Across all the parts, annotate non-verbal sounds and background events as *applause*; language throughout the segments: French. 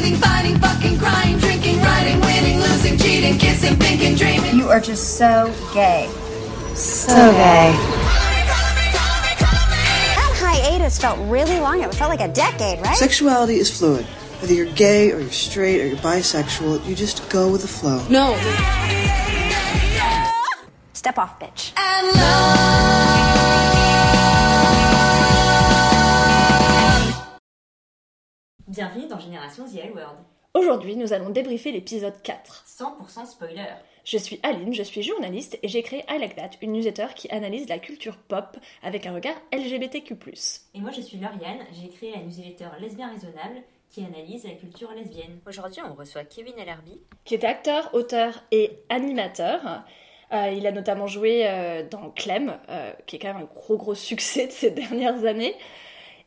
breathing, fighting, fucking, crying, drinking, writing, winning, losing, cheating, kissing, thinking, dreaming. You are just so gay. So gay. That hiatus felt really long. It felt like a decade, right? Sexuality is fluid. Whether you're gay or you're straight or you're bisexual, you just go with the flow. No. Step off, bitch. Bienvenue dans Génération The L Word. Aujourd'hui, nous allons débriefer l'épisode 4. 100% spoiler. Je suis Aline, je suis journaliste et j'ai créé I Like That, une newsletter qui analyse la culture pop avec un regard LGBTQ+. Et moi je suis Lauriane, j'ai créé la newsletter Lesbien Raisonnable qui analyse la culture lesbienne. Aujourd'hui on reçoit Kevin Ellerby. Qui est acteur, auteur et animateur. Euh, il a notamment joué euh, dans Clem, euh, qui est quand même un gros gros succès de ces *laughs* dernières années.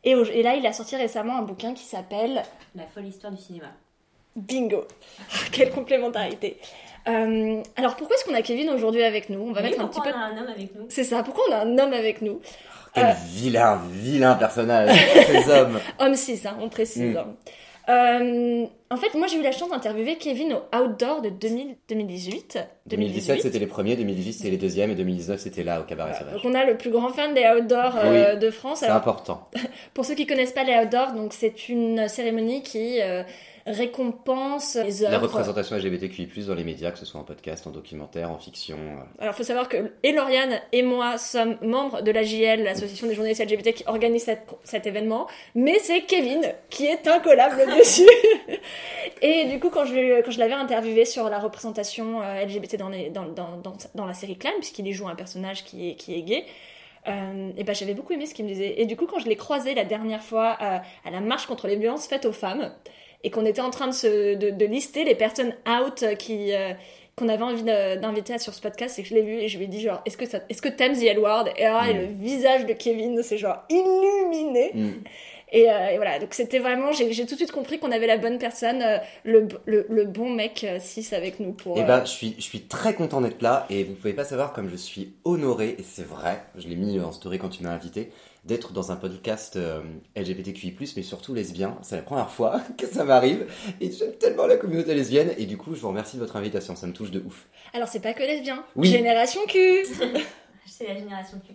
Et, au- et là, il a sorti récemment un bouquin qui s'appelle La folle histoire du cinéma. Bingo. *laughs* Quelle complémentarité. Euh, alors pourquoi est-ce qu'on a Kevin aujourd'hui avec nous? On va Oui, mettre un petit pourquoi peu. on a un homme avec nous? C'est ça. Pourquoi on a un homme avec nous? Quel Euh. vilain, vilain personnage, *laughs* ces hommes. Homme 6, hein, on précise. Mm. hein. Euh, en fait, moi j'ai eu la chance d'interviewer Kevin au Outdoor de 2000 2018. 2017, c'était les premiers, 2018, c'était les deuxièmes, et 2019, c'était là, au Cabaret. Sauvage. Donc on a le plus grand fan des Outdoors euh, de France. C'est important. *laughs* pour ceux qui connaissent pas les Outdoors, donc c'est une cérémonie qui euh, récompense les œuvres. La représentation LGBTQI+, dans les médias, que ce soit en podcast, en documentaire, en fiction. euh. Alors, il faut savoir que et Lauriane et moi sommes membres de l'AJL, l'association des journalistes LGBT qui organise cette- cet événement, mais c'est Kevin qui est incollable dessus. *laughs* et du coup, quand je, quand je l'avais interviewé sur la représentation euh, LGBT dans, les- dans, dans, dans, dans la série Clan, puisqu'il y joue un personnage qui est, qui est gay, euh, et ben j'avais beaucoup aimé ce qu'il me disait. Et du coup, quand je l'ai croisé la dernière fois euh, à la marche contre les violences faites aux femmes, et qu'on était en train de, se, de, de lister les personnes out qui, euh, qu'on avait envie d'inviter sur ce podcast, c'est que je l'ai vu et je lui ai dit genre, est-ce que, ça- est-ce que t'aimes The L Word? Et Mm. le visage de Kevin, c'est genre illuminé. Mm. Et, euh, et voilà, donc c'était vraiment, j'ai tout de suite compris qu'on avait la bonne personne, euh, le, le, le bon mec 6 avec nous pour... Eh ben, je suis, je suis très content d'être là, et vous pouvez pas savoir comme je suis honoré, et c'est vrai, je l'ai mis en story quand tu m'as invité, d'être dans un podcast euh, LGBTQI+, mais surtout lesbien. C'est la première fois *laughs* que ça m'arrive, et j'aime tellement la communauté lesbienne, et du coup, je vous remercie de votre invitation, ça me touche de ouf. Alors c'est pas que lesbien, Oui. Génération Q *laughs* *laughs* C'est la génération Q.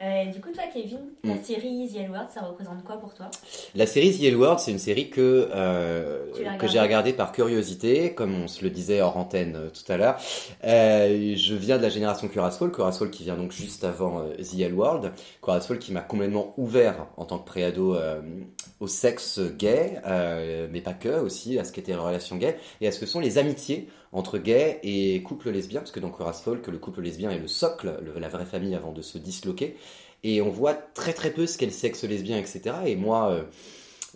Euh, du coup toi Kevin, la Mm. série The L Word ça représente quoi pour toi? La série The L World, c'est une série que, euh, que j'ai regardée? par curiosité, comme on se le disait hors antenne euh, tout à l'heure. Je viens de la génération Curasol, Curasol qui vient donc juste avant The L World. Curasol qui m'a complètement ouvert en tant que préado au sexe gay, mais pas que, aussi à ce qu'étaient les relations gays et à ce que sont les amitiés entre gays et couples lesbiens, parce que dans Curasol, que le couple lesbien est le socle, le- la vraie famille avant de se disloquer. Et on voit très très peu ce qu'est le sexe lesbien, etc. Et moi, euh,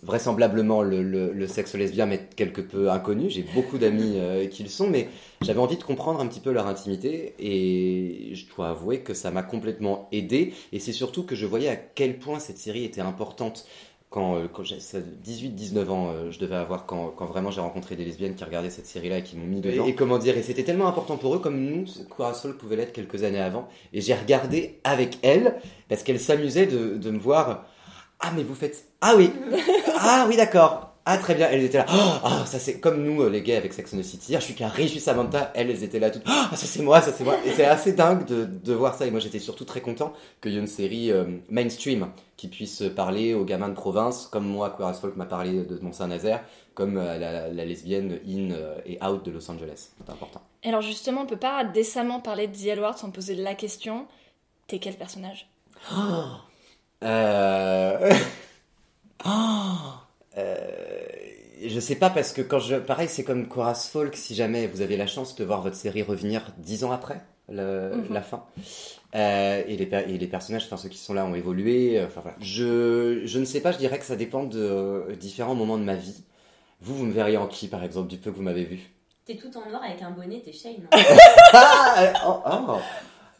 vraisemblablement, le, le- le sexe lesbien m'est quelque peu inconnu. J'ai beaucoup d'amis euh, qui le sont, mais j'avais envie de comprendre un petit peu leur intimité. Et je dois avouer que ça m'a complètement aidé. Et c'est surtout que je voyais à quel point cette série était importante. Quand, euh, quand j'ai 18-19 ans, euh, je devais avoir quand, quand vraiment j'ai rencontré des lesbiennes qui regardaient cette série-là et qui m'ont mis dedans. Et, comment dire, et c'était tellement important pour eux comme nous, Corazol pouvait l'être quelques années avant. Et j'ai regardé avec elle parce qu'elle s'amusait de, de me voir. Ah mais vous faites ah oui ah oui d'accord ah très bien elle était là. Oh, ah, ça c'est comme nous euh, les gays avec Sex and the City. Ah, je suis je suis Samantha. Elles elles étaient là toutes. Ah ça c'est moi ça c'est moi. Et c'est assez dingue de, de voir ça. Et moi j'étais surtout très content qu'il y ait une série euh, mainstream qui puisse parler aux gamins de province comme moi Queer as Folk m'a parlé de Mont-Saint-Nazaire comme euh, la, la lesbienne in et out de Los Angeles. C'est important. Et alors justement, on peut pas décemment parler de The L Word sans poser la question, t'es quel personnage? Euh... *laughs* euh, Je sais pas parce que quand je... Pareil, c'est comme Coras Folk, si jamais vous avez la chance de voir votre série revenir dix ans après le- Mhm. la fin. Euh, et, les, et les personnages, enfin ceux qui sont là ont évolué. euh, Enfin voilà. Je, je ne sais pas, je dirais que ça dépend de euh, différents moments de ma vie. Vous, vous me verriez en qui, par exemple, du peu que vous m'avez vu? T'es tout en noir avec un bonnet, t'es Shane. *laughs* Ah euh, oh, oh.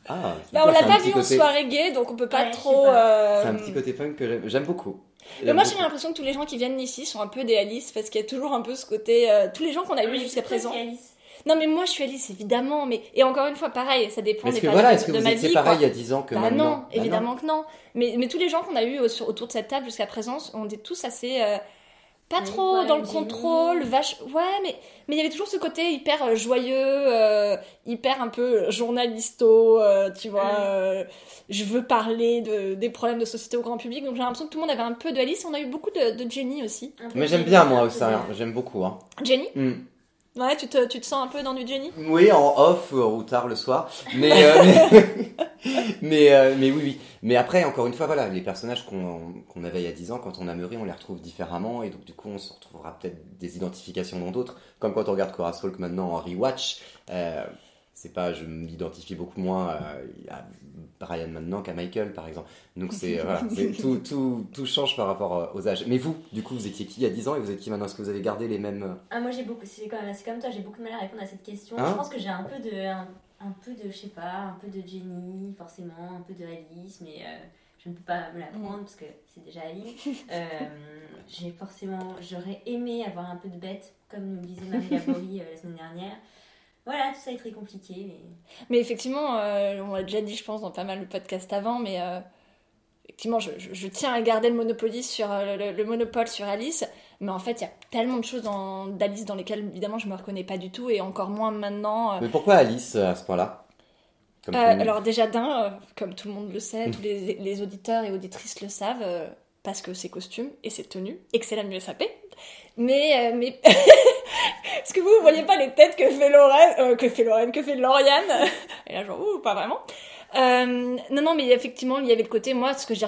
Ah, Bah, on l'a pas vu en soirée gay, donc on peut pas Ouais, trop... pas. euh, C'est un petit côté punk que j'aime beaucoup. Mais moi j'ai l'impression que tous les gens qui viennent ici sont un peu des Alice parce qu'il y a toujours un peu ce côté euh, tous les gens qu'on a vus jusqu'à présent. Non mais moi je suis Alice évidemment mais et encore une fois pareil ça dépend des que voilà, est-ce que de vous ma étiez vie, pareil quoi. il y a 10 ans que Bah maintenant non, Bah évidemment que non. Mais, mais tous les gens qu'on a eu autour de cette table jusqu'à présent, on est tous assez euh, pas Oui, trop ouais, dans le contrôle, vache. Ouais, mais mais il y avait toujours ce côté hyper euh, joyeux, euh, hyper un peu journalisto, euh, tu vois. Euh, je veux parler de, des problèmes de société au grand public, donc j'ai l'impression que tout le monde avait un peu de Alice. On a eu beaucoup de, de Jenny aussi. Mais j'aime bien moi aussi, j'aime beaucoup. Hein. Jenny, Hmm. Ouais, tu te, tu te sens un peu dans du Jenny Oui, en off ou tard le soir. Mais, euh, *laughs* mais, *laughs* mais, euh, mais oui, oui. Mais après, encore une fois, voilà, les personnages qu'on qu'on avait il y a 10 ans, quand on a mûri, on les retrouve différemment. Et donc, du coup, on se retrouvera peut-être des identifications dans d'autres. Comme quand on regarde Cora Stalk maintenant en rewatch. Euh, c'est pas, je m'identifie beaucoup moins euh, à Brian maintenant qu'à Michael, par exemple. Donc, c'est, voilà, *laughs* tout, tout, tout change par rapport euh, aux âges. Mais vous, du coup, vous étiez qui il y a 10 ans et vous êtes qui maintenant? Est-ce que vous avez gardé les mêmes. euh, Ah, moi j'ai beaucoup, c'est comme, c'est comme toi, j'ai beaucoup de mal à répondre à cette question. Hein? je pense que j'ai un peu de, un, un peu de, je sais pas, un peu de Jenny, forcément, un peu de Alice, mais euh, je ne peux pas me la prendre parce que c'est déjà Alice. *laughs* Euh, j'ai forcément, j'aurais aimé avoir un peu de bête, comme nous le disait Marie Laborie euh, la semaine dernière. Voilà, tout ça est très compliqué, mais Mais effectivement, euh, on l'a déjà dit, je pense, dans pas mal de podcasts avant, mais euh, effectivement, je, je- je tiens à garder le Monopoly sur euh, le, le monopole sur Alice. Mais en fait, il y a tellement de choses dans- d'Alice dans lesquelles, évidemment, je me reconnais pas du tout, et encore moins maintenant. euh. Mais pourquoi Alice à ce point-là? Euh, alors déjà d'un, euh, comme tout le monde le sait, tous les, *laughs* les auditeurs et auditrices le savent, euh, parce que c'est costume et c'est tenue et que c'est la mieux sapée. Mais, euh, mais... *laughs* Est-ce que vous, vous voyez pas les têtes que fait Lorraine, euh, que fait Lorraine, que fait Lauriane *laughs* Et là genre, ouh, pas vraiment. Euh, non, non, mais effectivement, il y avait le côté, moi, ce que j'ai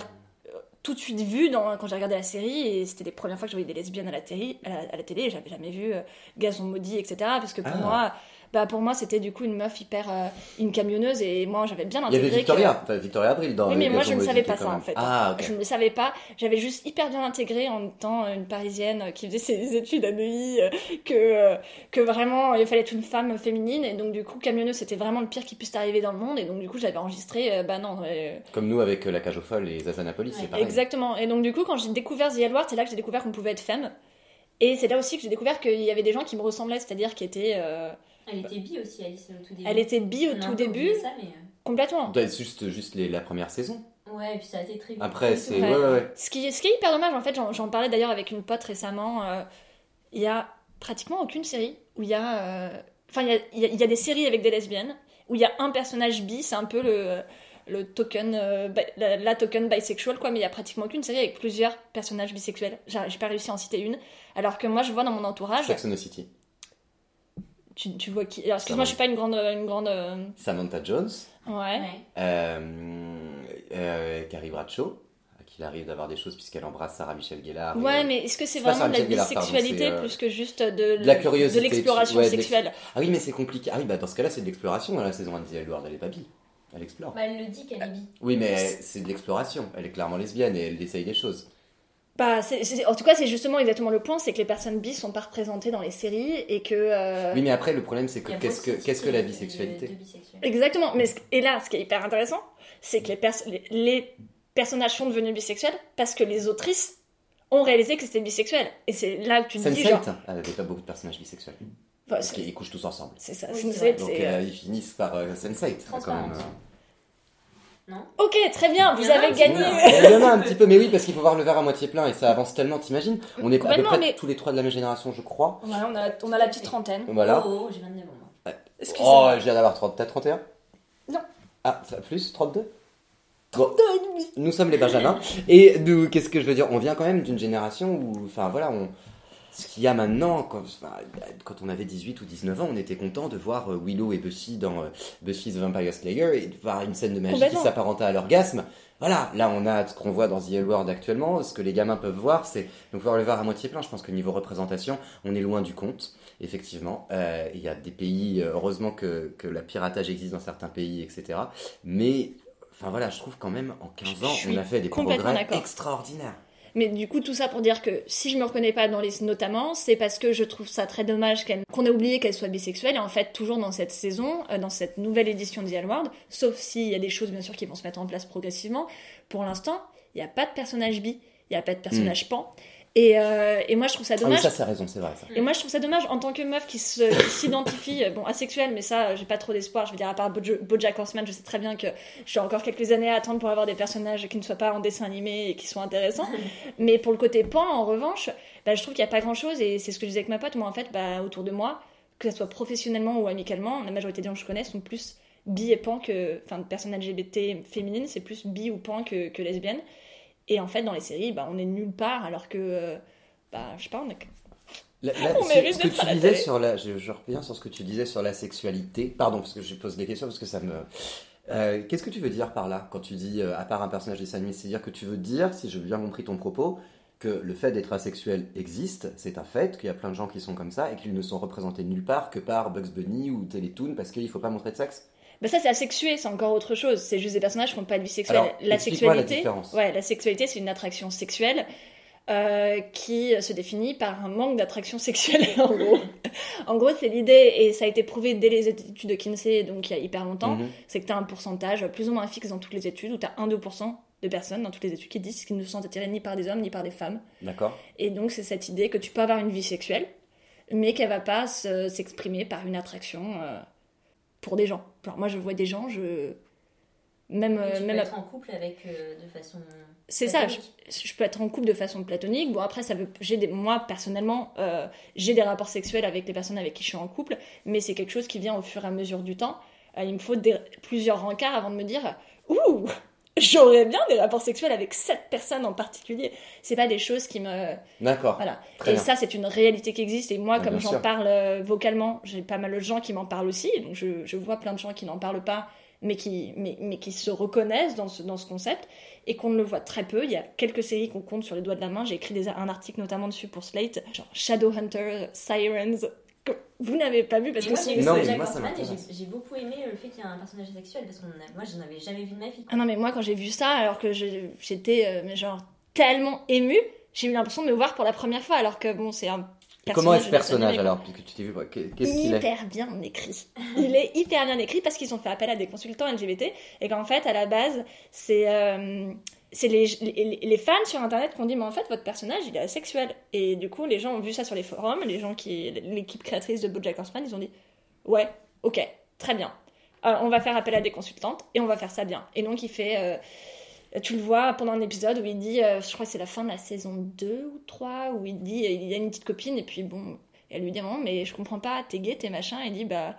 tout de suite vu dans, quand j'ai regardé la série, et c'était les premières fois que je voyais des lesbiennes à la télé, à la, à la télé j'avais jamais vu euh, Gazon maudit, etc. Parce que pour Ah. moi, bah pour moi c'était du coup une meuf hyper euh, une camionneuse et moi j'avais bien Il y intégré avait Victoria, enfin Victoria Abril dans. Oui mais moi je ne savais pas ça en fait. Ah. Je ne le savais pas. J'avais juste hyper bien intégré en étant une parisienne qui faisait ses études à Neuilly euh, que, euh, que vraiment il fallait être une femme féminine et donc du coup camionneuse c'était vraiment le pire qui puisse arriver dans le monde et donc du coup j'avais enregistré bah non euh, Comme nous avec la cage aux folles et Zazanapolis, c'est Ouais. pareil. Exactement. Et donc, du coup, quand j'ai découvert The Edward, c'est là que j'ai découvert qu'on pouvait être femme. Et c'est là aussi que j'ai découvert qu'il y avait des gens qui me ressemblaient, c'est-à-dire qui étaient euh, elle était bi aussi, Alice, au tout début. Elle était bi au On tout début. oublié ça, mais... euh, complètement. Doit être juste, juste les- la première saison. Ouais, et puis ça a été très vite. Après, c'est. Ouais, ouais. Ce qui, ce qui est hyper dommage, en fait, j'en, parlais d'ailleurs avec une pote récemment, euh, il y a pratiquement aucune série où il y a... euh, Enfin, il y a, il y a- il y a des séries avec des lesbiennes où il y a un personnage bi, c'est un peu le, le token, euh, bi- la, la token bisexual, quoi, mais il y a pratiquement aucune série avec plusieurs personnages bisexuels. J'ai, j'ai pas réussi à en citer une. Alors que moi, je vois dans mon entourage... Sex and the City. Tu, tu vois qui Alors, excuse-moi, je suis pas une grande. Une grande euh, Samantha Jones, Ouais. Ouais. euh, euh, Carrie Bradshaw, à qui il arrive d'avoir des choses puisqu'elle embrasse Sarah Michelle Gellar. et- Ouais, mais est-ce que c'est vraiment de la pardon, bisexualité euh, plus que juste de, de la curiosité, de l'exploration ouais, de sexuelle? Ah oui, mais c'est compliqué. Ah oui, bah dans ce cas-là, c'est de l'exploration. La saison 1 de The Edward, elle est pas bi. Elle explore. Bah, elle le dit qu'elle est bi. Oui, mais c'est de l'exploration. Elle est clairement lesbienne et elle essaye des choses. Bah, en tout cas, c'est justement exactement le point c'est que les personnes bis sont pas représentées dans les séries et que. euh, Oui, mais après, le problème, c'est que qu'est-ce que, qu'est-ce la de- bisexualité de. Exactement. Mais ce- et là, ce qui est hyper intéressant, c'est que les, pers- les, les personnages sont devenus bisexuels parce que les autrices ont réalisé que c'était bisexuel. Et c'est là que tu te dis genre. Sense8, elle avait pas beaucoup de personnages bisexuels. Enfin, Parce qu'ils couchent tous ensemble. c'est ça. Oui, Sense8, c'est vrai. Donc euh, euh, ils finissent par euh, Sense8. quand Transparente. Ok, très bien, vous avez gagné. Il y en a un petit peu, mais oui, parce qu'il faut voir le verre à moitié plein et ça avance tellement, t'imagines? On est à peu Complètement, près mais- tous les trois de la même génération, je crois. Voilà, on a, on a la petite trentaine. Voilà. Oh, oh, j'ai 29 ans. moi. Excusez-moi. Oh, je viens d'avoir 30. T'as 31 Non. Ah, ça- plus 32 32 et demi. Nous sommes les Benjamins. Et nous, qu'est-ce que je veux dire? On vient quand même d'une génération où, enfin voilà, on... ce qu'il y a maintenant, quand, enfin, quand on avait 18 ou 19 ans, on était content de voir euh, Willow et Buffy dans euh, Buffy the Vampire Slayer et de voir une scène de magie qui s'apparentait à l'orgasme. Voilà, là on a ce qu'on voit dans The L World actuellement, ce que les gamins peuvent voir, c'est donc voir le verre à moitié plein. Je pense que niveau représentation, on est loin du compte, effectivement. Euh, Il y a des pays, euh, heureusement que, que la piratage existe dans certains pays, etc. Mais, enfin voilà, je trouve quand même en 15 ans, on a fait des progrès extraordinaires. Mais du coup, tout ça pour dire que si je me reconnais pas dans les notamment, c'est parce que je trouve ça très dommage qu'on ait oublié qu'elle soit bisexuelle. Et en fait, toujours dans cette saison, euh, dans cette nouvelle édition de The World, sauf s'il y a des choses bien sûr qui vont se mettre en place progressivement, pour l'instant, il n'y a pas de personnage bi, il n'y a pas de personnage pan. Et, euh, et moi, je trouve ça Ah oui, dommage. ça, c'est raison, c'est vrai. Ça. Et moi, je trouve ça dommage en tant que meuf qui s'identifie, bon, asexuelle, mais ça, j'ai pas trop d'espoir. Je veux dire, à part Bojo- Bojack Horseman, je sais très bien que j'ai encore quelques années à attendre pour avoir des personnages qui ne soient pas en dessin animé et qui soient intéressants. *laughs* mais pour le côté pan, en revanche, bah, je trouve qu'il n'y a pas grand chose, et c'est ce que je disais avec ma pote. Moi, en fait, bah, autour de moi, que ce soit professionnellement ou amicalement, la majorité des gens que je connais sont plus bi et pan que. Enfin, de personnes LGBT féminines, c'est plus bi ou pan que, que lesbiennes. Et en fait, dans les séries, bah, on est nulle part, alors que. euh, bah, je sais pas, on est La- la- On ce- mérite ce que tu disais sur la, je, je reviens sur ce que tu disais sur la sexualité. Pardon, parce que je pose des questions parce que ça me. Euh, Qu'est-ce que tu veux dire par là quand tu dis euh, à part un personnage dessin animé C'est-à-dire que tu veux dire, si j'ai bien compris ton propos, que le fait d'être asexuel existe, c'est un fait, qu'il y a plein de gens qui sont comme ça et qu'ils ne sont représentés nulle part que par Bugs Bunny ou Télétoon parce qu'il faut pas montrer de sexe? Bah ça c'est asexué, c'est encore autre chose. C'est juste des personnages qui n'ont pas de vie sexuelle. Alors, la sexualité, ouais, la sexualité c'est une attraction sexuelle euh, qui se définit par un manque d'attraction sexuelle *laughs* en gros. en gros c'est l'idée et ça a été prouvé dès les études de Kinsey donc il y a hyper longtemps, Mhm. c'est que tu as un pourcentage plus ou moins fixe dans toutes les études où tu as 1-2% de personnes dans toutes les études qui disent qu'ils ne se sentent attirés ni par des hommes ni par des femmes. D'accord Et donc c'est cette idée que tu peux avoir une vie sexuelle, mais qu'elle va pas se- s'exprimer par une attraction euh, pour des gens. Genre moi je vois des gens, je même euh, peux être en couple avec euh, de façon. c'est ça. Je, peux être en couple de façon platonique. Bon après ça veut des moi personnellement euh, j'ai des rapports sexuels avec les personnes avec qui je suis en couple, mais c'est quelque chose qui vient au fur et à mesure du temps. Euh, il me faut des- plusieurs rencarts avant de me dire ouh j'aurais bien des rapports sexuels avec cette personne en particulier. C'est pas des choses qui me D'accord. voilà. Très et bien. ça, c'est une réalité qui existe. Et moi, Ah, comme j'en parle euh, vocalement, j'ai pas mal de gens qui m'en parlent aussi. Donc, je, je vois plein de gens qui n'en parlent pas, mais qui, mais, mais qui se reconnaissent dans ce, dans ce concept et qu'on ne le voit très peu. Il y a quelques séries qu'on compte sur les doigts de la main. J'ai écrit des, un article notamment dessus pour Slate, genre Shadowhunter, Sirens, vous n'avez pas vu parce Et que moi, si j'ai Non, vu mais Jack moi, ça Horseman et m'intéresse. j'ai- j'ai beaucoup aimé le fait qu'il y ait un personnage sexuel parce que moi, je n'avais jamais vu de ma vie. Ah non, mais moi, quand j'ai vu ça, alors que j'étais euh, mais genre tellement émue, j'ai eu l'impression de me voir pour la première fois, alors que bon, c'est un. Comment est ce personnage alors Puisque tu t'es vu, qu'est-ce qu'il est hyper bien écrit. Il est hyper bien écrit parce qu'ils ont fait appel à des consultants LGBT et qu'en fait, à la base, c'est euh, c'est les, les, fans sur internet qui ont dit mais en fait votre personnage il est asexuel. Et du coup les gens ont vu ça sur les forums les gens qui l'équipe créatrice de BoJack Horseman ils ont dit ouais ok très bien. Euh, on va faire appel à des consultantes et on va faire ça bien. Et donc il fait euh, tu le vois pendant un épisode où il dit euh, je crois que c'est la fin de la saison 2 ou 3 où il dit il y a une petite copine et puis bon elle lui dit non mais je comprends pas t'es gay t'es machin. Et il dit bah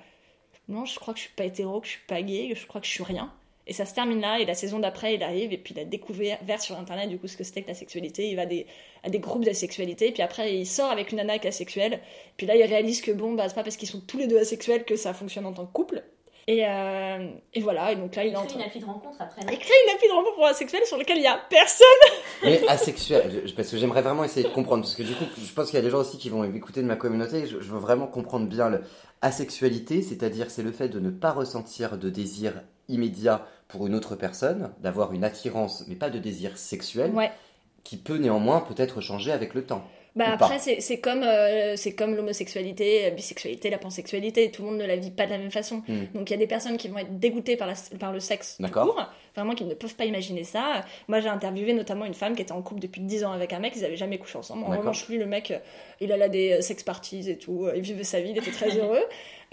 non je crois que je suis pas hétéro que je suis pas gay je crois que je suis rien et ça se termine là, et la saison d'après, il arrive, et puis il a découvert sur internet du coup ce que c'était que la sexualité. Il va à des, à des groupes d'asexualité, puis après il sort avec une nana qui est asexuelle. Puis là, il réalise que bon, bah, c'est pas parce qu'ils sont tous les deux asexuels que ça fonctionne en tant que couple. Et, euh, et voilà, et donc là, il Il crée une appli de rencontre après. Il crée une appli de rencontre pour asexuels sur lequel il y a personne. Mais asexuel, parce que j'aimerais vraiment essayer de comprendre, parce que du coup, je pense qu'il y a des gens aussi qui vont écouter de ma communauté, je, je veux vraiment comprendre bien le asexualité, c'est-à-dire c'est le fait de ne pas ressentir de désir immédiat pour une autre personne, d'avoir une attirance, mais pas de désir sexuel, Ouais. qui peut néanmoins peut-être changer avec le temps. Bah après, c'est comme, euh, comme l'homosexualité, la bisexualité, la pansexualité. Tout le monde ne la vit pas de la même façon. Hmm. Donc il y a des personnes qui vont être dégoûtées par, la, par le sexe tout D'accord. Vraiment qui ne peuvent pas imaginer ça. Moi j'ai interviewé notamment une femme qui était en couple depuis 10 ans avec un mec, ils avaient jamais couché ensemble. En revanche, lui, le mec, euh, il allait à des euh, sex parties et tout, il vivait sa vie, il était très *laughs* heureux.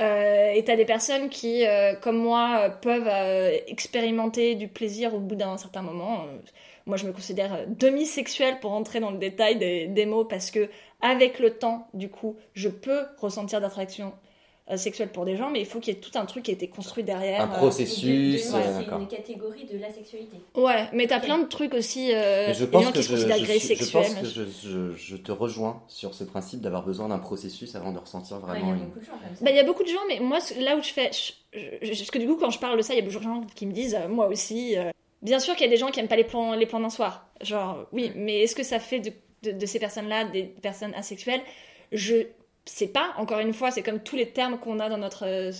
Euh, et t'as des personnes qui, euh, comme moi, peuvent euh, expérimenter du plaisir au bout d'un certain moment. Moi, je me considère demi-sexuelle pour rentrer dans le détail des, des mots parce que, avec le temps, du coup, je peux ressentir d'attraction euh, sexuelle pour des gens, mais il faut qu'il y ait tout un truc qui a été construit derrière. Un euh. processus, De- de- euh, C'est d'accord. une catégorie de la sexualité. Ouais, mais t'as plein de trucs aussi. Euh, je pense que je, considèrent je gris suis- je sexuels. pense que je, je- je te rejoins sur ce principe d'avoir besoin d'un processus avant de ressentir Ouais, Il y vraiment a une... beaucoup de gens comme ça. Bah, il y a beaucoup de gens, mais moi, là où je fais. je- je- Parce que du coup, quand je parle de ça, il y a beaucoup de gens qui me disent, euh, moi aussi. euh, Bien sûr qu'il y a des gens qui aiment pas les plans, les plans d'un soir. Genre, oui, mais est-ce que ça fait de, de, de ces personnes-là des personnes asexuelles? Je sais pas. Encore une fois, c'est comme tous les termes qu'on a dans notre, euh,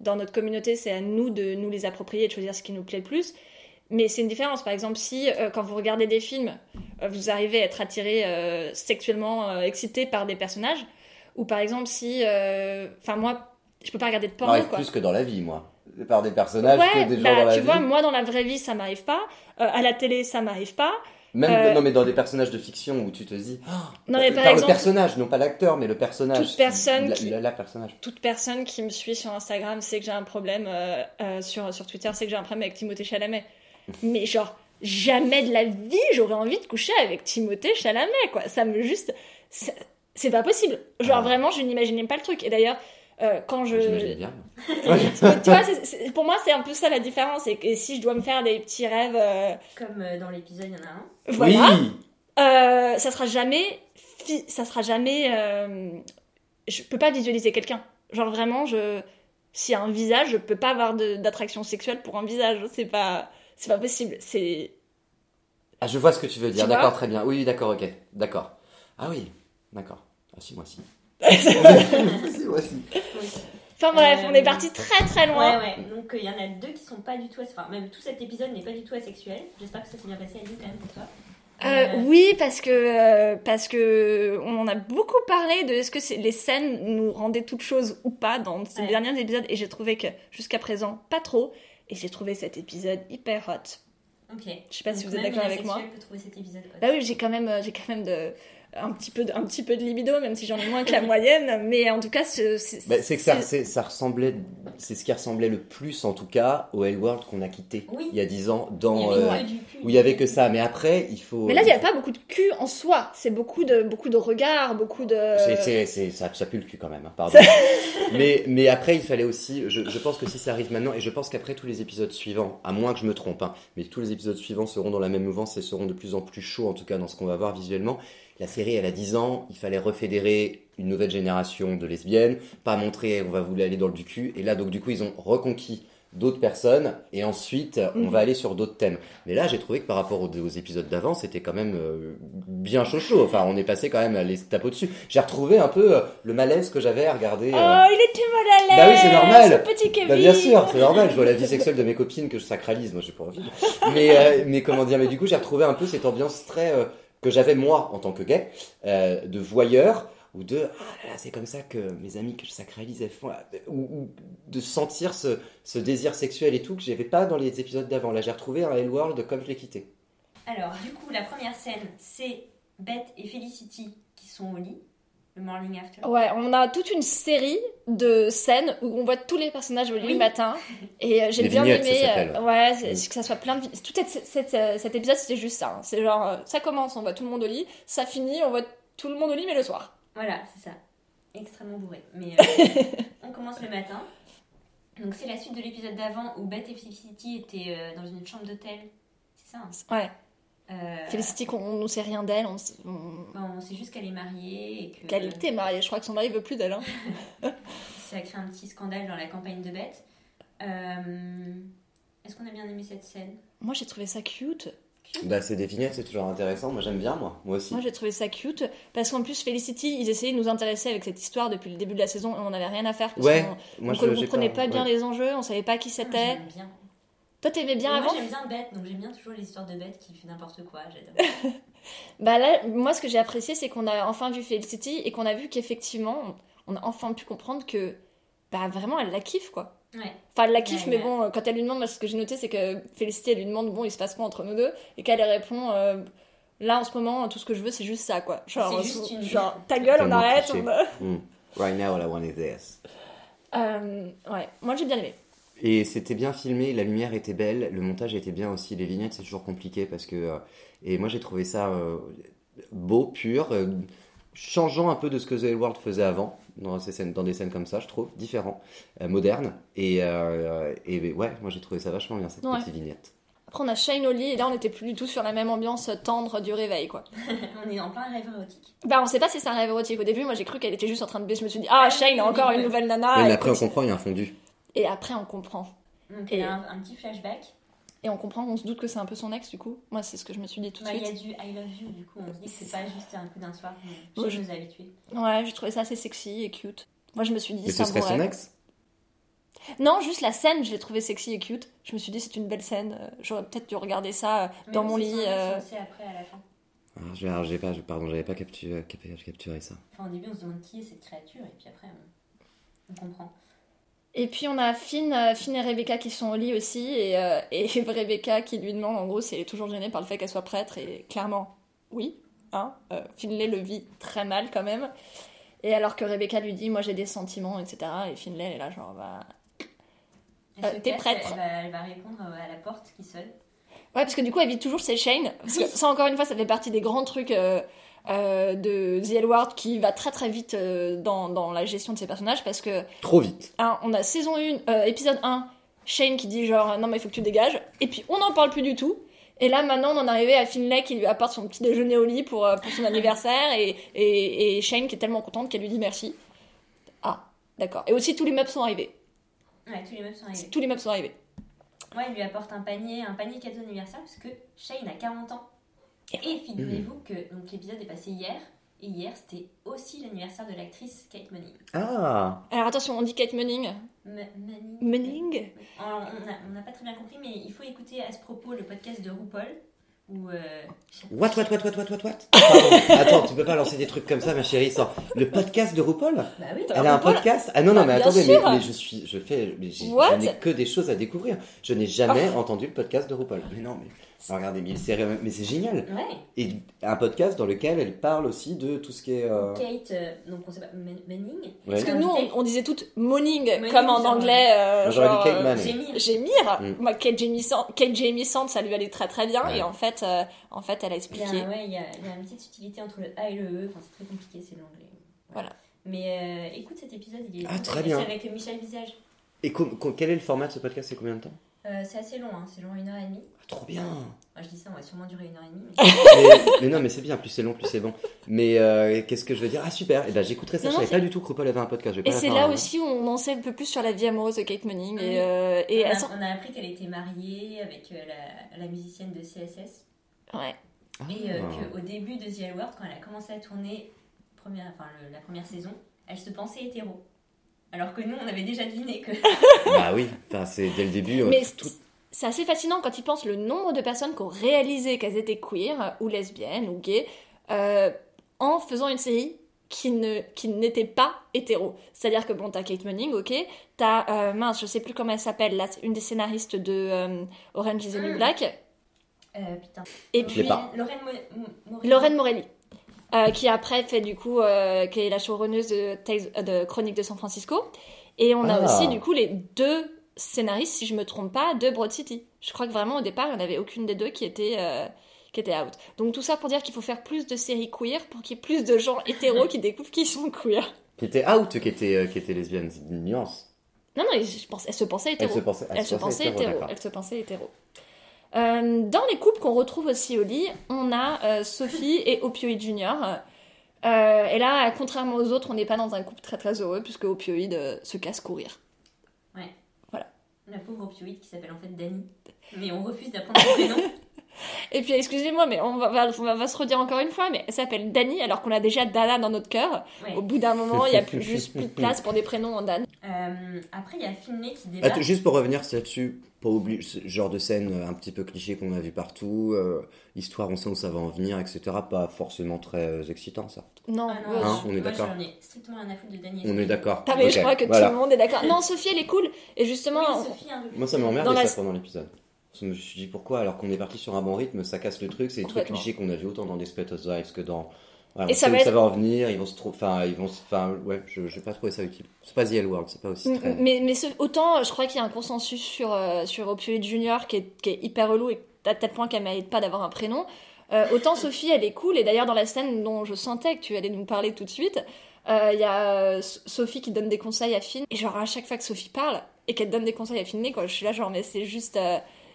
dans notre communauté, c'est à nous de nous les approprier et de choisir ce qui nous plaît le plus. Mais c'est une différence. Par exemple, si euh, quand vous regardez des films, euh, vous arrivez à être attiré euh, sexuellement excité par des personnages, ou par exemple si, enfin moi, je peux pas regarder de porno m'arrive quoi. plus que dans la vie, moi. Par des personnages ouais, que des gens bah, dans la tu vie. vois, moi dans la vraie vie ça m'arrive pas, à la télé ça m'arrive pas. Même Euh, non, mais dans des personnages de fiction où tu te dis. Oh, Non, mais par par exemple- le personnage, non pas l'acteur, mais le personnage. Toute personne La, qui- la- la personnage. toute personne qui me suit sur Instagram sait que j'ai un problème euh, euh, sur, sur Twitter, sait que j'ai un problème avec Timothée Chalamet. *laughs* Mais genre, jamais de la vie j'aurais envie de coucher avec Timothée Chalamet, quoi. Ça me juste. c'est- C'est pas possible. Genre, Ah. vraiment, je n'imaginais pas le truc. Et d'ailleurs, euh, quand je. Bien. *laughs* Tu vois, c'est- c'est- pour moi, c'est un peu ça la différence. Et si je dois me faire des petits rêves. euh, Comme euh, dans l'épisode, il y en a un. voilà. Oui Euh, ça sera jamais. fi- Ça sera jamais. euh, Je peux pas visualiser quelqu'un. Genre vraiment, je. S'il y a un visage, je peux pas avoir de- d'attraction sexuelle pour un visage. C'est pas. C'est pas possible. C'est. Ah, je vois ce que tu veux dire. D'accord, très bien. Oui, oui, d'accord, ok. D'accord. Ah oui, d'accord. Ah si, moi si. *laughs* si, moi si. Enfin bref, Euh, on est parti très très loin. Ouais, ouais. Donc euh, il y en a deux qui sont pas du tout. Enfin, même tout cet épisode n'est pas du tout asexuel. J'espère que ça s'est bien passé, Aline, quand même pour toi. Euh, oui, parce que euh, parce que on en a beaucoup parlé de est-ce que les scènes nous rendaient toutes choses ou pas dans ces Ouais. derniers épisodes et j'ai trouvé que jusqu'à présent pas trop et j'ai trouvé cet épisode hyper hot. Ok. Je sais pas si vous êtes d'accord avec moi. asexuelle peut trouver cet épisode hot. Bah oui, j'ai quand même, euh, j'ai quand même de, un petit peu, de, un petit peu de libido, même si j'en ai moins que la *laughs* moyenne. Mais en tout cas, c'est, Bah, c'est que ça, ressemblait, c'est ce qui ressemblait le plus en tout cas au Hellworld qu'on a quitté Oui. il y a 10 ans, dans, euh, cul. où il y avait que ça. Mais après, il faut. Mais là, il n'y a pas beaucoup de cul en soi. C'est beaucoup de, beaucoup de regards, beaucoup de. C'est- ça, ça pue le cul quand même, hein, pardon. *laughs* mais, mais après, il fallait aussi. Je, je pense que si ça arrive maintenant, et je pense qu'après tous les épisodes suivants, à moins que je me trompe, hein, mais tous les épisodes suivants seront dans la même mouvance et seront de plus en plus chauds, en tout cas dans ce qu'on va voir visuellement. La série, elle a 10 ans, il fallait refédérer une nouvelle génération de lesbiennes, pas montrer on va vouloir aller dans le du cul. Et là, donc, du coup, ils ont reconquis d'autres personnes et ensuite on Mhm. va aller sur d'autres thèmes. Mais là, j'ai trouvé que par rapport aux, aux épisodes d'avant, c'était quand même euh, bien chaud chaud. Enfin, on est passé quand même à les taper au-dessus. J'ai retrouvé un peu euh, le malaise que j'avais à regarder. euh, Oh, il était mal à l'aise. Bah oui, c'est normal. Ce petit Kevin. bah bien sûr, c'est normal, je vois la vie sexuelle de mes copines que je sacralise, moi j'ai pas envie. Mais, euh, mais comment dire, mais du coup j'ai retrouvé un peu cette ambiance très euh, que j'avais moi en tant que gay, euh, de voyeur, ou de ah là là, c'est comme ça que mes amis que je sacralise elles font, ou, ou de sentir ce, ce désir sexuel et tout que j'avais pas dans les épisodes d'avant. Là j'ai retrouvé un Hellworld comme je l'ai quitté. Alors, du coup, la première scène, c'est Beth et Felicity qui sont au lit, le morning after. Ouais, on a toute une série de scènes où on voit tous les personnages au lit Oui. le matin. *laughs* Et euh, j'ai bien ça aimé. s'appelle. euh, ouais, c'est- Mm. que ça soit plein de. Tout cette- cette- euh, cet épisode, c'était juste ça. hein. C'est genre, ça commence, on voit tout le monde au lit. Ça finit, on voit tout le monde au lit, mais le soir. Voilà, c'est ça. Extrêmement bourré. Mais euh, *laughs* on commence le matin. Donc, c'est la suite de l'épisode d'avant où Beth et Felicity étaient euh, dans une chambre d'hôtel. C'est ça hein Ouais. Euh, Félicity, qu'on on ne sait rien d'elle. On, on- on sait juste qu'elle est mariée et Qu'elle était mariée. Je crois que son mari veut plus d'elle. hein. *laughs* ça a créé un petit scandale dans la campagne de Beth. Euh, Est-ce qu'on a bien aimé cette scène? Moi, j'ai trouvé ça cute. Bah c'est des vignettes, c'est toujours intéressant, moi j'aime bien moi, moi aussi. Moi, j'ai trouvé ça cute. Parce qu'en plus, Felicity, ils essayaient de nous intéresser avec cette histoire depuis le début de la saison et on n'avait rien à faire. Parce Ouais, qu'on moi on je comprenait pas, bien ouais. les enjeux, on savait pas qui c'était. J'aime bien. Toi, t'aimais bien Et avant Moi j'aime bien Beth, donc j'aime bien toujours les histoires de Beth qui fait n'importe quoi. J'adore. *laughs* Bah là, moi, ce que j'ai apprécié, c'est qu'on a enfin vu Felicity et qu'on a vu qu'effectivement, on a enfin pu comprendre que, bah vraiment, elle la kiffe, quoi. Ouais. Enfin, elle la kiffe, Ouais, mais ouais. bon, quand elle lui demande, moi, ce que j'ai noté, c'est que Felicity, elle lui demande, bon, il se passe quoi entre nous deux? Et qu'elle lui répond, euh, là, en ce moment, tout ce que je veux, c'est juste ça, quoi. Genre, C'est juste une- genre ta gueule, on arrête. on- Mm. Right now all I want is this. *laughs* Euh, ouais, moi, j'ai bien aimé. Et c'était bien filmé, la lumière était belle, le montage était bien aussi. Les vignettes, c'est toujours compliqué parce que. euh, et moi, j'ai trouvé ça euh, beau, pur, euh, changeant un peu de ce que The World faisait avant, dans, ces scènes, dans des scènes comme ça, je trouve, différent, euh, moderne. Et, euh, et ouais, moi, j'ai trouvé ça vachement bien, cette Ouais. petite vignette. Après, on a Shane au lit, et là, on n'était plus du tout sur la même ambiance tendre du réveil, quoi. *laughs* on est en plein rêve érotique. Bah, on sait pas si c'est un rêve érotique. Au début, moi, j'ai cru qu'elle était juste en train de baisser. Je me suis dit, ah, Ah, Shane, encore une nouvelle nana. Elle après, on comprend, il y a un fondu. Et après, on comprend. Donc Et- il y a un, un petit flashback. Et on comprend, on se doute que c'est un peu son ex, du coup. Moi, c'est ce que je me suis dit tout de Bah, Il y a suite. du I love you, du coup on se dit que c'est pas juste un coup d'un soir. Moi, mais je- Je nous. Ouais, j'ai trouvé ça assez sexy et cute. Moi, je me suis dit, Mais c'est ce un serait son ex Non, juste la scène, je l'ai trouvé sexy et cute. Je me suis dit, c'est une belle scène. Euh, J'aurais peut-être dû regarder ça euh, Mais dans mon lit. euh, sait après à la fin. ah, j'ai- alors, j'ai pas, Pardon, j'avais pas capturé, capturé, capturé ça. Enfin, au début on se demande qui est cette créature et puis après on, on comprend. Et puis on a Finn, euh, Finn et Rebecca qui sont au lit aussi, et, euh, et *laughs* Rebecca qui lui demande en gros si elle est toujours gênée par le fait qu'elle soit prêtre, et clairement, oui. Hein, euh, Finlay le vit très mal quand même. Et alors que Rebecca lui dit, moi j'ai des sentiments, etc. Et Finlay elle est là, genre, bah. Euh, t'es prêtre. Elle va, elle va répondre euh, à la porte qui sonne. Ouais, parce que du coup, elle vit toujours. Parce que ça, encore une fois, ça fait partie des grands trucs euh, de The qui va très très vite euh, dans, dans la gestion de ses personnages. Parce que, Trop vite. hein, on a saison 1, euh, épisode 1, Shane qui dit genre non, mais il faut que tu dégages. Et puis, on n'en parle plus du tout. Et là, maintenant, on en est arrivé à Finlay qui lui apporte son petit déjeuner au lit pour, euh, pour son anniversaire. Et, et, et Shane qui est tellement contente qu'elle lui dit merci. Ah, d'accord. Et aussi, tous les meubles sont arrivés. Ouais, tous les meubles sont arrivés. Tous les meubles sont arrivés. Ouais, il lui apporte un panier, un panier cadeau d'anniversaire parce que Shane a 40 ans. Et figurez-vous que donc l'épisode est passé hier. Et hier, c'était aussi l'anniversaire de l'actrice Kate Manning. Ah Alors attention, on dit Kate Manning. Ma- Manning Manning Alors, on n'a pas très bien compris, mais il faut écouter à ce propos le podcast de RuPaul. Où, euh, What, what, what, what, what, what, what *laughs* Pardon. Attends, tu peux pas lancer des trucs comme ça, ma chérie, sans... Le podcast de RuPaul? Bah oui, Elle a un podcast? Ah non, non, Bah, mais bien attendez, mais, sûr. mais je suis, je fais, mais j'ai- je n'ai que des choses à découvrir. Je n'ai jamais entendu le podcast de RuPaul. Mais non, mais regardez, mais, c'est, mais c'est génial. ouais. Et un podcast dans lequel elle parle aussi de tout ce qui est. euh, Kate, euh, donc on sait pas, Man- Manning. Ouais. Parce que nous, on, on disait toutes morning, Morning, comme en anglais. euh, Moi, j'aurais genre, dit Kate Manning. Gémir. Mm. Moi, Kate Jamison, Kate Jamison, ça lui allait très très bien. Ouais. Et en fait, euh, en fait, elle a Il y, a, expliqué. ouais, il, y a, il y a une petite subtilité entre le A et le E. Enfin, c'est très compliqué, c'est l'anglais. Voilà. Mais euh, écoute cet épisode, il est Ah, très C'est bien. avec Michel Visage. Et co- co- quel est le format de ce podcast? C'est combien de temps? Euh, c'est assez long, hein. c'est long une heure et demie. Ah, Trop bien Enfin, je dis ça, on va sûrement durer une heure et demie. mais- mais, mais non, mais c'est bien, plus c'est long, plus c'est bon. Mais euh, qu'est-ce que je veux dire? Ah super, et ben j'écouterai ça. Non, je savais c'est- pas du tout que RuPaul avait un podcast. Je vais Et c'est là hein. aussi où on en sait un peu plus sur la vie amoureuse de Kate Manning. Oui. Et, euh, et on, a, sent- on a appris qu'elle était mariée avec euh, la, la musicienne de CSS. Ouais. Et euh, Ah. qu'au début de The L Word, quand elle a commencé à tourner première, enfin, le- la première saison, elle se pensait hétéro. Alors que nous, on avait déjà deviné que. *laughs* Bah oui, enfin, c'est dès le début. euh, Mais tout- c'est assez fascinant quand ils pensent le nombre de personnes qui ont réalisé qu'elles étaient queer euh, ou lesbiennes ou gays euh, en faisant une série qui ne qui n'était pas hétéro. C'est-à-dire que bon, t'as Kate Manning, ok, t'as euh, mince, je sais plus comment elle s'appelle, là, une des scénaristes de euh, Orange is the New Black, Euh, putain. et puis pas. Lorraine Mo- Mo- Morelli. Lorraine Morelli. Euh, qui après fait du coup, euh, qui est la showrunneuse de, euh, de Chroniques de San Francisco. Et on a Ah. aussi du coup les deux scénaristes, si je me trompe pas, de Broad City. Je crois que vraiment au départ, il n'y en avait aucune des deux qui était, euh, qui était out. Donc tout ça pour dire qu'il faut faire plus de séries queer pour qu'il y ait plus de gens hétéros qui découvrent qu'ils sont queer. Qui était out, qui était, euh, qui était lesbienne, c'est une nuance. Non, non, je pense, elle se pensait Elle hétéro. se pensait, Elle se pensait hétéro. Elle se pensait hétéro. Euh, dans les couples qu'on retrouve aussi au lit, on a euh, Sophie et Opioid Junior. Euh, et là, contrairement aux autres, on n'est pas dans un couple très très heureux puisque Opioid se casse courir. La pauvre opioïde qui s'appelle en fait Dani. Mais on refuse d'apprendre son prénom. *laughs* Et puis, excusez-moi, mais on va, va- on va- se redire encore une fois, mais elle s'appelle Dani alors qu'on a déjà Dana dans notre cœur. Ouais. Au bout d'un moment, il n'y a plus, juste plus de place pour des prénoms en Dan. Euh, après, il y a Finlay qui débarque. Attends, juste pour revenir là-dessus, pas oublier ce genre de scène euh, un petit peu cliché qu'on a vu partout, euh, histoire, on sait où ça va en venir, etc. Pas forcément très excitant, ça. Non, Ah non, Hein, je- on est d'accord. Strictement de Dani. On est d'accord. Ah, mais je crois que voilà. tout le monde est d'accord. Non, Sophie, elle est cool. Et justement, Oui, Sophie. Moi, ça Dans m'emmerdait la- ça pendant l'épisode. Je me suis dit pourquoi, alors qu'on est parti sur un bon rythme, ça casse le truc. C'est des trucs clichés qu'on a vu autant dans Desperate Housewives que dans. Voilà, Et ça va être- ça va en venir, ils vont se trouver. Enfin, ils vont se. Enfin, ouais, je je vais pas trouver ça utile. C'est pas The L World, c'est pas aussi très. Mais, mais ce- autant, je crois qu'il y a un consensus sur, euh, sur Opioid Junior qui est, qui est hyper relou et à tel point qu'elle mérite pas d'avoir un prénom. Euh, autant *laughs* Sophie, elle est cool. Et d'ailleurs, dans la scène dont je sentais que tu allais nous parler tout de suite, euh, il y a euh, Sophie qui donne des conseils à Finn. Et genre, à chaque fois que Sophie parle et qu'elle donne des conseils à Finlay, quoi, je suis là, genre, mais c'est juste.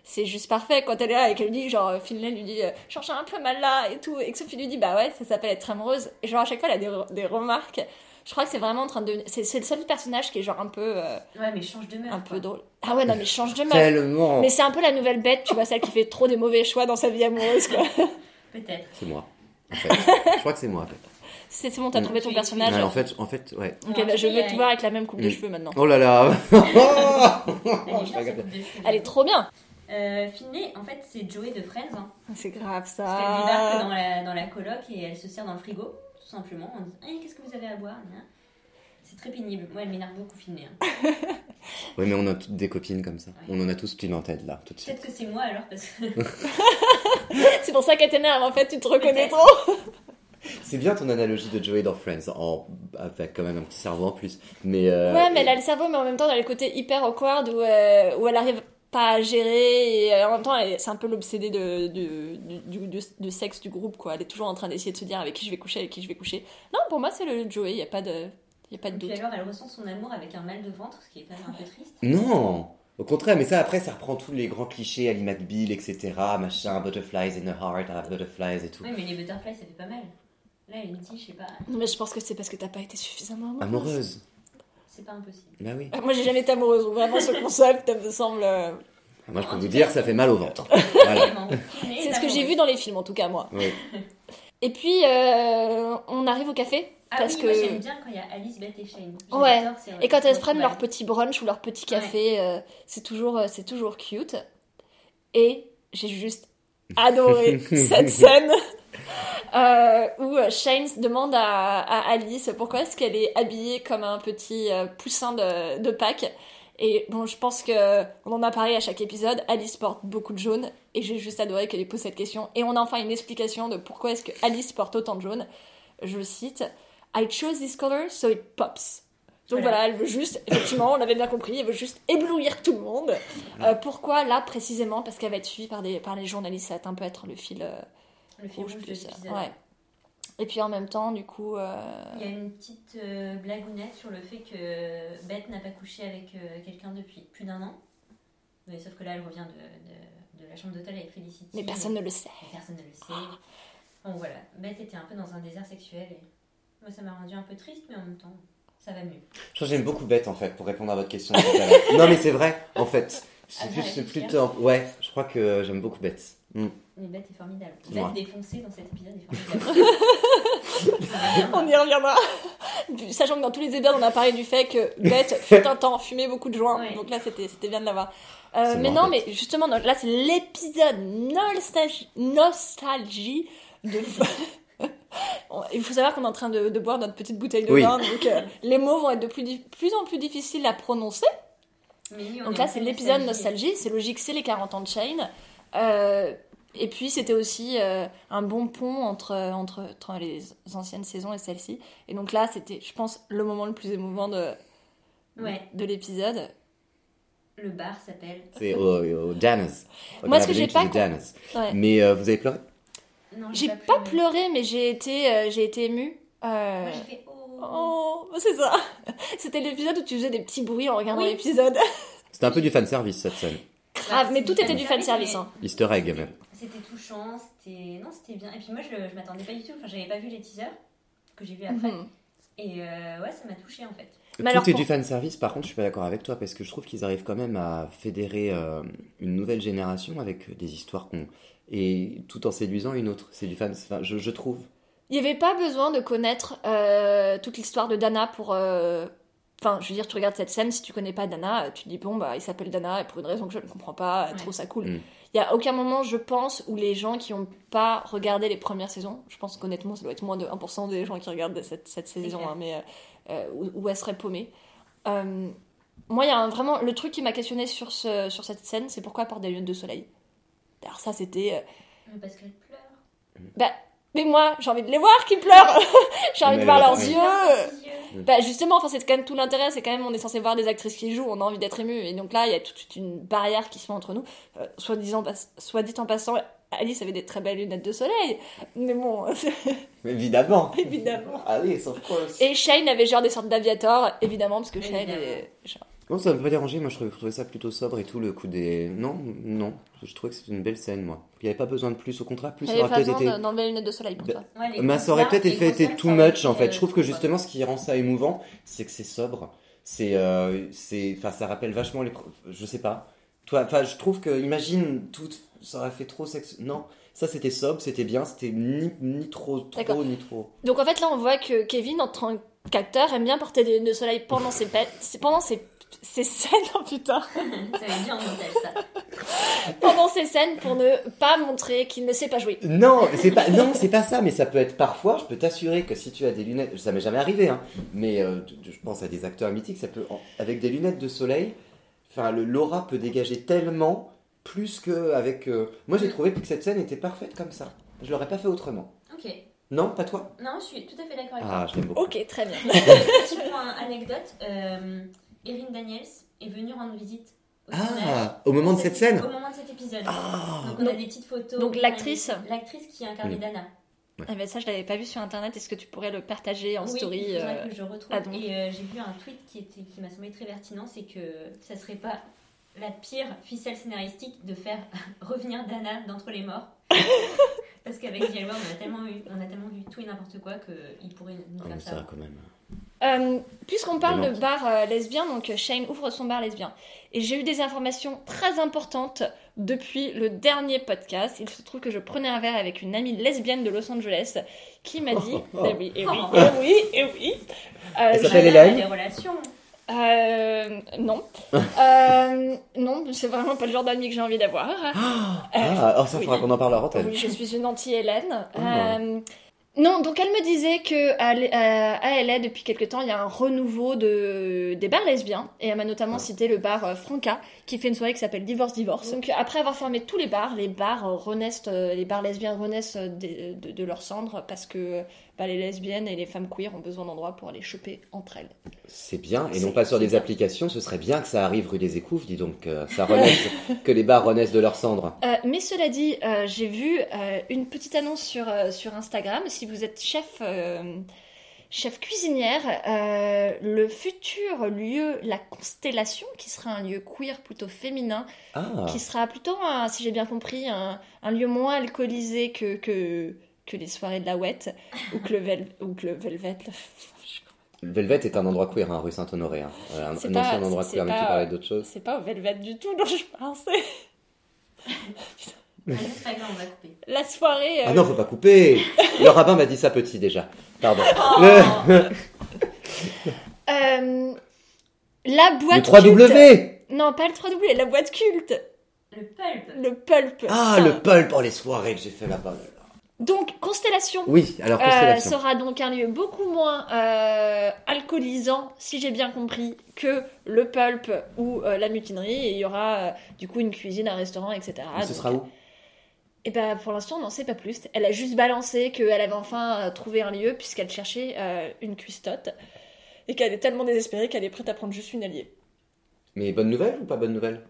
Euh, c'est juste parfait quand elle est là et qu'elle lui dit genre euh, Finlay lui dit euh, genre j'ai un peu mal là et tout et que Sophie lui dit bah ouais ça s'appelle être amoureuse et genre à chaque fois elle a des, re- des remarques je crois que c'est vraiment en train de devenir c'est c'est le seul personnage qui est genre un peu euh, Ouais, mais change de meuf. un quoi. peu drôle. Ah ouais, non, mais change de meuf. Tellement Mais c'est un peu la nouvelle bête, tu vois, celle qui fait trop des mauvais choix dans sa vie amoureuse, quoi. *laughs* Peut-être. C'est moi. En fait. je crois que c'est moi, en fait. C'est bon, t'as trouvé ton personnage. Ouais, en fait, en fait, ouais. Ok, bah, je vais te a- voir avec la même coupe de Mm. cheveux maintenant. Oh là là *laughs* *laughs* Je. Elle est trop bien. Euh, Finlay, en fait, c'est Joey de Friends. hein. C'est grave Parce qu'elle débarque ça. dans la, dans la coloc et elle se sert dans le frigo, tout simplement, en disant Eh, Qu'est-ce que vous avez à boire. C'est très pénible. Moi, elle m'énerve beaucoup filmée. hein. *laughs* Oui, mais on a toutes des copines comme ça. On en a tous une en tête là, tout de suite. Peut-être que c'est moi alors parce que. *laughs* *laughs* C'est pour ça qu'elle t'énerve, en fait, tu te reconnais trop. C'est bien ton analogie de Joey dans Friends, en... avec quand même un petit cerveau en plus. Mais euh, Ouais, mais elle a le cerveau, mais en même temps, elle a le côté hyper awkward où, euh, où elle arrive pas à gérer et euh, en même temps, elle- c'est un peu l'obsédée de, de, du, du, du- du sexe du groupe, quoi. Elle est toujours en train d'essayer de se dire avec qui je vais coucher, avec qui je vais coucher. Non, pour moi, c'est le Joey, il n'y a pas de. Y a pas de doute. alors, elle ressent son amour avec un mal de ventre, ce qui est quand même un peu triste. Non Au contraire, mais ça après, ça reprend tous les grands clichés, Ali McBeal, etc. Machin, butterflies in a heart, I have butterflies et tout. Oui, mais les butterflies, ça fait pas mal. Là, elle me dit, je sais pas, Mais je pense que c'est parce que t'as pas été suffisamment amoureuse. Amoureuse c'est pas impossible. Bah oui. Moi, j'ai jamais été amoureuse, donc vraiment, ce concept me semble. euh, Moi, je peux vous dire, ça fait mal au ventre. *laughs* Voilà. C'est ce que j'ai vu dans les films, en tout cas, moi. Oui. Et puis, euh, on arrive au café. Ah parce oui, que... moi j'aime bien quand il y a Alice, Beth et Shane. Ouais. Et quand elles se prennent leur petit brunch ou leur petit café, euh, c'est toujours, euh, c'est toujours cute. Et j'ai juste *laughs* adoré cette scène *laughs* *laughs* euh, où euh, Shane demande à, à Alice pourquoi est-ce qu'elle est habillée comme un petit euh, poussin de, de Pâques. Et bon, je pense que on en a parlé à chaque épisode. Alice porte beaucoup de jaune et j'ai juste adoré qu'elle ait posé cette question. Et on a enfin une explication de pourquoi est-ce que Alice porte autant de jaune. Je cite I chose this color so it pops. Donc Voilà. voilà, elle veut juste, effectivement, on l'avait bien compris, elle veut juste éblouir tout le monde. Euh, pourquoi là précisément? Parce qu'elle va être suivie par, des, par les journalistes, ça va un peu être le fil euh, Le fil rouge plus. Ouais. Et puis en même temps, du coup, euh, Il y a une petite euh, blagounette sur le fait que Beth n'a pas couché avec euh, quelqu'un depuis plus d'un an. Mais sauf que là, elle revient de, de, de la chambre d'hôtel avec Felicity. mais personne ne le sait. Personne ne le sait. Donc voilà, Beth était un peu dans un désert sexuel et moi ça m'a rendu un peu triste, mais en même temps, ça va mieux. Je crois que j'aime beaucoup Bête en fait, pour répondre à votre question. *laughs* Non, mais c'est vrai, en fait. C'est Ah, plus, plutôt. Ouais, je crois que j'aime beaucoup Bête. Mm. Mais Beth est formidable. Ouais. Beth défoncée dans cet épisode est formidable. *laughs* On y reviendra. Sachant que dans tous les épisodes, on a parlé du fait que Beth *laughs* fut un temps fumait beaucoup de joints. Ouais. Donc là, c'était c'était bien de l'avoir. Euh, mais marrant, non, mais justement, non, là, c'est l'épisode nostalgie, nostalgie de. *laughs* Il faut savoir qu'on est en train de, de boire notre petite bouteille de Oui. vin, donc euh, les mots vont être de plus, en plus difficiles à prononcer. Mais oui, on Donc là, c'est l'épisode nostalgie, c'est logique, c'est les 40 ans de Shane. Euh, et puis, c'était aussi euh, un bon pont entre, entre, entre les anciennes saisons et celle-ci. Et donc là, c'était, je pense, le moment le plus émouvant de, Ouais, de l'épisode. le bar s'appelle. C'est au, au Janus. Au Moi, ce que j'ai to pas Janus. Ouais. Mais euh, vous avez pleuré? Non, J'ai pas pleuré. pleuré, mais j'ai été, euh, j'ai été émue. Euh, Moi j'ai fait oh. Oh, c'est ça. *laughs* C'était l'épisode où tu faisais des petits bruits en regardant Oui. l'épisode. *laughs* C'était un peu du fanservice cette scène. Grave, Bah, mais tout était du fanservice, fanservice. Hein. Easter egg même. C'était touchant, c'était. Non, c'était bien. Et puis moi je, je m'attendais pas du tout, enfin j'avais pas vu les teasers que j'ai vu après. Mhm. Et euh, ouais, ça m'a touché en fait. Mais Tout alors, est pour- du fanservice, par contre, je suis pas d'accord avec toi parce que je trouve qu'ils arrivent quand même à fédérer euh, une nouvelle génération avec des histoires qu'on. Et tout en séduisant une autre. C'est du fan. Enfin, je, je trouve. Il n'y avait pas besoin de connaître euh, toute l'histoire de Dana pour. euh, Enfin, je veux dire, tu regardes cette scène, si tu connais pas Dana, tu te dis, bon, bah, il s'appelle Dana, et pour une raison que je ne comprends pas, Ouais. trouve ça cool. Mm. Il y a aucun moment, je pense, où les gens qui n'ont pas regardé les premières saisons, je pense qu'honnêtement, ça doit être moins de 1% des gens qui regardent cette, cette saison, hein, mais euh, euh, où, où elle serait paumée. Euh, moi, il y a un- vraiment. Le truc qui m'a questionné sur, ce, sur cette scène, c'est pourquoi elle porte des lunettes de soleil? Alors, ça, c'était. euh, parce qu'elle pleure. bah, mais moi, j'ai envie de les voir qui pleurent. *laughs* j'ai envie Mais de voir leurs oui. yeux. Bah justement, enfin c'est quand même tout l'intérêt, c'est quand même on est censé voir des actrices qui jouent, on a envie d'être ému, et donc là il y a toute une barrière qui se fait entre nous. Euh, soit, disant, soit dit en passant, Alice avait des très belles lunettes de soleil, mais bon, *laughs* Évidemment. évidemment. Alice, of course. Et Shane avait genre des sortes d'aviators, évidemment, parce que Shane est... genre- Non, ça m'a pas dérangé. Moi, je trouvais ça plutôt sobre et tout, le coup des. Non, non. Je trouvais que c'était une belle scène, moi. Il n'y avait pas besoin de plus, au contraire, plus Il ça aurait peut-être été. de- d'enlever les lunettes de soleil pour Bah, toi. Ouais, les Mais ça aurait peut-être barres, été too much en fait. euh, Je trouve que quoi. justement ce qui rend ça émouvant, c'est que c'est sobre. C'est, euh, c'est, enfin, ça rappelle vachement les, je sais pas. Toi, enfin, je trouve que imagine tout, ça aurait fait trop sexe. Non, ça c'était sobre, c'était bien, c'était ni, ni trop, trop, ni trop. Donc en fait là on voit que Kevin en train, qu'acteur aime bien porter des lunettes de soleil pendant ses, pendant ses, ses scènes, oh putain, *laughs* Ça va être bien en montage, ça. pendant ses scènes pour ne pas montrer qu'il ne sait pas jouer. Non, c'est pas, non, c'est pas ça, mais ça peut être parfois. Je peux t'assurer que si tu as des lunettes, ça m'est jamais arrivé, hein, mais euh, je pense à des acteurs mythiques, ça peut, avec des lunettes de soleil, enfin, le l'aura peut dégager tellement plus que avec. euh, Moi, j'ai trouvé que cette scène était parfaite comme ça. Je l'aurais pas fait autrement. Ok. Non, pas toi? Non, je suis tout à fait d'accord avec Ah, je l'aime beaucoup. Ok, très bien. toi. Petit point anecdote euh, Erin Daniels est venue rendre visite au tournage. Ah, au moment de cette scène Au moment de cet épisode. Ah. Donc on a des petites photos. donc l'actrice L'actrice qui incarnait Mm. Dana. Eh ben, ça, je l'avais pas vu sur internet. Est-ce que tu pourrais le partager en oui, story il faudrait euh, que je retrouve. ah. Et euh, j'ai vu un tweet qui, était, qui m'a semblé très pertinent, c'est que ça serait pas la pire ficelle scénaristique de faire *laughs* revenir Dana d'entre les morts. *laughs* Parce qu'avec The on a tellement eu, on a tellement vu tout et n'importe quoi qu'il pourrait nous Ah, mais faire ça, ça. quand même. Euh, Puisqu'on parle de bar euh, lesbien, donc euh, Shane ouvre son bar lesbien. Et j'ai eu des informations très importantes depuis le dernier podcast. Il se trouve que je prenais un verre avec une amie lesbienne de Los Angeles qui m'a dit Eh oui, eh oui, Oh. eh oui, eh oui. Euh, Elle s'appelle Hélène des relations. Euh, non. *laughs* Euh, non, c'est vraiment pas le genre d'amie que j'ai envie d'avoir. Euh, Ah, oh, ça oui. faudra qu'on en parle en antenne. Oui, je suis une anti-Hélène. Oh. Euh, non, donc elle me disait que à, L- à- LA, depuis quelque temps, il y a un renouveau de, des bars lesbiens. Et elle m'a notamment cité le bar euh, Franca, qui fait une soirée qui s'appelle Divorce Divorce. Donc après avoir fermé tous les bars, les bars euh, renaissent, euh, les bars lesbiens renaissent euh, des- de, de leurs cendres parce que bah, les lesbiennes et les femmes queer ont besoin d'endroits pour aller choper entre elles. C'est bien, et non pas sur des bien. applications, ce serait bien que ça arrive rue des Écouves, dis donc, euh, ça renaisse, *laughs* que les bars renaissent de leurs cendres. Euh, mais cela dit, euh, j'ai vu euh, une petite annonce sur, euh, sur Instagram. Si vous êtes chef, euh, chef cuisinière, euh, le futur lieu, la Constellation, qui sera un lieu queer plutôt féminin, Ah, qui sera plutôt, un- si j'ai bien compris, un, un lieu moins alcoolisé que, que, que les soirées de la Ouette ou que le, vel, ou que le Velvet. Velvet est un endroit queer, hein, rue Saint-Honoré. Hein. Euh, Un, pas- endroit c'est queer, mais tu pas- parlais d'autre chose. C'est pas au Velvet du tout dont je pensais. C'est pas grave, on va couper. La soirée. euh, Ah non, faut pas couper Le rabbin m'a dit ça petit déjà. Pardon. Oh. Le, *laughs* euh, la boîte le 3W Non, pas le 3W, la boîte culte. Le pulp. Le pulp. Ah, le pulp, oh les soirées que j'ai fait là-bas. Donc, Constellation. Oui, alors euh, Constellation. sera donc un lieu beaucoup moins euh, alcoolisant, si j'ai bien compris, que le pulp ou euh, la mutinerie. Et il y aura euh, du coup une cuisine, un restaurant, etc. Mais ce Donc, sera où? Et ben pour l'instant, on n'en sait pas plus. Elle a juste balancé qu'elle avait enfin euh, trouvé un lieu puisqu'elle cherchait euh, une cuistotte. Et qu'elle est tellement désespérée qu'elle est prête à prendre juste une alliée. Mais bonne nouvelle ou pas bonne nouvelle?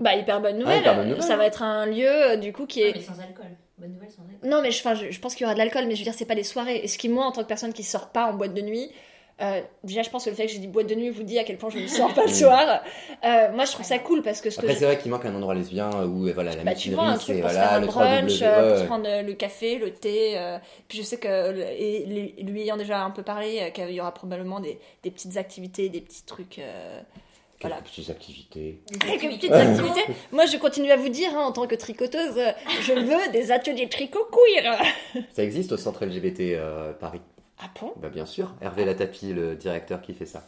Bah, hyper bonne Ah, hyper bonne nouvelle. Ça va être un lieu, euh, du coup, qui Ah, est. mais sans alcool. Bonne nouvelle sans alcool. Non, mais je, je pense qu'il y aura de l'alcool, mais je veux dire, c'est pas des soirées. Et ce qui, moi, en tant que personne qui sort pas en boîte de nuit, euh, déjà, je pense que le fait que j'ai dit boîte de nuit vous dit à quel point je ne sors pas le soir. Euh, moi, je trouve ça cool parce que ce que Après, je- c'est vrai qu'il manque un endroit lesbien où euh, voilà, la Bah, tu vois, un truc pour voilà, faire un le brunch, 3W. euh, pour prendre le café, le thé. puis je sais que, et lui, ayant déjà un peu parlé, qu'il y aura probablement des, des petites activités, des petits trucs. Quelques voilà. petites activités. Quelques petites activités. Moi, je continue à vous dire, hein, en tant que tricoteuse, je veux des ateliers tricot queer. Ça existe au centre LGBT Paris Ah bon? Bah bien sûr, Hervé Latapi, le directeur qui fait ça.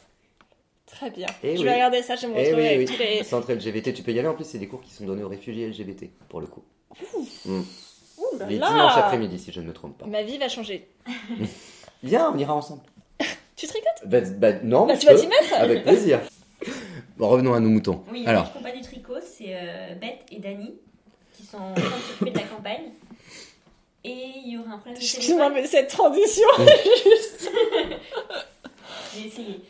Très bien. Eh je oui. vais regarder ça, je vais me Eh retrouver oui, avec oui. tous les... Centre LGBT, tu peux y aller en plus, c'est des cours qui sont donnés aux réfugiés LGBT, pour le coup. Mm. Ouh là Les là. dimanches après-midi, si je ne me trompe pas. Ma vie va changer. *laughs* Viens, on ira ensemble. *laughs* Tu tricotes? Bah, bah, non, Bah, mais tu je vas t'y mettre Avec *laughs* plaisir. Bon, revenons à nos moutons. Oui, Alors, ils font pas du tricot, c'est euh, Beth et Dani qui sont en train de s'occuper de la campagne. Et il y aura un problème de Excuse-moi, téléphone. mais cette transition *laughs* J'ai essayé.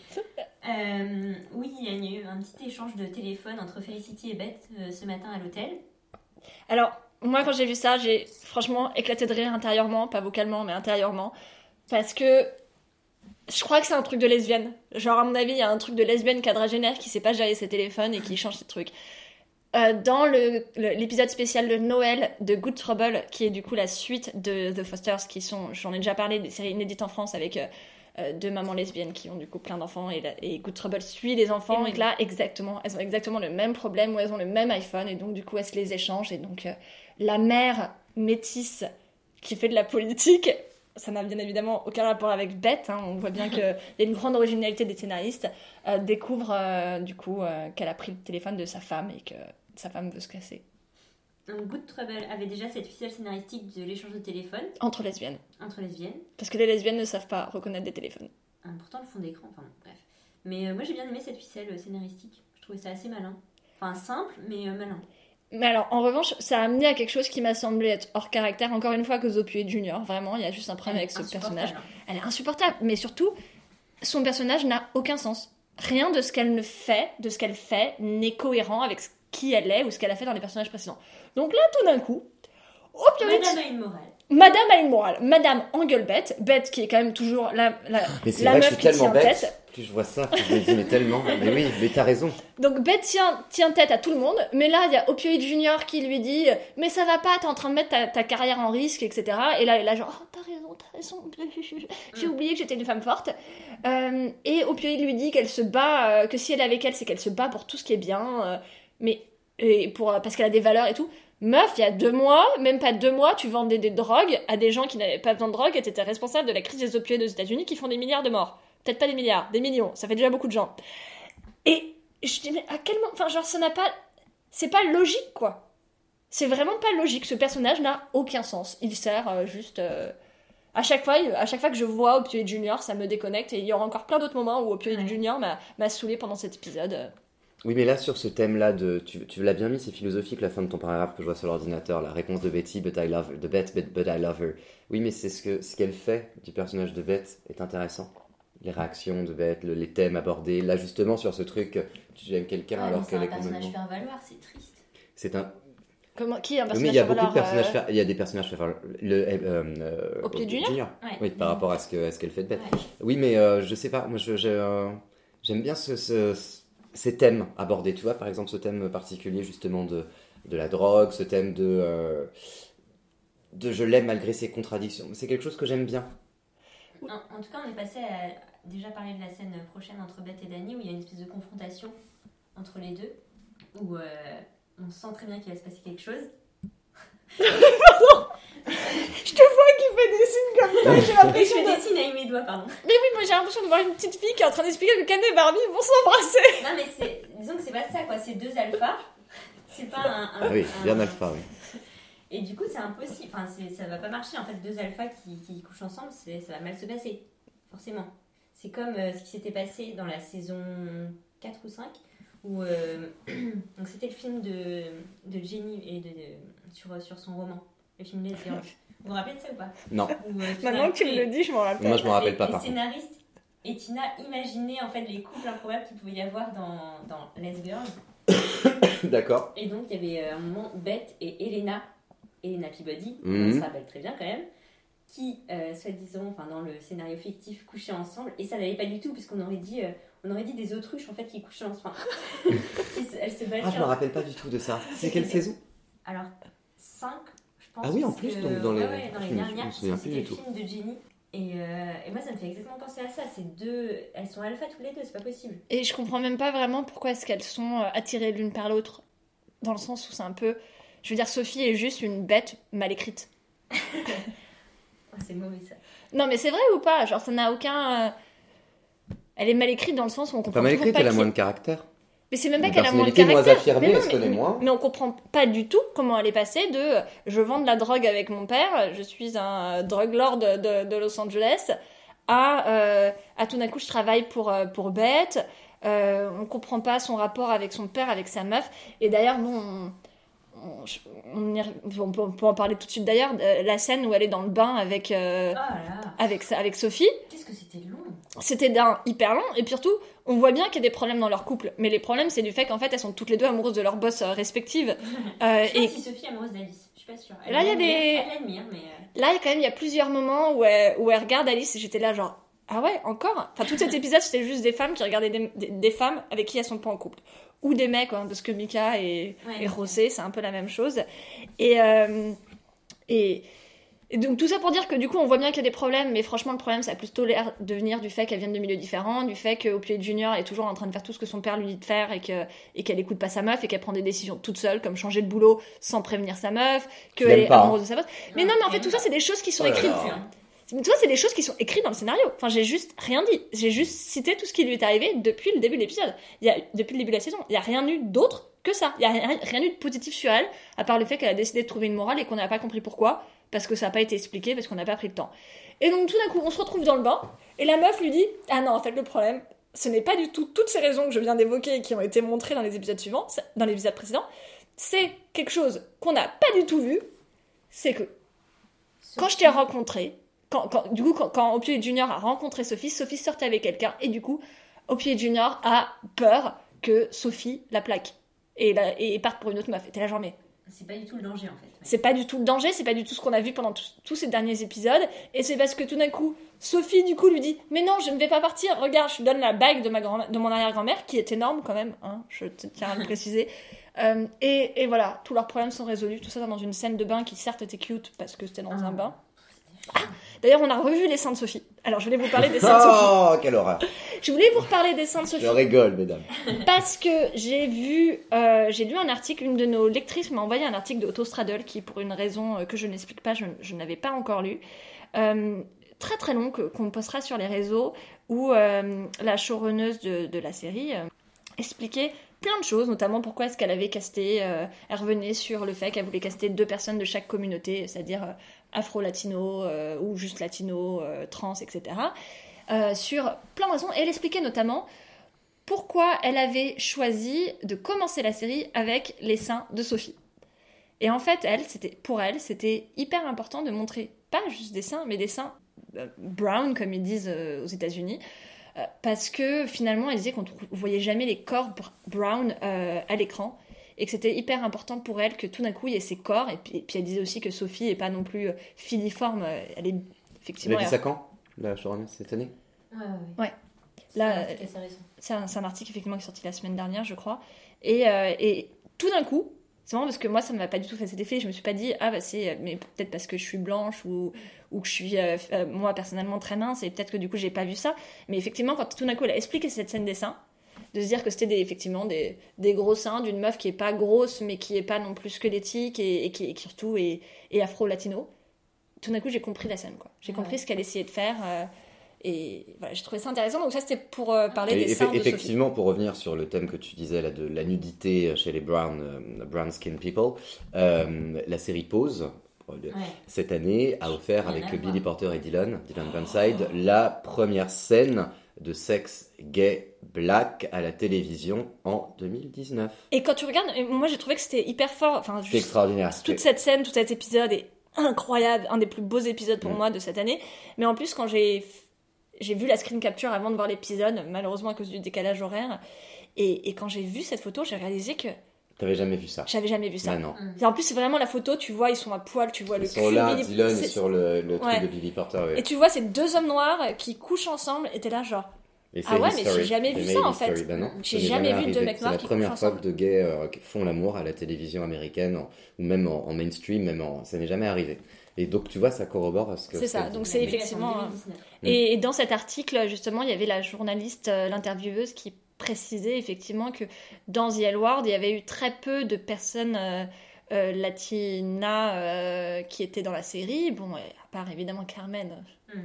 Euh, oui, il y a eu un petit échange de téléphone entre Felicity et Beth euh, ce matin à l'hôtel. Alors, moi, quand j'ai vu ça, j'ai franchement éclaté de rire intérieurement, pas vocalement, mais intérieurement. Parce que je crois que c'est un truc de lesbienne. Genre, à mon avis, il y a un truc de lesbienne quadragénaire qui sait pas gérer ses téléphones et qui change ses trucs. Euh, dans l'épisode spécial de Noël de Good Trouble, qui est du coup la suite de The Fosters, qui sont, j'en ai déjà parlé, des séries inédites en France avec euh, euh, deux mamans lesbiennes qui ont du coup plein d'enfants et, Good Trouble suit les enfants Et et là, exactement, elles ont exactement le même problème où elles ont le même iPhone et donc du coup elles se les échangent et donc euh, la mère métisse qui fait de la politique ça n'a bien évidemment aucun rapport avec Beth, hein, on voit bien *laughs* qu'il y a une grande originalité des scénaristes, découvre du coup qu'elle a pris le téléphone de sa femme et que sa femme veut se casser. Donc Good Trouble avait déjà cette ficelle scénaristique de l'échange de téléphone Entre lesbiennes. entre lesbiennes. Parce que les lesbiennes ne savent pas reconnaître des téléphones. Ah, pourtant le fond d'écran, enfin bref. Mais euh, moi j'ai bien aimé cette ficelle euh, scénaristique. Je trouvais ça assez malin. Enfin simple, mais euh, malin. Mais alors, en revanche, ça a amené à quelque chose qui m'a semblé être hors caractère, encore une fois, que Zopioid Junior. Vraiment, il y a juste un problème avec ce personnage. Elle est insupportable, mais surtout, son personnage n'a aucun sens. Rien de ce qu'elle ne fait, de ce qu'elle fait, n'est cohérent avec ce- qui elle est ou ce qu'elle a fait dans les personnages précédents. Donc là, tout d'un coup, opioïdes, Madame a une morale. Madame a une morale. Madame engueule Bête. Bête qui est quand même toujours la, la, Mais c'est la vrai que meuf je suis qui tellement tient bête. tête. Plus je vois ça, plus je me dis, mais tellement. Mais oui, mais t'as raison. Donc Beth tient, tient tête à tout le monde, mais là il y a Opioid Junior qui lui dit Mais ça va pas, t'es en train de mettre ta, ta carrière en risque, etc. Et là elle est là genre Oh t'as raison, t'as raison, *laughs* j'ai Mm. oublié que j'étais une femme forte. Euh, et Opioid lui dit qu'elle se bat, euh, que si elle est avec elle, c'est qu'elle se bat pour tout ce qui est bien, euh, mais et pour, parce qu'elle a des valeurs et tout. Meuf, il y a deux mois, même pas deux mois, tu vendais des drogues à des gens qui n'avaient pas besoin de drogue et t'étais responsable de la crise des opioïdes aux États-Unis qui font des milliards de morts. Peut-être pas des milliards, des millions, ça fait déjà beaucoup de gens. Et je dis, mais à quel moment. Enfin, genre, ça n'a pas. C'est pas logique, quoi. C'est vraiment pas logique. Ce personnage n'a aucun sens. Il sert euh, juste. euh, À chaque, fois, à chaque fois que je vois Opioid Junior, ça me déconnecte. Et il y aura encore plein d'autres moments où Opioid Ouais. Junior m'a m'a saoulé pendant cet épisode. Oui, mais là, sur ce thème-là, de, tu, tu l'as bien mis, c'est philosophique, la fin de ton paragraphe que je vois sur l'ordinateur, la réponse de Betty, but I love her, de Beth, but, but I love her. Oui, mais c'est ce que ce qu'elle fait du personnage de Beth est intéressant. Les réactions de Beth, le- les thèmes abordés, là, justement, sur ce truc, tu aimes quelqu'un Ouais, mais alors c'est qu'elle un est personnage complètement... faire valoir, c'est triste. C'est un... Comment, qui est un Oui, personnage mais il y a beaucoup de personnages euh, faire... Il y a des personnages faire valoir. Le, euh, euh, Opioid Junior Ouais. Oui, par rapport à ce qu'elle fait de Beth. Ouais. Oui, mais euh, je sais pas, moi je, je, euh, j'aime bien ce, ce- ces thèmes abordés, tu vois, par exemple ce thème particulier justement de, de la drogue, ce thème de, euh, de je l'aime malgré ses contradictions. C'est quelque chose que j'aime bien. En, en tout cas, on est passé à déjà parler de la scène prochaine entre Beth et Danny où il y a une espèce de confrontation entre les deux où euh, on sent très bien qu'il va se passer quelque chose. *laughs* *laughs* Je te vois qui fait des signes comme ça, j'ai Et je l'impression fais de... des signes avec mes doigts, pardon. Mais oui, moi j'ai l'impression de voir une petite fille qui est en train d'expliquer que Ken et Barbie vont s'embrasser. Non, mais c'est, disons que c'est pas ça, quoi. C'est deux alphas. C'est pas un. un- Ah oui, un- bien alpha, oui. Et du coup, c'est impossible. Enfin, ça va pas marcher. En fait, deux alphas qui, qui couchent ensemble, ça va mal se passer. Forcément. C'est comme euh, ce qui s'était passé dans la saison 4 ou 5, où. euh, *clears throat* donc, c'était le film de, de Jenny et de, de- sur, sur son roman. Le film Les Girls. Vous vous rappelez de ça ou pas Non, Où, euh, Maintenant que tu me le dis, je m'en rappelle. moi je m'en rappelle les, pas les contre. scénaristes et Tina imaginaient en fait les couples improbables qu'il pouvait y avoir dans, dans Les Girls. *coughs* D'accord. Et donc, il y avait euh, un moment Beth et Elena, Elena Peabody, Mhm. on se rappelle très bien quand même, qui, euh, soi-disant, enfin dans le scénario fictif, couchaient ensemble. Et ça n'allait pas du tout, puisqu'on aurait dit, euh, on aurait dit des autruches en fait qui couchaient ensemble. *laughs* Elles se battaient. Ah, je me rappelle pas du tout de ça. C'est quelle saison? Alors, 5, je pense. Ah oui, en plus, que- donc, dans les- ouais, ouais, dans les dernières, le tout. film de Jenny. Et, euh, et moi, ça me fait exactement penser à ça. C'est deux. Elles sont alpha toutes les deux, c'est pas possible. Et je comprends même pas vraiment pourquoi est-ce qu'elles sont euh, attirées l'une par l'autre. Dans le sens où c'est un peu. Je veux dire, Sophie est juste une bête mal écrite. *laughs* Oh, c'est mauvais ça. Non, mais c'est vrai ou pas? Genre, ça n'a aucun. euh, Elle est mal écrite dans le sens où on comprend Pas mal écrite, pas elle a moins de caractère. Mais c'est même pas qu'elle a moins de caractère. affirmée, mais, non, elle se connaît mais- moins. mais on comprend pas du tout comment elle est passée de je vends de la drogue avec mon père, je suis un euh, drug lord de, de Los Angeles, à, euh, à tout d'un coup je travaille pour, euh, pour Beth. Euh, on comprend pas son rapport avec son père, avec sa meuf. Et d'ailleurs, bon, on, peut, on peut en parler tout de suite d'ailleurs, euh, la scène où elle est dans le bain avec, euh, Oh là là, avec, avec Sophie qu'est-ce que c'était long. c'était d'un hyper long et puis surtout on voit bien qu'il y a des problèmes dans leur couple mais les problèmes c'est du fait qu'en fait elles sont toutes les deux amoureuses de leurs boss euh, respectives Euh, *laughs* Je sais et pas si Sophie est amoureuse d'Alice, je suis pas sûre. Là, il y a des- Elle l'admire, mais. euh, là quand même il y a plusieurs moments où elle, où elle regarde Alice et j'étais là genre ah ouais encore? Enfin tout cet épisode c'était juste des femmes qui regardaient des, des- des femmes avec qui elles sont pas en couple ou des mecs hein, parce que Mika et, Ouais, et. Rosé c'est un peu la même chose et euh, et et donc tout ça pour dire que du coup on voit bien qu'il y a des problèmes, mais franchement le problème ça a plutôt l'air de venir du fait qu'elle vienne de milieux différents, du fait que Opioid Junior est toujours en train de faire tout ce que son père lui dit de faire et que et qu'elle écoute pas sa meuf et qu'elle prend des décisions toute seule comme changer de boulot sans prévenir sa meuf, qu'elle est pas, hein. amoureuse de sa meuf. Mais non mais en fait tout ça c'est des choses qui sont écrites. tu vois, c'est des choses qui sont écrites dans le scénario. Enfin, j'ai juste rien dit. J'ai juste cité tout ce qui lui est arrivé depuis le début de l'épisode. Il y a, depuis le début de la saison. Il y a rien eu d'autre que ça. Il y a rien, rien eu de positif sur elle, à part le fait qu'elle a décidé de trouver une morale et qu'on n'a pas compris pourquoi, parce que ça n'a pas été expliqué, parce qu'on n'a pas pris le temps. Et donc tout d'un coup, on se retrouve dans le bain, et la meuf lui dit Ah non, en fait, le problème, ce n'est pas du tout toutes ces raisons que je viens d'évoquer et qui ont été montrées dans les épisodes suivants, dans les épisodes précédents. C'est quelque chose qu'on n'a pas du tout vu. C'est que quand je t'ai rencontré, quand, quand- du coup, quand, quand Opie Junior a rencontré Sophie, Sophie sortait avec quelqu'un et du coup, Opie Junior a peur que Sophie la plaque et, la, et parte pour une autre meuf. Et t'es là, genre, mais C'est pas du tout le danger en fait. Ouais. c'est pas du tout le danger, c'est pas du tout ce qu'on a vu pendant tous- ces derniers épisodes. Et c'est parce que tout d'un coup, Sophie, du coup, lui dit Mais non, je ne vais pas partir. Regarde, je te donne la bague de, ma grand de mon arrière-grand-mère, qui est énorme quand même, hein, je te tiens à le préciser. *laughs* Euh, et, et voilà, tous leurs problèmes sont résolus. Tout ça dans une scène de bain qui, certes, était cute parce que c'était dans Ah. un bain. D'ailleurs, on a revu les de Sophie. Alors, je voulais vous parler des seins de Sophie. Oh, quelle horreur. Je voulais vous reparler des de Sophie. Je rigole, mesdames. Parce que j'ai vu, euh, j'ai lu un article, une de nos lectrices m'a envoyé un article de Otto Straddle qui, pour une raison euh, que je n'explique pas, je, je n'avais pas encore lu. Euh, très très long qu'on postera sur les réseaux où euh, la showrunneuse de, de la série expliquait plein de choses, notamment pourquoi est-ce qu'elle avait casté, euh, elle revenait sur le fait qu'elle voulait caster deux personnes de chaque communauté, c'est-à-dire afro-latino euh, ou juste latino, euh, trans, etc. euh, sur plein de raisons. Elle expliquait notamment pourquoi elle avait choisi de commencer la série avec les seins de Sophie. Et en fait, elle, c'était pour elle, c'était hyper important de montrer pas juste des seins, mais des seins brown, comme ils disent aux États-Unis, parce que finalement, elle disait qu'on ne voyait jamais les corps br- brown à l'écran, et que c'était hyper important pour elle que tout d'un coup il y ait ces corps. Et puis, et puis elle disait aussi que Sophie est pas non plus euh, filiforme, euh, elle est effectivement. l'as dit ça quand La showrunner cette année? Ouais, ouais, Ouais. ouais. Là, C'est un euh. C'est un, article effectivement qui est sorti la semaine dernière, je crois. Et, euh, et tout d'un coup, c'est marrant parce que moi, ça ne m'a pas du tout fait cet effet. Je me suis pas dit, ah bah c'est, mais peut-être parce que je suis blanche ou, ou que je suis, euh, moi personnellement, très mince et peut-être que du coup, j'ai pas vu ça. Mais effectivement, quand tout d'un coup, elle a expliqué cette scène des seins, de se dire que c'était des, effectivement des, des gros seins d'une meuf qui est pas grosse mais qui est pas non plus squelettique et, et qui, et qui surtout est, est afro-latino. Tout d'un coup, j'ai compris la scène, quoi. J'ai Ouais. compris ce qu'elle essayait de faire. euh, et voilà, j'ai trouvé ça intéressant. Donc ça, c'était pour euh, parler Et des seins de Sophie. effectivement, pour revenir sur le thème que tu disais là de la nudité chez les brown, euh, brown skin people, euh, la série Pose euh, Ouais. cette année a offert avec Billy. Porter et Dylan, Dylan Burnside, la première scène de sexe gay black à la télévision en 2019. Et quand tu regardes, moi j'ai trouvé que c'était hyper fort. Enfin, C'est extraordinaire. toute cette scène, tout cet épisode est incroyable, un des plus beaux épisodes pour Mm. moi de cette année. Mais en plus, quand j'ai j'ai vu la screen capture avant de voir l'épisode, malheureusement à cause du décalage horaire, et, et quand j'ai vu cette photo, j'ai réalisé que T'avais jamais vu ça j'avais jamais vu ça. Ah non. Et en plus, c'est vraiment la photo, tu vois, ils sont à poil, tu vois le Ils sont cul, là, Billy- Dylan est c'est- sur le, le truc Ouais. de Billy Porter. ouais. Et tu vois ces deux hommes noirs qui couchent ensemble, et t'es là genre, Et c'est Ah ouais, mais j'ai jamais vu C'est ça, en fait. Ben non, J'ai jamais vu deux mecs noirs C'est qui la première fois que deux gays euh, qui font l'amour à la télévision américaine, en- ou même en, en mainstream, même en, ça n'est jamais arrivé. Et donc tu vois, ça corrobore ce que. C'est ça, donc c'est effectivement, en 2019. Mm. Et dans cet article, justement, il y avait la journaliste, euh, l'intervieweuse, qui précisait effectivement que dans The L Word, il y avait eu très peu de personnes euh, euh, latinas euh, qui étaient dans la série. Bon, à part évidemment Carmen. Mm.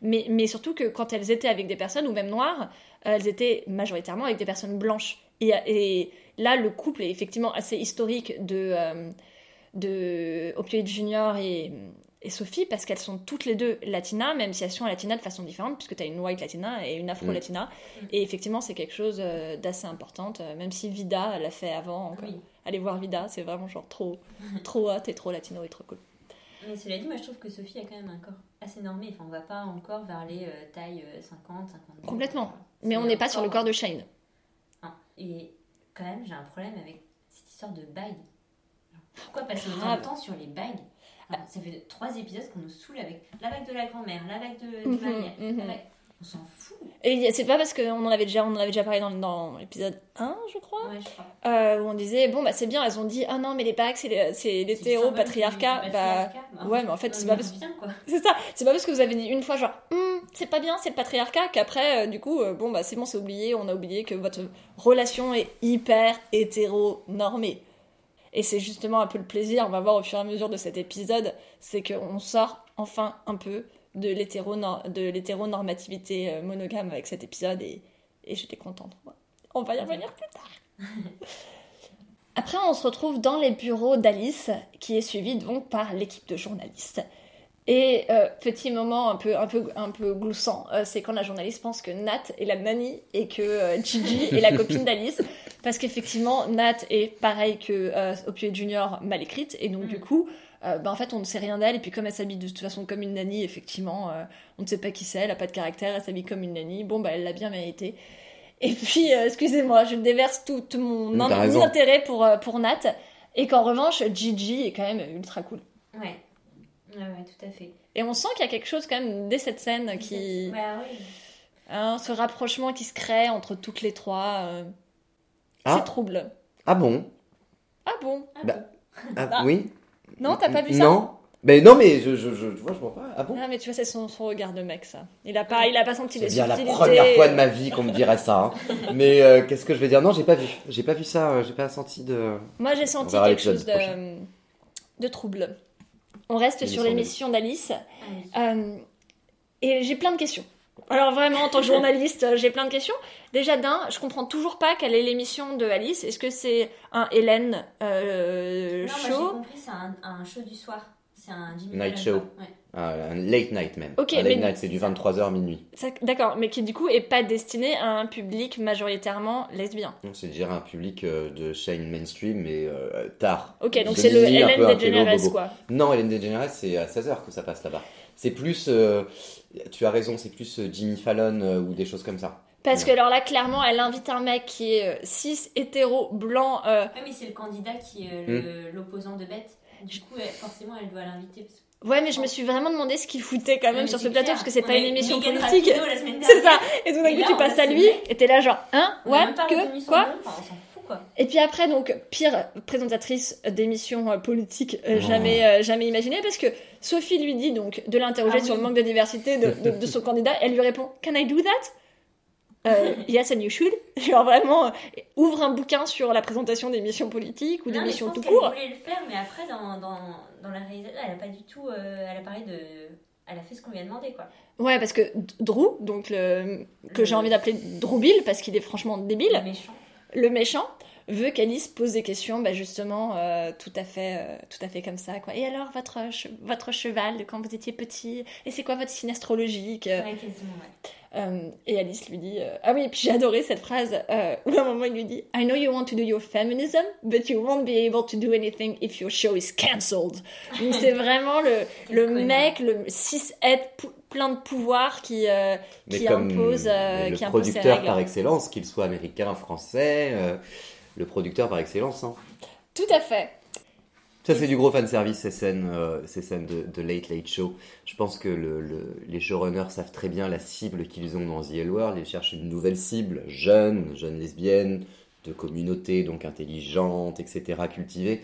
Mais, mais surtout que quand elles étaient avec des personnes, ou même noires, euh, elles étaient majoritairement avec des personnes blanches. Et, et là, le couple est effectivement assez historique de, de Opioid Junior et, et Sophie, parce qu'elles sont toutes les deux latinas, même si elles sont latinas de façon différente, puisque tu as une white latina et une afro-latina. Mm. Et effectivement, c'est quelque chose euh, d'assez important, euh, même si Vida l'a fait avant. encore. Oui. Allez voir Vida, c'est vraiment genre trop, *laughs* trop hot et trop latino et trop cool. Mais cela dit, moi je trouve que Sophie a quand même un corps assez normé. Enfin, on va pas encore vers les euh, tailles euh, 50, 52. Complètement. Mais on n'est pas sur le corps de Shane. Hein. Et quand même, j'ai un problème avec cette histoire de bague. Pourquoi passer autant de temps sur les bagues Enfin, Ça fait trois épisodes qu'on nous saoule avec la bague de la grand-mère, la bague de, Mhm, mariage. la mhm. bague- On s'en fout. Et c'est pas parce qu'on en avait déjà, on en avait déjà parlé dans, dans l'épisode 1, je crois, Ouais, je crois. euh, où on disait, bon, bah c'est bien, elles ont dit, ah non, mais les bacs, c'est l'hétéro-patriarcat. Bah, patriarcat. ouais, mais en fait, c'est pas parce- ça, c'est pas parce que vous avez dit une fois, genre, Hum, c'est pas bien, c'est le patriarcat, qu'après, euh, du coup, euh, bon, bah c'est bon, c'est oublié, on a oublié que votre relation est hyper hétéro-normée. Et c'est justement un peu le plaisir, on va voir au fur et à mesure de cet épisode, c'est qu'on sort enfin un peu de l'hétéro- de l'hétéronormativité euh, monogame avec cet épisode et, et j'étais contente. On va y revenir plus tard. *laughs* Après, on se retrouve dans les bureaux d'Alice, qui est suivie donc par l'équipe de journalistes. Et euh, petit moment un peu, un peu, un peu gloussant, euh, c'est quand la journaliste pense que Nat est la nanny et que euh, Gigi *laughs* est la copine d'Alice. Parce qu'effectivement, Nat est pareil que euh, Opioid Junior mal écrite. Et donc, du coup, euh, ben, en fait, on ne sait rien d'elle. Et puis, comme elle s'habille de toute façon comme une nanny, effectivement, euh, on ne sait pas qui c'est, elle n'a pas de caractère, elle s'habille comme une nanny. Bon, bah, elle l'a bien mérité. Et puis, euh, excusez-moi, je déverse tout, tout mon in- raison. intérêt pour, pour Nat. Et qu'en revanche, Gigi est quand même ultra cool. Ouais. Ouais, ouais, tout à fait. Et on sent qu'il y a quelque chose quand même dès cette scène qui... Ouais, oui. hein, ce rapprochement qui se crée entre toutes les trois. euh, Ah. C'est trouble. Ah bon? Ah bon? Ah Bah, bon. Ah, Ah. Oui Non, t'as pas vu ça? Non mais non, mais je, je, je, tu vois, je vois pas. Ah bon? Ah mais tu vois, c'est son, son regard de mec ça. Il a pas, il a pas senti C'est bien la première fois de ma vie qu'on me dirait ça. hein. *laughs* Mais euh, qu'est-ce que je vais dire? Non, j'ai pas vu. J'ai pas vu ça. euh, J'ai pas senti de. Moi j'ai senti quelque chose de, prochain. de trouble. On reste sur L'émission d'Alice. Euh, et j'ai plein de questions. Alors vraiment, en tant que *laughs* journaliste, euh, j'ai plein de questions. Déjà d'un, je comprends toujours pas quelle est l'émission de Alice. Est-ce que c'est un Hélène euh, non, moi j'ai show compris, c'est un, un show du soir. C'est un Jimmy Night Fallon, show. Ouais. Ah, un late night même. Ok, un late mais- night, c'est du 23h minuit. D'accord, mais qui du coup est pas destiné à un public majoritairement lesbien. C'est déjà un public euh, de chaîne mainstream, mais euh, tard. Ok, donc c'est le Hélène DeGeneres quoi. Non, Hélène DeGeneres, c'est à 16h que ça passe là-bas. C'est plus. euh, tu as raison, c'est plus Jimmy Fallon euh, ou des choses comme ça. Parce que alors là, clairement, elle invite un mec qui est euh, cis, hétéro, blanc. euh, Ouais, mais c'est le candidat qui est euh, le- l'opposant de Beth. Du coup, elle- forcément, elle doit l'inviter. parce que- Ouais, mais je me suis vraiment demandé ce qu'il foutait quand même Ouais, sur ce plateau clair. parce que c'est pas une émission Miguel politique. *laughs* C'est ça. Et tout d'un coup, là, tu passes à lui et t'es là genre, hein, pas que, quoi enfin, fout quoi. Et puis après, donc, pire présentatrice d'émissions euh, politiques euh, Oh. jamais, euh, jamais imaginée, parce que Sophie lui dit donc de l'interroger Ah sur oui. le manque de diversité de, de- de *laughs* son candidat. Elle lui répond Can I do that? Euh, Yes, and you should. *laughs* Genre vraiment, euh, ouvre un bouquin sur la présentation d'émissions politiques ou Non, d'émissions pense tout court. voulait le faire, mais après, dans, dans, dans la réalisation, elle a pas du tout. euh, elle a parlé de. Elle a fait ce qu'on lui a demandé quoi. Ouais, parce que Drew, donc le, que Le- j'ai envie d'appeler Drew Bill, parce qu'il est franchement débile, Le méchant. le méchant, veut qu'Alice pose des questions, bah justement, euh, tout à fait, euh, tout à fait comme ça, quoi. Et alors, votre, votre cheval quand vous étiez petit, et c'est quoi votre signe astrologique Ouais, quasiment, ouais. Euh, Et Alice lui dit, euh, ah oui, et puis j'ai adoré cette phrase euh, où à un moment il lui dit, I know you want to do your feminism, but you won't be able to do anything if your show is cancelled. Donc c'est vraiment le, le mec, le cis pou- plein de pouvoir qui, euh, qui comme impose, euh, le qui impose producteur règles. par excellence, qu'il soit américain, français, euh, le producteur par excellence. hein. Tout à fait. Ça, c'est du gros fanservice, ces scènes, euh, ces scènes de, Late Late Show. Je pense que le, le- les showrunners savent très bien la cible qu'ils ont dans The L World. Ils cherchent une nouvelle cible, jeune, jeune lesbienne, de communauté, donc intelligente, etc., cultivée.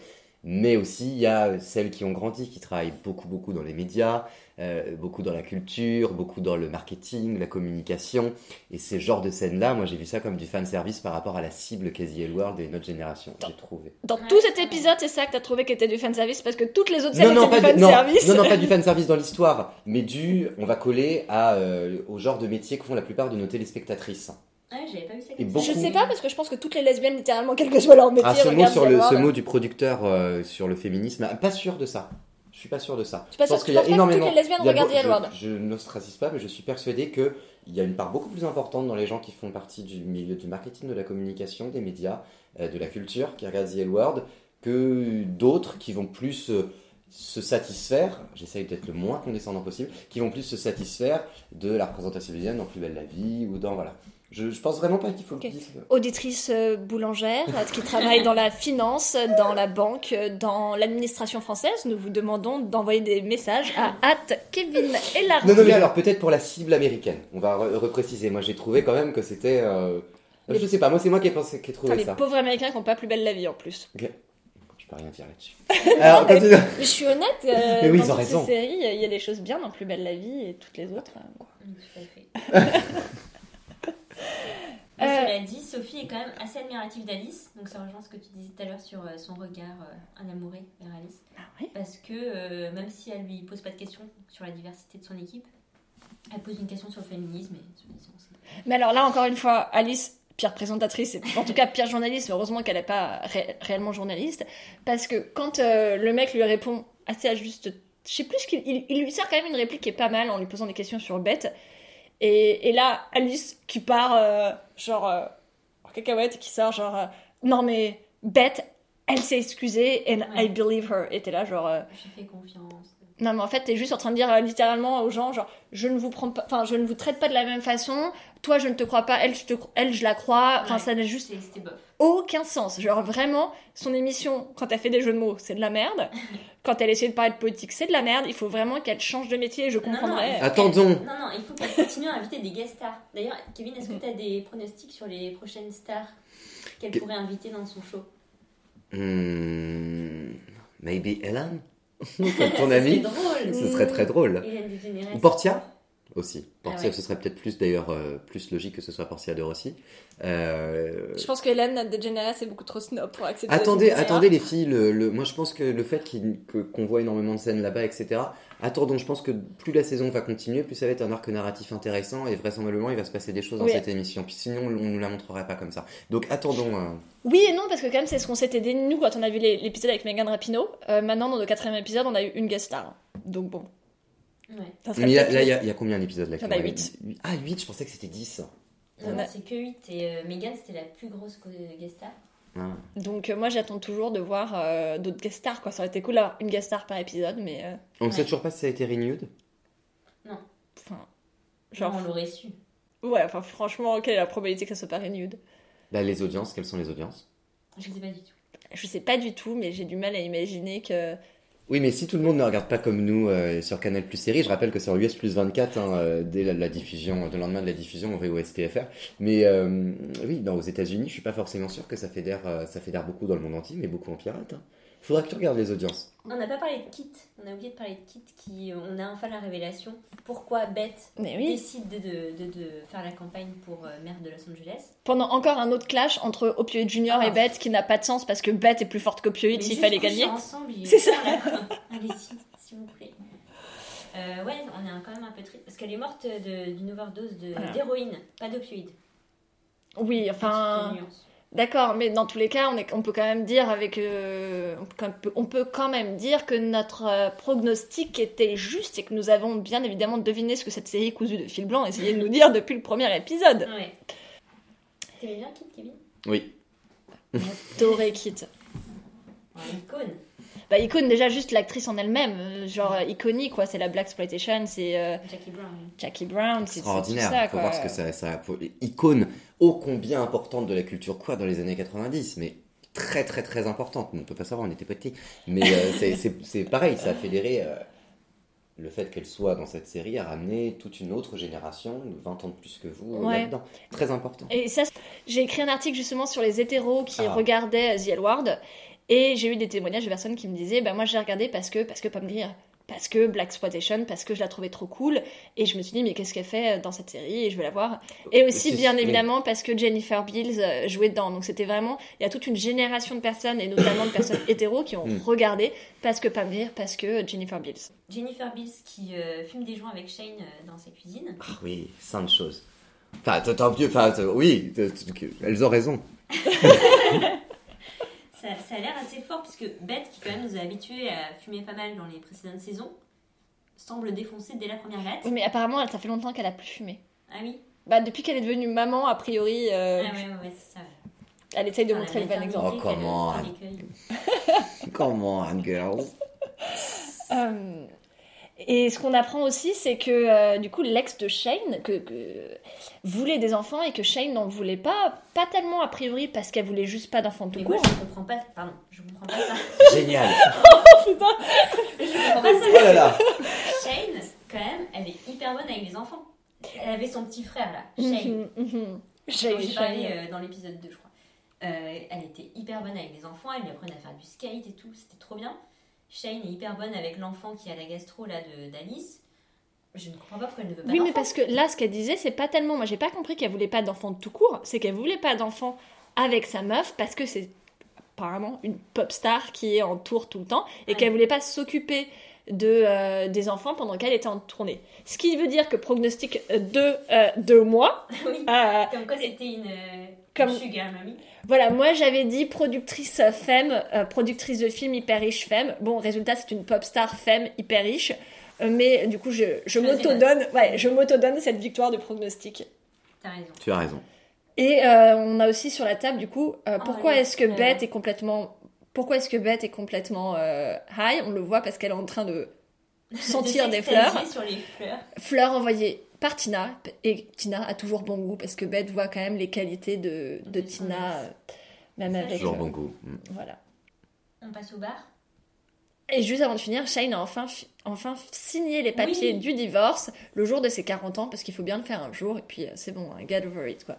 Mais aussi, il y a celles qui ont grandi, qui travaillent beaucoup, beaucoup dans les médias, euh, beaucoup dans la culture, beaucoup dans le marketing, la communication. Et ces genres de scènes-là, moi, j'ai vu ça comme du fanservice par rapport à la cible L World et notre génération, j'ai trouvé. Dans tout cet épisode, c'est ça que t'as trouvé qui était du fanservice? Parce que toutes les autres scènes non, non, étaient pas du du, non, fanservice. non, non, pas du *laughs* fanservice dans l'histoire, mais du, on va coller à, euh, au genre de métier que font la plupart de nos téléspectatrices. Ouais, j'avais pas vu ça. Et comme beaucoup- ça. Je sais pas parce que je pense que toutes les lesbiennes, littéralement, quel que soit leur métier, Ah, ce mot, regardent sur le, ce mot du producteur euh, sur le féminisme, ah, pas sûr de ça. Je suis pas sûr de ça. Tu Je pense qu'il y a penses pas que énormément. toutes les lesbiennes regardent beau- The World Je, je n'ostracise pas, mais je suis persuadé que il y a une part beaucoup plus importante dans les gens qui font partie du milieu du marketing, de la communication, des médias, euh, de la culture, qui regardent The L World, que d'autres qui vont plus euh, se satisfaire, j'essaye d'être le moins condescendant possible, qui vont plus se satisfaire de la représentation lesbienne dans Plus belle la vie ou dans voilà. Je, je pense vraiment pas qu'il faut le dire. Auditrice euh, boulangère euh, qui travaille dans la finance, dans la banque, euh, dans l'administration française, nous vous demandons d'envoyer des messages à at Kevin et la Non, non, mais alors peut-être pour la cible américaine. On va re- repréciser. Moi, j'ai trouvé quand même que c'était. euh, Les- Je sais pas, moi, c'est moi qui ai, pensé, qui ai trouvé les ça. pauvres américains qui n'ont pas plus belle la vie en plus. Je peux rien dire là-dessus. *laughs* alors, mais- continue. Mais je suis honnête, euh, Mais oui, dans ils ont raison. ces séries, il y a des choses bien dans Plus belle la vie et toutes les autres. euh, *laughs* Mm, Tout à fait. *laughs* Mais Euh, Cela dit, Sophie est quand même assez admirative d'Alice, donc ça rejoint ce que tu disais tout à l'heure sur euh, son regard euh, un amouré vers Alice. Ah Oui. Parce que euh, même si elle lui pose pas de questions sur la diversité de son équipe, elle pose une question sur le féminisme et sur. Mais alors là, encore une fois, Alice, pire présentatrice, et en tout cas pire journaliste, heureusement qu'elle n'est pas ré- réellement journaliste, parce que quand le mec lui répond assez à juste... Je sais plus qu'il il, il lui sert quand même une réplique qui est pas mal en lui posant des questions sur Beth. Et, et là, Alice qui part, euh, genre, euh, en cacahuète, qui sort, genre, euh, non mais Beth, elle s'est excusée, and I believe her. Et t'es là, genre, J'ai fait confiance. Non mais en fait t'es juste en train de dire euh, littéralement aux gens genre je ne vous prends pas enfin je ne vous traite pas de la même façon. Toi je ne te crois pas. Elle je te cro- elle je la crois. Enfin Ouais. ça n'a juste aucun sens. Genre vraiment son émission quand elle fait des jeux de mots c'est de la merde. Quand elle essaie de parler de politique c'est de la merde. Il faut vraiment qu'elle change de métier et je Non, non, comprendrais. Attendons. Non, non, il faut qu'elle continue à inviter des guest stars. D'ailleurs, Kevin, est-ce que tu as des pronostics sur les prochaines stars qu'elle Que- pourrait inviter dans son show? Hmm, maybe Ellen? Ton ami. Ce serait très drôle. Portia? Aussi. Portia, Ah ouais. ce serait peut-être plus d'ailleurs euh, plus logique que ce soit Portia de Rossi. Euh, je pense que Hélène DeGeneres est beaucoup trop snob pour accepter Attendez, attendez les filles, le, le- moi je pense que le fait qu'on voit énormément de scènes là-bas, etc. Attendons, je pense que plus la saison va continuer, plus ça va être un arc narratif intéressant et vraisemblablement il va se passer des choses dans cette émission. Puis sinon on nous la montrerait pas comme ça. Donc attendons. euh, Oui et non, parce que quand même, c'est ce qu'on s'était dit, nous, quand on a vu l'épisode avec Megan Rapinoe. Euh, maintenant, dans le quatrième épisode, on a eu une guest star. Donc bon. Ouais. Mais là, il y, a- il y a combien d'épisodes là Il y en qui a vont huit. aller Ah 8, je pensais que c'était 10. Non, On non, a- c'est que 8 et euh, Megan c'était la plus grosse co- guest star. Ah. Donc euh, moi, j'attends toujours de voir euh, d'autres guest stars, quoi. Ça aurait été cool d'avoir une guest star par épisode, mais... euh, On ne sait toujours pas si ça a été renewed? Enfin... Genre, Genre... on l'aurait su. Ouais, enfin, franchement, quelle est la probabilité que ça soit pas renewed Bah, Les audiences, quelles sont les audiences? Je sais pas du tout. Je sais pas du tout, mais j'ai du mal à imaginer que... Oui, mais si tout le monde ne regarde pas comme nous euh, sur Canal Plus Série, je rappelle que c'est en US Plus 24 hein, euh, dès la, diffusion, le lendemain de la diffusion au VOSTFR. Mais euh, oui, dans, aux États-Unis, je suis pas forcément sûr que ça fédère, euh, ça fédère beaucoup dans le monde entier, mais beaucoup en pirate. hein. Faudra que tu regardes les audiences. On n'a pas parlé de Kit. On a oublié de parler de Kit qui. On a enfin la révélation. Pourquoi Beth oui. décide de, de, de, de faire la campagne pour euh, maire de Los Angeles? Pendant encore un autre clash entre Opioid Junior Ah. et Beth qui n'a pas de sens parce que Beth est plus forte qu'Opioid s'il fallait gagner. C'est est ça. tard, la fin. Allez-y, s'il vous plaît. Euh, ouais, on est quand même un peu triste parce qu'elle est morte de- d'une overdose Voilà. d'héroïne, pas d'opioïdes. Oui, enfin... D'accord, mais dans tous les cas, on, est, on peut quand même dire avec, euh, on, peut, quand même- on peut quand même dire que notre euh, prognostic était juste et que nous avons bien évidemment deviné ce que cette série cousue de fil blanc essayait de nous dire depuis le premier épisode. Ouais. T'aimais bien Kit, Kevin? Oui. Doré Kit. Ouais, Icône. Bah, icône déjà juste l'actrice en elle-même, euh, genre euh, iconique quoi, c'est la Black Exploitation, c'est euh, Jackie Brown. Jackie Brown, c'est c'est tout Extraordinaire. ça faut quoi. voir ce que ça, ça faut- icône ô combien importante de la culture quoi dans les années 90, mais très très très importante. On peut pas savoir, on était petits, mais euh, c'est- c'est c'est pareil, ça a fédéré. euh, le fait qu'elle soit dans cette série a ramené toute une autre génération, de 20 ans de plus que vous, Ouais. là-dedans. Très important. Et ça, j'ai écrit un article justement sur les hétéros qui Ah. regardaient The L Word et j'ai eu des témoignages de personnes qui me disaient bah moi j'ai regardé parce que parce que pas me dire parce que Black Exploitation parce que je la trouvais trop cool et je me suis dit mais qu'est-ce qu'elle fait dans cette série? Et je veux la voir et aussi Si, bien oui. évidemment parce que Jennifer Beals euh, jouait dedans donc c'était vraiment il y a toute une génération de personnes et notamment de personnes *coughs* hétéros qui ont Mm. regardé parce que pas me dire parce que Jennifer Beals Jennifer Beals qui euh, fume des joints avec Shane euh, dans sa cuisine. Ah oui, sainte chose. Enfin, tant mieux, enfin, oui, elles ont raison. *laughs* Ça, ça a l'air assez fort puisque Beth, qui quand même nous a habitués à fumer pas mal dans les précédentes saisons, semble défoncer dès la première latte. oui mais apparemment elle- ça fait longtemps qu'elle a plus fumé Ah oui bah depuis qu'elle est devenue maman a priori euh, Ah ouais, ouais, ouais, c'est ça. elle essaye de montrer le bon exemple Oh, comment. *laughs* *laughs* Come on, girls. Euh, et ce qu'on apprend aussi, c'est que euh, du coup, l'ex de Shane que, que- voulait des enfants et que Shane n'en voulait pas, pas tellement a priori parce qu'elle voulait juste pas d'enfants tout Mais moi, court. je comprends pas. Pardon, je comprends pas ça. *laughs* Génial. *laughs* Je comprends pas ça. Oh là là. Shane, quand même, elle est hyper bonne avec les enfants. Elle avait son petit frère là, Shane. Mhm, mhm. dont Shane, j'ai parlé Shane. euh, dans l'épisode 2, je crois. Euh, elle était hyper bonne avec les enfants, elle lui apprenait à faire du skate et tout, c'était trop bien. Shane est hyper bonne avec l'enfant qui a la gastro là de- d'Alice. Je ne comprends pas pourquoi elle ne veut pas Oui, mais d'enfant. parce que là, ce qu'elle disait, c'est pas tellement. Moi, j'ai pas compris qu'elle voulait pas d'enfants tout court. C'est qu'elle voulait pas d'enfants avec sa meuf parce que c'est apparemment une pop star qui est en tour tout le temps et Ouais. qu'elle voulait pas s'occuper de, euh, des enfants pendant qu'elle était en tournée. Ce qui veut dire que prognostic de euh, deux mois. *laughs* Oui. Euh, Comme quoi c'était une, euh, Comme- sugar voilà, moi j'avais dit productrice femme, euh, productrice de film hyper riche femme. Bon, résultat, c'est une pop star femme hyper riche. Euh, mais du coup, je, je m'auto-donne ouais, je m'auto-donne cette victoire de prognostic. T'as raison. Tu as raison. Et euh, on a aussi sur la table, du coup, euh, Oh, pourquoi oui. est-ce que. Beth est complètement. Pourquoi est-ce que Beth est complètement euh, high? On le voit parce qu'elle est en train de *laughs* sentir De des fleurs. sur les fleurs. Fleurs envoyées par Tina. Et Tina a toujours bon goût parce que Beth voit quand même les qualités de, de Tina, euh, même avec. Toujours euh, bon goût. Mm. Voilà. On passe au bar? Et juste avant de finir, Shane a enfin, fi- enfin signé les papiers Oui. du divorce le jour de ses 40 ans, parce qu'il faut bien le faire un jour, et puis euh, c'est bon, hein, get over it, quoi.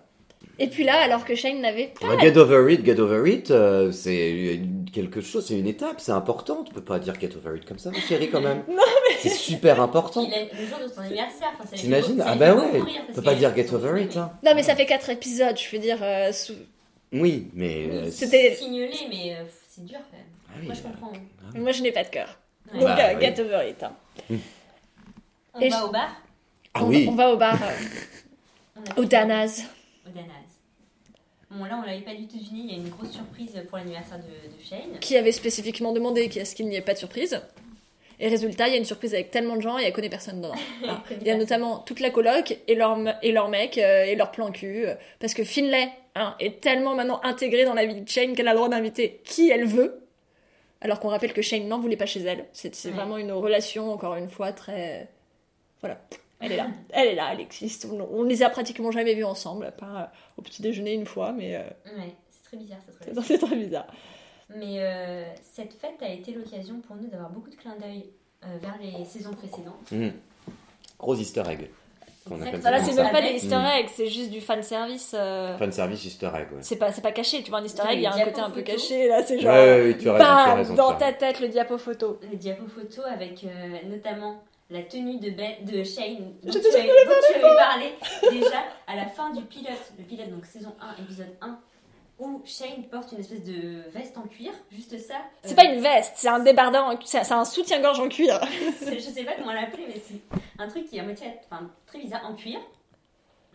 Et puis là, alors que Shane n'avait pas... Ouais, get over it, get over it, euh, c'est quelque chose, c'est une étape, c'est important. Tu peux pas dire get over it comme ça, ma chérie, quand même. *laughs* Non, C'est super important. Il a- le jour de son anniversaire. enfin, T'imagines Ah bah fait ouais, tu peux pas dire get over it. Hein. Non, mais ça fait 4 épisodes, je veux dire... euh, sous- Oui, mais... euh, C'était- Signalé, mais euh, c'est dur quand même. Ah oui, Moi je comprends. Moi, je n'ai pas de cœur. Ouais. Donc, Bah, euh, oui. get over it. hein. On Et va je- au bar? Ah on, oui on va au bar, euh, *laughs* au fait- Danaz. Bon là on l'avait pas du tout deviné, il y a une grosse surprise pour l'anniversaire de, de Shane. qui avait spécifiquement demandé qu'à ce qu'il n'y ait pas de surprise. Et résultat, il y a une surprise avec tellement de gens et elle connaît personne dedans. Il y a personne. *laughs* notamment toute la coloc et leur, et leur mec euh, et leur plan cul. euh, Parce que Finlay hein, est tellement maintenant intégrée dans la vie de Shane qu'elle a le droit d'inviter qui elle veut. Alors qu'on rappelle que Shane n'en voulait pas chez elle. C'est c'est Ouais. vraiment une relation, encore une fois, très. Voilà. Elle est là. Elle est là, elle existe. On, on les a pratiquement jamais vus ensemble, à part euh, au petit déjeuner une fois, mais euh, Ouais, c'est très bizarre cette relation. c'est *laughs* très bizarre. Mais euh, cette fête a été l'occasion pour nous d'avoir beaucoup de clins d'œil euh, vers les saisons précédentes. Mhm. Gros easter egg. Voilà, c'est même pas des easter eggs, c'est juste du fan service. euh, Fan service easter egg, ouais. C'est pas, caché, tu vois, un easter egg, il y a un côté un peu caché, là, c'est genre. ouais, ouais, tu as raison, tu as bam, raison. dans ta tête, le diapo photo. Le diapo photo avec euh, notamment la tenue de, Beth, de Shane dont Je tu, avais, dont tu avais parlé déjà à la fin du pilote. Le pilote, donc saison 1, épisode 1, où Shane porte une espèce de veste en cuir, juste ça. C'est Euh, pas une veste, c'est un débardeur, en c'est un soutien-gorge en cuir. *laughs* je sais pas comment l'appeler, mais c'est un truc qui est à moitié, enfin très bizarre, en cuir,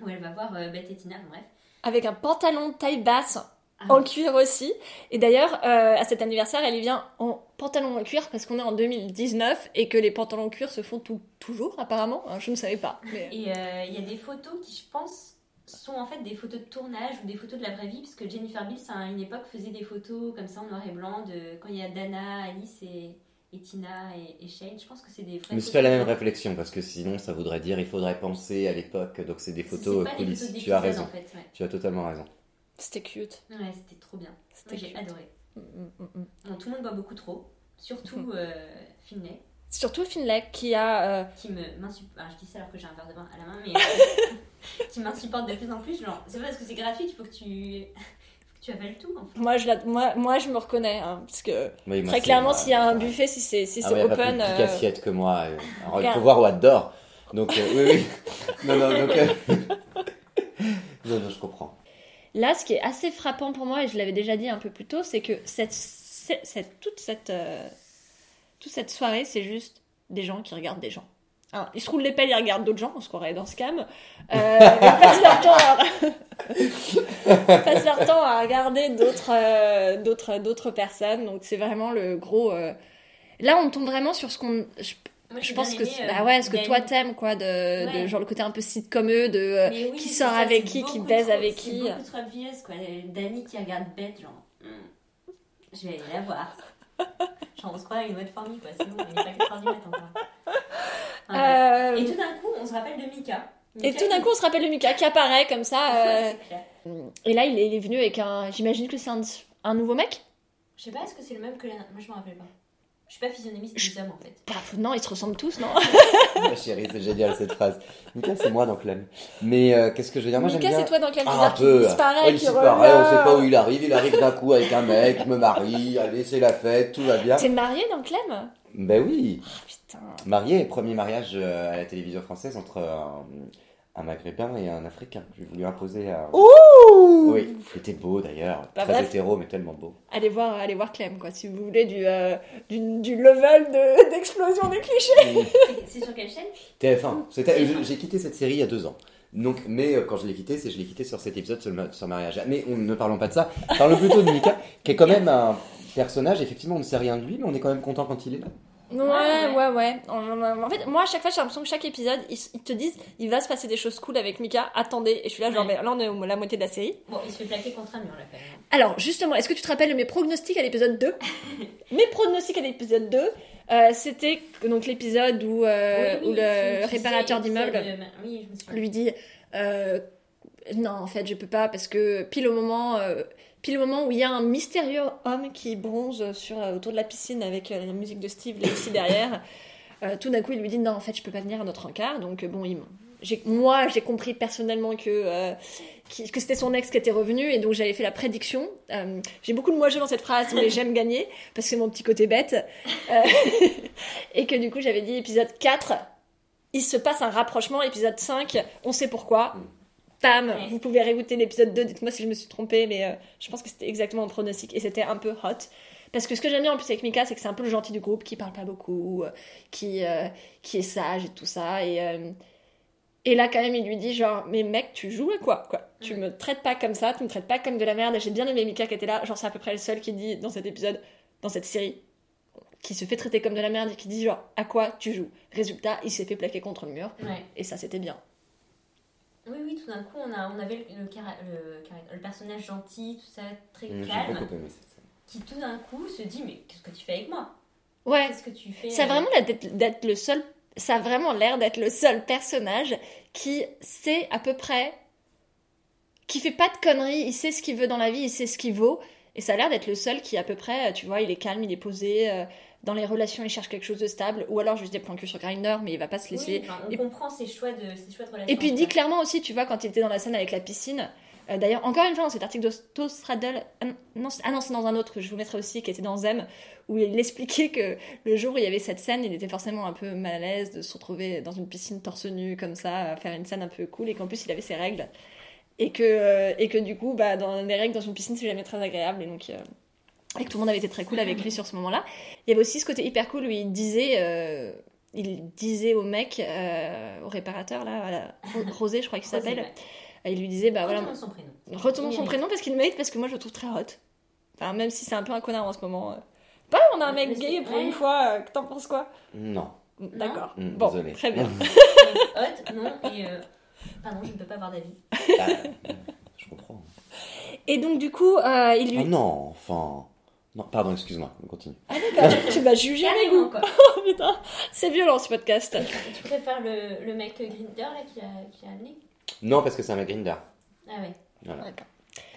où elle va voir euh, Beth et Tina, bref. Avec un pantalon de taille basse, Ah, en cuir aussi. Et d'ailleurs, euh, à cet anniversaire, elle y vient en pantalon en cuir parce qu'on est en 2019 et que les pantalons en cuir se font tout- toujours, apparemment. Hein, je ne savais pas. mais- Et euh, il y a des photos qui, je pense, sont en fait des photos de tournage ou des photos de la vraie vie, parce que Jennifer Bills, à une époque, faisait des photos comme ça en noir et blanc de quand il y a Dana, Alice et, et Tina et, et Shane. Je pense que c'est des vraies Je me suis photos. fait la même réflexion parce que sinon ça voudrait dire il faudrait penser à l'époque donc c'est des C'est photos pas des coulisses. photos Tu as raison. en fait, ouais. Tu as totalement raison. C'était cute. Ouais, c'était trop bien. C'était Moi, j'ai adoré. Mm, mm, mm, mm. Bon, tout le monde boit beaucoup trop, surtout euh, Finlay, Surtout Finlay qui a. euh, qui me m'insupporte. Je dis ça alors que j'ai un verre de vin à la main, mais *laughs* euh, qui m'insupporte de plus en plus. Genre, c'est pas parce que c'est gratuit qu'il faut que tu. *laughs* faut que tu avales tout en fait. moi, je la- moi, moi, je me reconnais. hein, parce que Oui, moi, très clairement, s'il y a un buffet, si c'est si Ah c'est ouais, il y a open. plus de euh, cassiette que moi. euh. *laughs* Alors, il faut voir où adore. Donc euh, oui, oui. Non, non, donc. euh, non, non, je comprends. Là, ce qui est assez frappant pour moi, et je l'avais déjà dit un peu plus tôt, c'est que cette, cette- cette- toute, cette, euh, toute cette soirée, c'est juste des gens qui regardent des gens. Hein, ils se roulent les pelles, ils regardent d'autres gens, on se croirait dans ce cam. Euh, *laughs* ils passent leur temps à, *laughs* passent leur temps à regarder d'autres euh, d'autres d'autres personnes. Donc c'est vraiment le gros. euh, Là, on tombe vraiment sur ce qu'on. Je, Moi, je pense que aimé, c'est- euh, bah ouais, ce que toi t'aimes quoi, de, genre le côté un peu sitcomeux, de euh, oui, qui c'est sort ça, avec c'est qui, qui baise trop- avec c'est qui. beaucoup trop obvious, quoi. Danny qui regarde Beth, genre, Hmm, je vais aller la voir. genre, on se croit une autre famille, quoi. Sinon, il n'est pas 4 heures du matin, quoi. Enfin, Euh, bref. Et tout d'un coup, on se rappelle de Mika. Et tout d'un coup, on se rappelle de Mika qui apparaît comme ça. *laughs* euh, c'est. Et là, il est, il est venu avec un. J'imagine que c'est un, un nouveau mec? Je sais pas, est-ce que c'est le même que la. Moi, je me rappelle pas. Je suis pas physionomiste des hommes, en fait. Paf, Non, ils se ressemblent tous, non *laughs* *laughs* Ma chérie, c'est génial cette phrase. Mika, c'est moi dans Clem. Mais euh, qu'est-ce que je veux dire Moi, Mika, bien. c'est toi dans quel Ah, un peu. disparaît, Oh, il qui disparaît, on sait pas où il arrive. Il arrive d'un coup avec un mec, je me marie, allez, c'est la fête, tout va bien. T'es marié dans Clem? Ben oui. Ah putain. Marié, premier mariage euh, à la télévision française entre un, un maghrébin et un africain. J'ai voulu imposer à. Ouh Oui, c'était beau d'ailleurs. Bah, Très bref. hétéro, mais tellement beau. Allez voir, allez voir Clem, quoi, si vous voulez du, euh, du, du level de- *laughs* d'explosion des clichés. C'est sur quelle chaîne? TF1. C'était- je- J'ai quitté cette série il y a deux ans. Donc, mais euh, quand je l'ai quitté, c'est je l'ai quitté sur cet épisode sur le ma- sur le mariage. Mais on, ne parlons pas de ça. Parlons plutôt de Mika, qui est quand même un personnage. Effectivement, on ne sait rien de lui, mais on est quand même content quand il est là. Ouais, ouais. ouais, ouais. En, fait, moi, à chaque fois, j'ai l'impression que chaque épisode, ils, ils te disent, il va se passer des choses cool avec Mika, attendez. Et je suis là, genre, Ouais. mais là, on est au- la moitié de la série. Bon, il se fait plaquer contre un mur là quand même. Alors, justement, est-ce que tu te rappelles mes pronostics à l'épisode 2 *laughs* Mes pronostics à l'épisode 2, euh, c'était donc l'épisode où, euh, Oui, oui, où le réparateur d'immeuble de- Oui, lui dit euh, non en fait je peux pas parce que pile au moment pile au moment où il y a un mystérieux homme qui bronze sur euh, autour de la piscine avec euh, la musique de Steve ici *laughs* derrière euh, tout d'un coup il lui dit non en fait je peux pas venir à notre encart. Donc bon il moi j'ai compris personnellement que euh, qui- que c'était son ex qui était revenu et donc j'avais fait la prédiction. Euh, j'ai beaucoup de moi dans cette phrase mais j'aime gagner parce que c'est mon petit côté bête. *laughs* Et que du coup j'avais dit épisode 4 il se passe un rapprochement, épisode 5, on sait pourquoi. Ouais. vous pouvez réécouter l'épisode 2, dites-moi si je me suis trompée, mais euh, je pense que c'était exactement mon pronostic et c'était un peu hot. Parce que ce que j'aime bien en plus avec Mika, c'est que c'est un peu le gentil du groupe, qui parle pas beaucoup, euh, qui, euh, qui est sage et tout ça. Et, et là, quand même, il lui dit genre, mais mec, tu joues à quoi, quoi? Tu me traites pas comme ça, tu me traites pas comme de la merde. Et J'ai bien aimé Mika qui était là, genre c'est à peu près le seul qui dit dans cet épisode, dans cette série, qui se fait traiter comme de la merde et qui dit genre, à quoi tu joues? Résultat, il s'est fait plaquer contre le mur. Ouais. Et ça, c'était bien. Oui, oui, tout d'un coup, on, a, on avait le, le, personnage gentil, tout ça, très Mmh, J'ai calme, beaucoup aimé cette scène. qui tout d'un coup se dit Mais qu'est-ce que tu fais avec moi? Ouais, Qu'est-ce que tu fais ça a vraiment l'air d'être d'être le seul. Ça a vraiment l'air d'être le seul personnage qui sait à peu près. qui fait pas de conneries, il sait ce qu'il veut dans la vie, il sait ce qu'il vaut. Et ça a l'air d'être le seul qui, à peu près, tu vois, il est calme, il est posé. euh, dans les relations, il cherche quelque chose de stable. Ou alors juste des plans cul sur Grindr, mais il va pas se laisser. Oui, enfin, on Et- comprend ses choix, de, ses choix de relation. Et puis il dit clairement aussi, tu vois, quand il était dans la scène avec la piscine. euh, D'ailleurs, encore une fois, dans cet article d'Ostradel, ah non, c'est- ah non, c'est dans un autre que je vous mettrai aussi, qui était dans Zem, où il expliquait que le jour où il y avait cette scène, il était forcément un peu mal à l'aise de se retrouver dans une piscine torse nu comme ça, à faire une scène un peu cool, et qu'en plus il avait ses règles. Et que, euh, et que du coup, bah, dans les règles dans une piscine, c'est jamais très agréable. Et donc, euh, et que tout le monde avait été très cool avec lui sur ce moment-là. Il y avait aussi ce côté hyper cool où il disait, euh, il disait au mec, euh, au réparateur, là, à la- Rosé, je crois qu'il s'appelle, ouais. il lui disait, bah voilà, Retournons son prénom. retournons son prénom parce qu'il mérite, parce que moi je le trouve très hot. Enfin, même si c'est un peu un connard en ce moment. euh. Pas, on a un mec gay pour une fois, euh, t'en penses quoi? Non. D'accord. Mm, Bon, désolé. très bien. *laughs* Hot, non, et. Euh... Pardon, je ne peux pas avoir d'avis. Ah, je comprends. Et donc, du coup, euh, il lui. Oh non, enfin. Non, pardon, excuse-moi, on continue. Ah, d'accord, tu vas juger mes goûts. quoi. *laughs* Oh putain, c'est violent ce podcast. Tu préfères le, le mec Grinder là qui a, qui a amené Non, parce que c'est un mec Grinder. Ah ouais. Voilà. D'accord.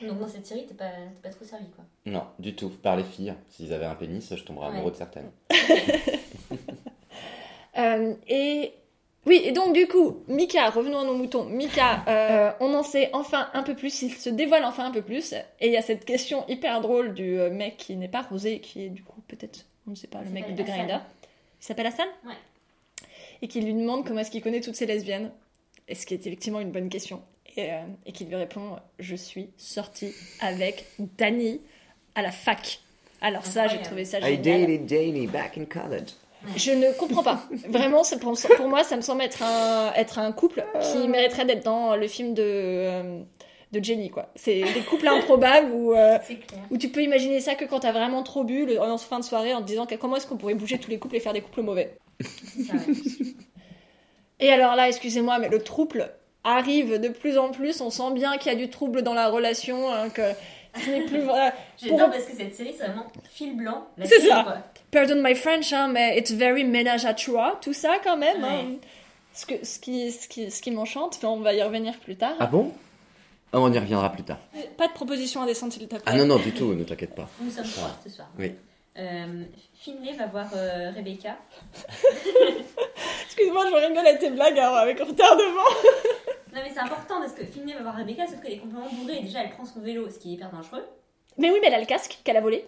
Donc dans cette série, t'es pas, t'es pas trop servi quoi. Non, du tout. Par les filles. S'ils avaient un pénis, je tomberais Ouais. amoureux de certaines. *laughs* Euh, et oui, et donc du coup, Mika, revenons à nos moutons. Mika, euh, on en sait enfin un peu plus, il se dévoile enfin un peu plus. Et il y a cette question hyper drôle du euh, mec qui n'est pas rosé, qui est du coup peut-être, on ne sait pas, le Il mec de. Grinder. Il s'appelle Hassan? Ouais. Et qui lui demande comment est-ce qu'il connaît toutes ces lesbiennes. Et ce qui est effectivement une bonne question. Et, euh, et qui lui répond Je suis sortie avec Danny à la fac. Alors ça, j'ai trouvé ça I génial. dated Jamie back in college. Je ne comprends pas. Vraiment, c'est pour, pour moi, ça me semble être un, être un couple qui mériterait d'être dans le film de, euh, de Jenny, quoi. C'est des couples improbables où, euh, *laughs* où tu peux imaginer ça que quand t'as vraiment trop bu le- en fin de soirée en te disant que comment est-ce qu'on pourrait bouger tous les couples et faire des couples mauvais? C'est ça, ouais. Et alors là, excusez-moi, mais le trouble arrive de plus en plus. On sent bien qu'il y a du trouble dans la relation, hein, que ce n'est plus vrai. J'adore Pour- parce que cette série, c'est vraiment fil blanc. la C'est ça. Pardon my French, hein, mais it's very ménage à trois, tout ça quand même. hein. Ce, que, ce qui, ce qui, ce qui m'enchante, on va y revenir plus tard. Ah bon? Ah, On y reviendra plus tard. Pas de proposition indécente, s'il te plaît. Ah non, non, du tout, ne t'inquiète pas. Nous sommes trois ce soir. Oui. Euh, Finlay va voir euh, Rebecca. *laughs* Excuse-moi, je rigole à tes blagues alors, avec retardement. *laughs* Non mais c'est important parce que Finlay va voir Rebecca sauf qu'elle est complètement bourrée. Déjà elle prend son vélo, ce qui est hyper dangereux. Mais oui, mais elle a le casque qu'elle a volé.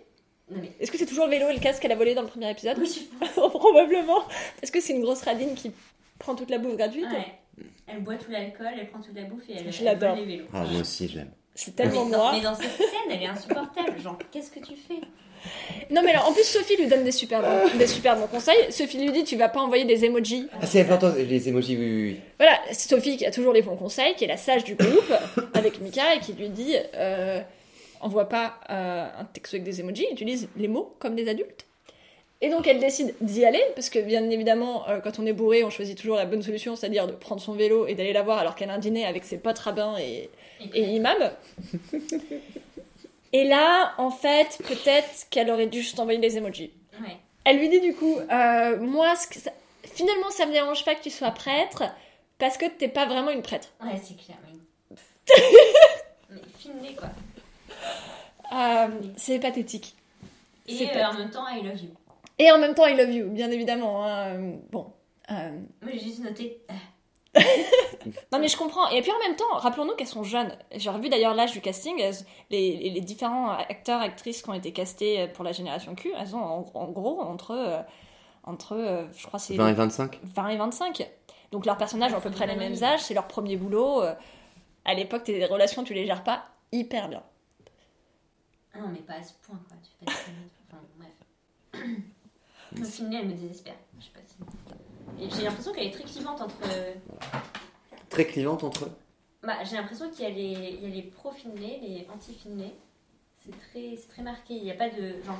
Mais Est-ce que c'est toujours le vélo et le casque qu'elle a volé dans le premier épisode oui. *laughs* Probablement. Parce que c'est une grosse radine qui prend toute la bouffe gratuite. Ouais. Elle boit tout l'alcool, elle prend toute la bouffe et elle, Je elle vole les vélos. Ah, moi aussi, je l'aime. C'est tellement mais, dans, moi. mais dans cette scène, elle est insupportable. Genre, qu'est-ce que tu fais? Non, mais alors, en plus, Sophie lui donne des super bons, des super bons conseils. Sophie lui dit Tu vas pas envoyer des emojis. Ah, c'est important, les emojis, oui, oui, oui. Voilà, Sophie qui a toujours les bons conseils, qui est la sage du groupe, avec Mika, et qui lui dit euh, Envoie pas euh, un texto avec des emojis, utilise les mots comme des adultes. Et donc elle décide d'y aller, parce que bien évidemment, euh, quand on est bourré, on choisit toujours la bonne solution, c'est-à-dire de prendre son vélo et d'aller la voir alors qu'elle a un dîner avec ses potes rabbins et, et imams. et là, en fait, peut-être qu'elle aurait dû juste envoyer des emojis. Ouais. Elle lui dit du coup, euh, moi, ce que ça- finalement, ça me dérange pas que tu sois prêtre, parce que t'es pas vraiment une prêtre. Ouais, c'est clair. Mais, *laughs* mais quoi. Euh, c'est pathétique. Et C'est euh, en même temps, I love you. Et en même temps, I love you, bien évidemment. hein. Bon. euh, Moi, j'ai juste noté. euh, *laughs* Non mais je comprends. Et puis en même temps, rappelons-nous qu'elles sont jeunes. J'ai revu d'ailleurs l'âge du casting. elles- les, les- les différents acteurs, actrices qui ont été castés pour la génération Q, elles ont en, en gros entre, euh, entre euh, je crois c'est 20 et 25 20 et 25. Donc leurs personnages ont à peu près les mêmes âges, c'est leur premier boulot. euh, À l'époque, tes relations, tu les gères pas hyper bien. Ah non, mais pas à ce point, quoi. Tu fais pas. Enfin, bref. Le filmer, elle me désespère. Je sais pas si. Et j'ai l'impression qu'elle est très clivante entre. Très clivante entre eux. Bah, j'ai l'impression qu'il y a les, il y a les pro-Finlay, les anti-Finlay. C'est très, c'est très marqué. Il n'y a pas de. Genre,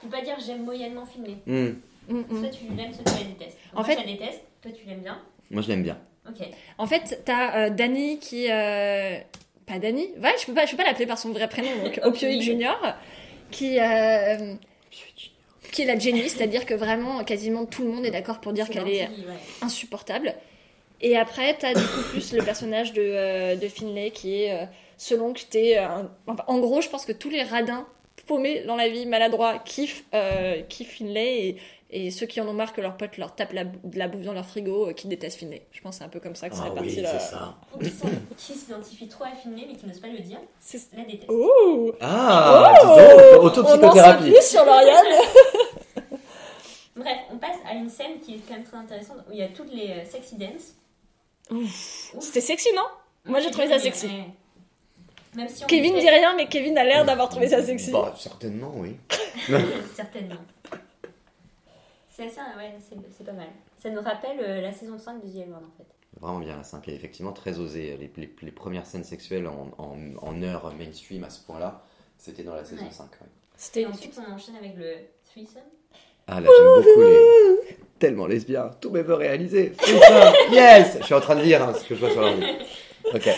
tu peux pas dire j'aime moyennement Finlay. Hmm. Mm, mm. Soit tu l'aimes, soit tu la détestes. En fait, je la déteste. Toi, tu l'aimes bien. Moi, je l'aime bien. Ok. En fait, t'as euh, Dani qui. euh, Pas Dani Ouais, je peux pas, je peux pas l'appeler par son vrai prénom, donc *laughs* Opioid. Junior, qui. euh, qui est la Jenny, c'est-à-dire que vraiment, quasiment tout le monde est d'accord pour dire qu'elle est ouais. insupportable. Et après, t'as du coup plus le personnage de, euh, de Finlay qui est, euh, selon que t'es. enfin, en gros, je pense que tous les radins paumés dans la vie, maladroits, kiffent, euh, kiffent Finlay et, et ceux qui en ont marre que leurs potes leur tapent la, de la bouffe dans leur frigo, euh, qui détestent Finlay. Je pense que c'est un peu comme ça que c'est Ah réparti oui, là. c'est ça. Ou qui s'identifient trop à Finlay, mais qui n'osent pas le dire. C'est- La déteste. Oh Ah, Oh donc, On en sait autopsychothérapie. plus sur Lauriane *laughs* Bref, on passe à une scène qui est quand même très intéressante où il y a toutes les euh, sexy dance. C'était sexy, non? Moi, j'ai trouvé ça sexy. Ouais. Même si on Kevin dit rien, mais Kevin a l'air d'avoir trouvé ça sexy. Bah, certainement, oui. *laughs* *laughs* Certainement. C'est assez, ouais, c'est pas mal. Ça nous rappelle euh, la saison 5 de The en fait. Vraiment bien, la 5 est effectivement très osée. Les, les- les premières scènes sexuelles en, en, en heure mainstream à ce point-là, c'était dans la saison Ouais. 5. ouais. C'était Et ensuite, on enchaîne avec le threesome. Ah là, j'aime beaucoup les. Tellement lesbien, tous mes vœux réalisés. *laughs* C'est ça, yes Je suis en train de lire hein, ce que je vois sur l'ordi. Ok.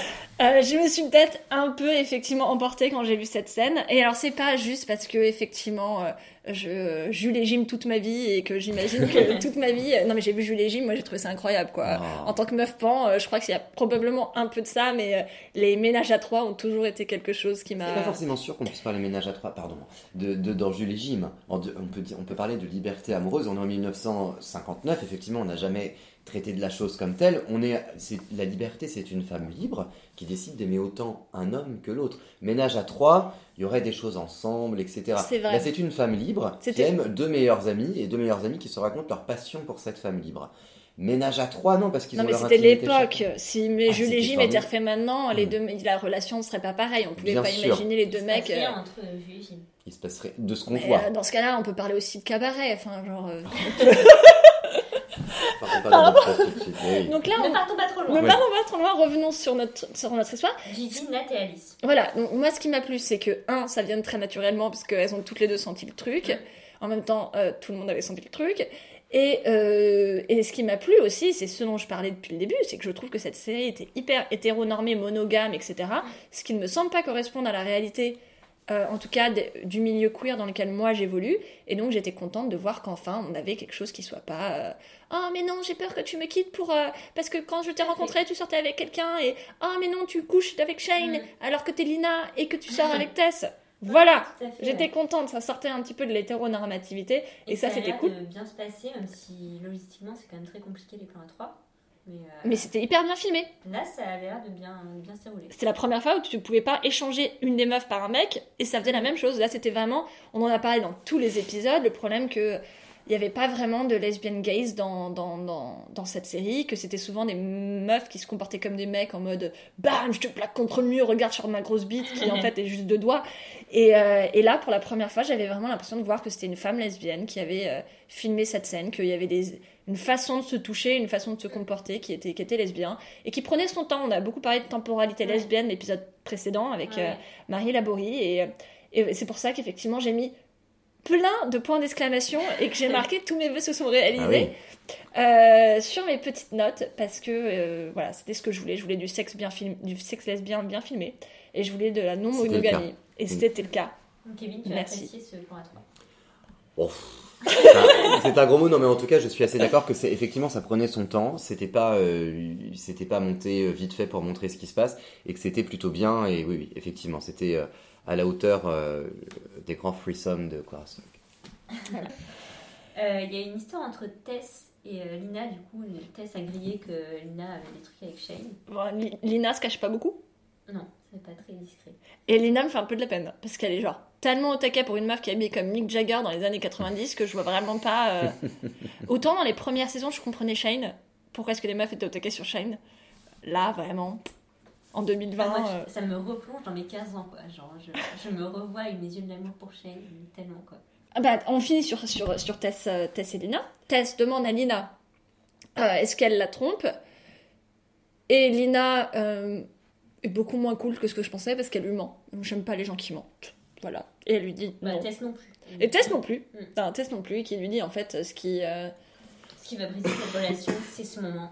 Euh, je me suis peut-être un peu effectivement emportée quand j'ai vu cette scène. Et alors c'est pas juste parce que effectivement euh, je joue les gyms toute ma vie et que j'imagine que *laughs* toute ma vie. Non mais j'ai vu Jules moi j'ai trouvé ça incroyable quoi. Ah. En tant que meuf pan, euh, je crois qu'il y a probablement un peu de ça, mais euh, les ménages à trois ont toujours été quelque chose qui C'est pas m'a. forcément sûr qu'on puisse parler ménage à trois, pardon, de, de, dans Jules et Jim. On, peut on peut parler de liberté amoureuse. On est en 1959, effectivement, on n'a jamais traité de la chose comme telle. On est, la liberté, c'est une femme libre qui décide d'aimer autant un homme que l'autre. Ménage à trois, il y aurait des choses ensemble, etc. C'est vrai. Là, c'est une femme libre qui aime deux meilleurs amis et deux meilleurs amis qui se racontent leur passion pour cette femme libre. Ménage à trois, non, parce qu'ils Non ont mais leur c'était l'époque. Si mais Ah, Jules et Jim étaient refaits maintenant, les Mm. deux, la relation ne serait pas pareille. On pouvait Bien pas sûr. imaginer les deux mecs. euh, entre Jules et Jim. Il se passerait de ce qu'on mais, voit. euh, dans ce cas-là, on peut parler aussi de cabaret. Enfin, genre. euh, *laughs* Partons pas dans notre tout de suite, mais oui. Donc là, Ne on... partons pas trop Ne loin. Ouais. partons pas trop loin, revenons sur notre, sur notre histoire. Gigi, Nat et Alice. Voilà, donc moi ce qui m'a plu, c'est que, un, ça vient très naturellement, parce qu'elles ont toutes les deux senti le truc. En même temps, euh, tout le monde avait senti le truc. Et, euh, et ce qui m'a plu aussi, c'est ce dont je parlais depuis le début, c'est que je trouve que cette série était hyper hétéronormée, monogame, etc. Ce qui ne me semble pas correspondre à la réalité, euh, en tout cas de- du milieu queer dans lequel moi j'évolue. Et donc j'étais contente de voir qu'enfin on avait quelque chose qui soit pas euh, Oh mais non, j'ai peur que tu me quittes pour euh, parce que quand je t'ai rencontré, tu sortais avec quelqu'un et Oh mais non, tu couches avec Shane Mm. alors que t'es Lina et que tu sors *laughs* avec Tess. *laughs* Voilà, j'étais ouais. contente, ça sortait un petit peu de l'hétéronormativité et, ça a c'était cool. de bien se passer, même si logistiquement c'est quand même très compliqué les plans à 3. Mais, euh, Mais c'était hyper bien filmé. là, ça a l'air de bien, bien se dérouler. C'était la première fois où tu ne pouvais pas échanger une des meufs par un mec et ça faisait la même chose. Là, c'était vraiment, on en a parlé dans tous les épisodes, le problème que il n'y avait pas vraiment de lesbian gaze dans, dans, dans, dans cette série, que c'était souvent des meufs qui se comportaient comme des mecs en mode bam, je te plaque contre le mur, regarde sur ma grosse bite qui en *laughs* fait est juste deux doigts. Et, euh, et là, pour la première fois, j'avais vraiment l'impression de voir que c'était une femme lesbienne qui avait euh, filmé cette scène, qu'il y avait des, une façon de se toucher, une façon de se comporter qui était, qui était lesbien et qui prenait son temps. On a beaucoup parlé de temporalité Ouais. lesbienne l'épisode précédent avec Ouais. euh, Marie Laborie et, et c'est pour ça qu'effectivement j'ai mis plein de points d'exclamation et que j'ai marqué tous mes vœux se sont réalisés Ah euh, sur mes petites notes parce que euh, voilà c'était ce que je voulais je voulais du sexe bien film du sexe lesbien bien filmé et je voulais de la non monogamie et c'était le cas Donc, Kevin, tu as Merci. apprécié ce point à toi? Oh. Enfin, c'est un gros mot, non mais en tout cas je suis assez d'accord que c'est effectivement ça prenait son temps, c'était pas euh, c'était pas monté euh, vite fait pour montrer ce qui se passe et que c'était plutôt bien et oui, oui effectivement c'était euh, à la hauteur euh, des grands threesomes de. Euh, Il y a une histoire entre Tess et euh, Lina. Du coup, Tess a grillé que Lina avait des trucs avec Shane. Bon, Lina se cache pas beaucoup? Non, c'est pas très discret. et Lina me fait un peu de la peine parce qu'elle est genre tellement au taquet pour une meuf qui est habillée comme Mick Jagger dans les années 90 que je vois vraiment pas euh, *laughs* autant dans les premières saisons je comprenais Shane pourquoi est-ce que les meufs étaient au taquet sur Shane? Là vraiment en 2020 Ah, moi, euh, ça me replonge dans mes 15 ans, quoi. Genre, je, je me revois avec mes yeux de l'amour pour Shane, tellement, quoi. Ah bah, on finit sur, sur, sur Tess, euh, Tess et Lina. Tess demande à Lina euh, est-ce qu'elle la trompe? Et Lina euh, est beaucoup moins cool que ce que je pensais parce qu'elle lui ment. J'aime pas les gens qui mentent. Voilà. Et elle lui dit Bah, non. Tess non plus. Et Tess non plus. Mm. Enfin, Tess non plus, qui lui dit en fait ce qui. euh, Ce qui va briser cette relation, c'est ce moment.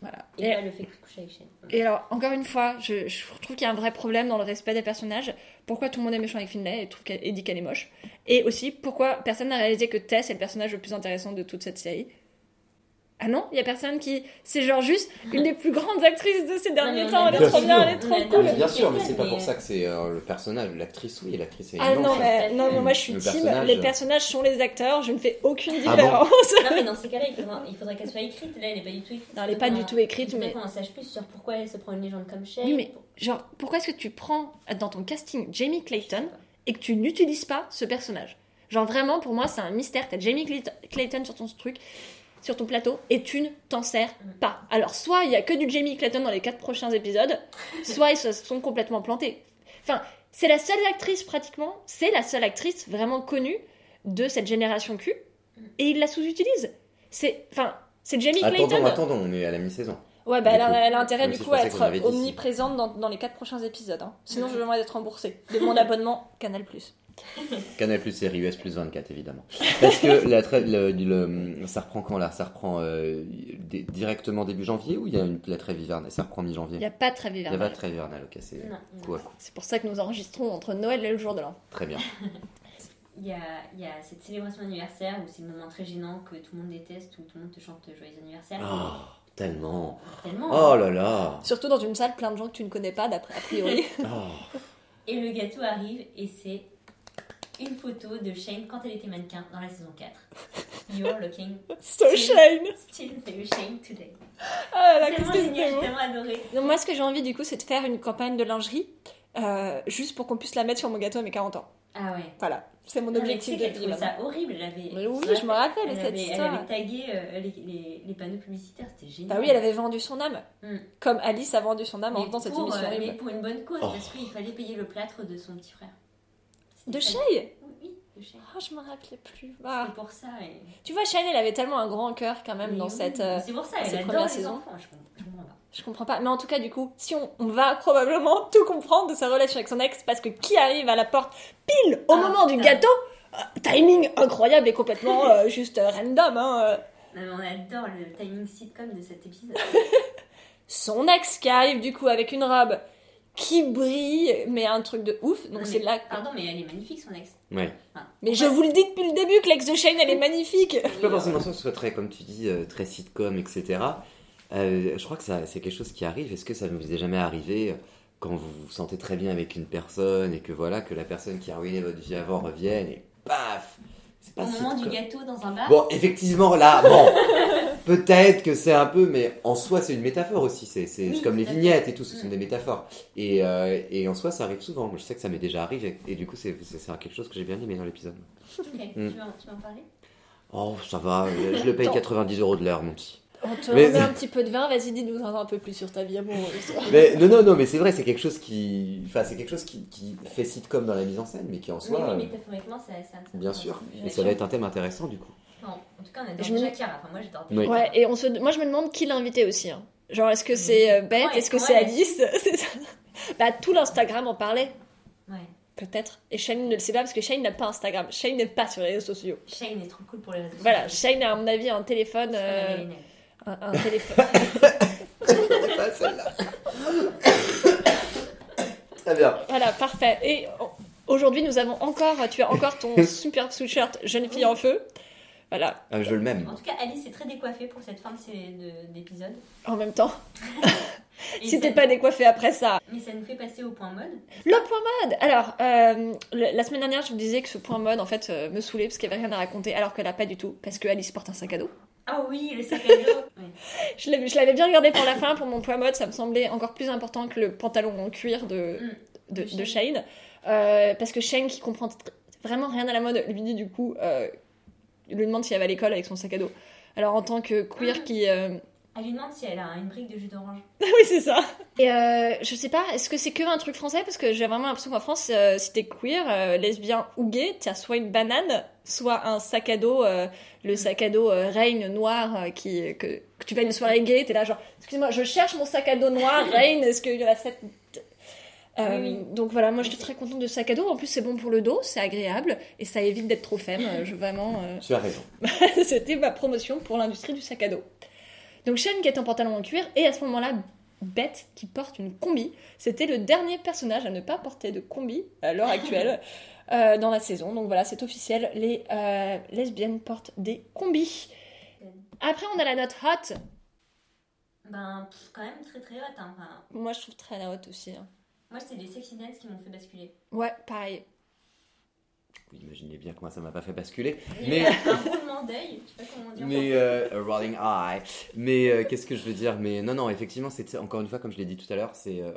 voilà. Et, Et- pas le fait que avec Shane. Et alors, encore une fois, je, je trouve qu'il y a un vrai problème dans le respect des personnages. Pourquoi tout le monde est méchant avec Finlay et, trouve qu'elle- dit qu'elle est moche Et aussi, pourquoi personne n'a réalisé que Tess est le personnage le plus intéressant de toute cette série Ah non, il y a personne qui. C'est genre juste une des plus grandes actrices de ces derniers on temps. Elle est trop bien, elle est on trop cool. bien sûr, mais c'est pas pour ça que c'est euh, le personnage, l'actrice oui, l'actrice est Ah non, mais, non, mais moi je suis Le team. personnage. Les personnages sont les acteurs, je ne fais aucune Ah bon différence. Non, mais dans ces cas-là, il faudra- il faudrait qu'elle soit écrite. Là, elle est pas du tout écrite. Non, elle est pas du tout écrite, mais- en sache plus sur pourquoi elle se prend une légende comme Shane. Oui, mais genre, pourquoi est-ce que tu prends dans ton casting Jamie Clayton et que tu n'utilises pas ce personnage? Genre, vraiment, pour moi, c'est un mystère. T'as Jamie Clayton- Clayton sur ton truc, sur ton plateau, et tu ne t'en sers pas. Alors, soit il y a que du Jamie Clayton dans les quatre prochains épisodes, *laughs* soit ils se sont complètement plantés. Enfin, c'est la seule actrice, pratiquement, c'est la seule actrice vraiment connue de cette génération Q, et ils la sous-utilisent. C'est, enfin, c'est Jamie Clayton. Attendons, attendons, on est à la mi-saison. Ouais, bah elle, a, elle a intérêt Même du si coup à être omniprésente dans, dans les quatre prochains épisodes. hein. Sinon, je demanderai d'être remboursée de mon *laughs* abonnement Canal+. Canal plus série US plus 24 évidemment. Parce que la le- le- ça reprend quand là? Ça reprend euh, di- directement début janvier ou il y a une, la trêve hivernale? Ça reprend Il mi-janvier n'y a pas de trêve Il y a pas hivernale. de trêve hivernale, ok, c'est coup à coup. C'est pour ça que nous enregistrons entre Noël et le jour de l'an. Très bien. Il y, a, il y a cette célébration d'anniversaire où c'est le moment très gênant que tout le monde déteste, où tout le monde te chante joyeux anniversaire. Oh, tellement. Tellement. Oh là là. Surtout dans une salle plein de gens que tu ne connais pas, d'après a priori. Oh. *laughs* Et le gâteau arrive et c'est une photo de Shane quand elle était mannequin dans la saison 4. You're looking *laughs* so Shane still very Shane today. Ah là, qu'est-ce que j'ai tellement adoré. Donc moi, ce que j'ai envie du coup, c'est de faire une campagne de lingerie, euh, juste pour qu'on puisse la mettre sur mon gâteau à mes 40 ans. Ah ouais. Voilà, c'est mon Non, mais objectif tu sais de vie. ça horrible. Elle avait, Mais oui, je me rappelle elle cette avait, histoire. Elle avait tagué euh, les, les, les panneaux publicitaires, c'était génial. Bah oui, elle avait vendu son âme. Mm. Comme Alice a vendu son âme en faisant cette émission euh, horrible. mais pour une bonne cause, Oh. parce qu'il fallait payer le plâtre de son petit frère. De. Shay Oui, de Shay. Ah, je me rappelais plus. Ah. C'est pour ça. Et... Tu vois, Shane, elle avait tellement un grand cœur quand même Mais dans oui, cette. euh, C'est pour ça, elle adore les saisons. enfants. Je comprends, je comprends pas. Je comprends pas. Mais en tout cas, du coup, si on, on va probablement *laughs* tout comprendre de sa relation avec son ex, parce que qui arrive à la porte pile au Ah, moment du gâteau euh, Timing incroyable et complètement *laughs* euh, juste euh, random. Hein. Non, mais on adore le timing sitcom de cet épisode. *laughs* Son ex qui arrive du coup avec une robe qui brille, mais un truc de ouf. Donc Non, c'est là. que- Pardon, mais elle est magnifique son ex. Ouais. Mais je vous le dis depuis le début que l'ex de Shane, elle est magnifique. C'est pas forcément ça que ce soit très, comme tu dis, euh, très sitcom, etc. Euh, je crois que ça, c'est quelque chose qui arrive. Est-ce que ça ne vous est jamais arrivé euh, quand vous vous sentez très bien avec une personne et que voilà, que la personne qui a ruiné votre vie avant revienne et paf C'est Au pas moment du gâteau dans un bar. Bon, effectivement, là, bon, *laughs* peut-être que c'est un peu, mais en soi, c'est une métaphore aussi. C'est Oui, comme les vignettes et tout, ce sont Mm. des métaphores. Et, euh, et en soi, ça arrive souvent. Moi, Je sais que ça m'est déjà arrivé. Et du coup, c'est quelque chose que j'ai bien aimé dans l'épisode. Ok, Mm. tu, veux en, tu veux en parler? Oh, ça va, je le paye Attends. 90 euros de l'heure, mon petit. On te Mais- remet un petit peu de vin, vas-y, dis-nous un peu plus sur ta vie amoureuse. Mais non, non, non, mais c'est vrai, c'est quelque chose qui, enfin, c'est quelque chose qui, qui fait sitcom dans la mise en scène, mais qui en Oui, soi, oui, euh, métaphoriquement, ça, ça, ça bien sûr, et ça va être un thème intéressant du coup. Non, en tout cas, on adore Je me- déjà Chiara. Enfin, moi, j'adore Oui. Ouais, et on se... moi je me demande qui l'a invité aussi. hein. Genre, est-ce que c'est euh, Beth Ouais, Est-ce que ouais, c'est. Alice? *laughs* ça. Bah, tout l'Instagram en parlait, Ouais. peut-être. Et Shane ne le sait pas parce que Shane n'a pas Instagram. Shane n'est pas sur les réseaux sociaux. Shane est trop cool pour les réseaux Voilà, sociaux. Shane a, à mon avis, un téléphone. Euh. Un, un téléphone. *laughs* C'est pas celle-là. Très bien. voilà, parfait. Et aujourd'hui, nous avons encore. Tu as encore ton *laughs* super sweatshirt Jeune fille en feu. Voilà, Ah, je le même. En tout cas, Alice est très décoiffée pour cette fin d'épisode. en même temps. *laughs* Si t'es pas décoiffé après ça. Mais ça nous fait passer au point mode. Le point mode Alors, euh, le- la semaine dernière, je vous disais que ce point mode, en fait, euh, me saoulait parce qu'il y avait rien à raconter, alors qu'elle a pas du tout, parce que Alice porte un sac à dos. Ah oui, le sac à dos. *laughs* Je l'avais bien regardé pour la fin, pour mon point mode, ça me semblait encore plus important que le pantalon en cuir de, Mm. de, De de Shane. Euh, parce que Shane, qui comprend vraiment rien à la mode, lui dit du coup, euh, lui demande si elle va à l'école avec son sac à dos. Alors en tant que queer Mm. qui... euh, Elle lui demande si elle a une brique de jus d'orange. *laughs* oui, c'est ça. Et euh, je sais pas, est-ce que c'est que un truc français? Parce que j'ai vraiment l'impression qu'en France, euh, si t'es queer, euh, lesbien ou gay, t'as soit une banane, soit un sac à dos, euh, le sac à dos euh, Rain noir, euh, qui, que, que tu vas à une soirée gay, t'es là genre, excuse-moi, je cherche mon sac à dos noir, *laughs* Rain, est-ce qu'il y en a Euh, Oui, oui. Donc voilà, moi j'étais très contente de ce sac à dos. En plus, c'est bon pour le dos, c'est agréable et ça évite d'être trop femme. Je vraiment. euh, Tu as raison. *laughs* C'était ma promotion pour l'industrie du sac à dos. Donc Shane qui est en pantalon en cuir et à ce moment-là Beth qui porte une combi. C'était le dernier personnage à ne pas porter de combi à l'heure actuelle *laughs* euh, dans la saison. Donc voilà, c'est officiel, les euh, lesbiennes portent des combis. Après on a la note hot. Ben, pff, quand même très très hot. Hein. Moi je trouve très hot aussi. hein. moi, c'est les sexy dance qui m'ont fait basculer. Ouais, pareil. Vous imaginez bien moi ça m'a pas fait basculer. Mais- un *laughs* roulement d'œil, je sais pas comment dire. Mais euh, a rolling eye. Mais euh, qu'est-ce que je veux dire? Mais non, non, effectivement, c'est encore une fois, comme je l'ai dit tout à l'heure, c'est euh,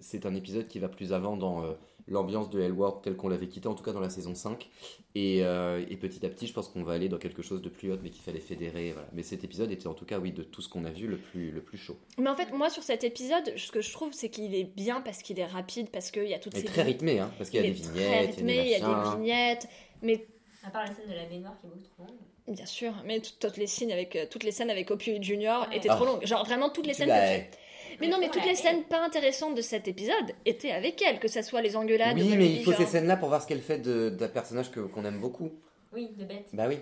c'est un épisode qui va plus avant dans euh, l'ambiance de Hellworld telle qu'on l'avait quitté, en tout cas dans la saison 5. Et, euh, et petit à petit, je pense qu'on va aller dans quelque chose de plus haute, mais qu'il fallait fédérer. Voilà. Mais cet épisode était en tout cas, oui, de tout ce qu'on a vu, le plus, le plus chaud. Mais en fait, moi sur cet épisode, ce que je trouve, c'est qu'il est bien parce qu'il est rapide, parce qu'il y a toutes Et ces très rythmé, hein, parce qu'il y a des vignettes, rythmé, il y a des vignettes, mais À part la scène de la baignoire qui est beaucoup trop longue. bien sûr, mais tout- toutes les scènes avec euh, toutes les scènes avec Opioid Junior Ouais. étaient Ah. trop longues. Genre vraiment toutes les scènes. Mais non, mais toutes les scènes pas intéressantes de cet épisode étaient avec elle, que ça soit les engueulades. Oui, mais il faut genre. ces scènes-là pour voir ce qu'elle fait d'un personnage que- qu'on aime beaucoup. Oui, de bête. Bah oui.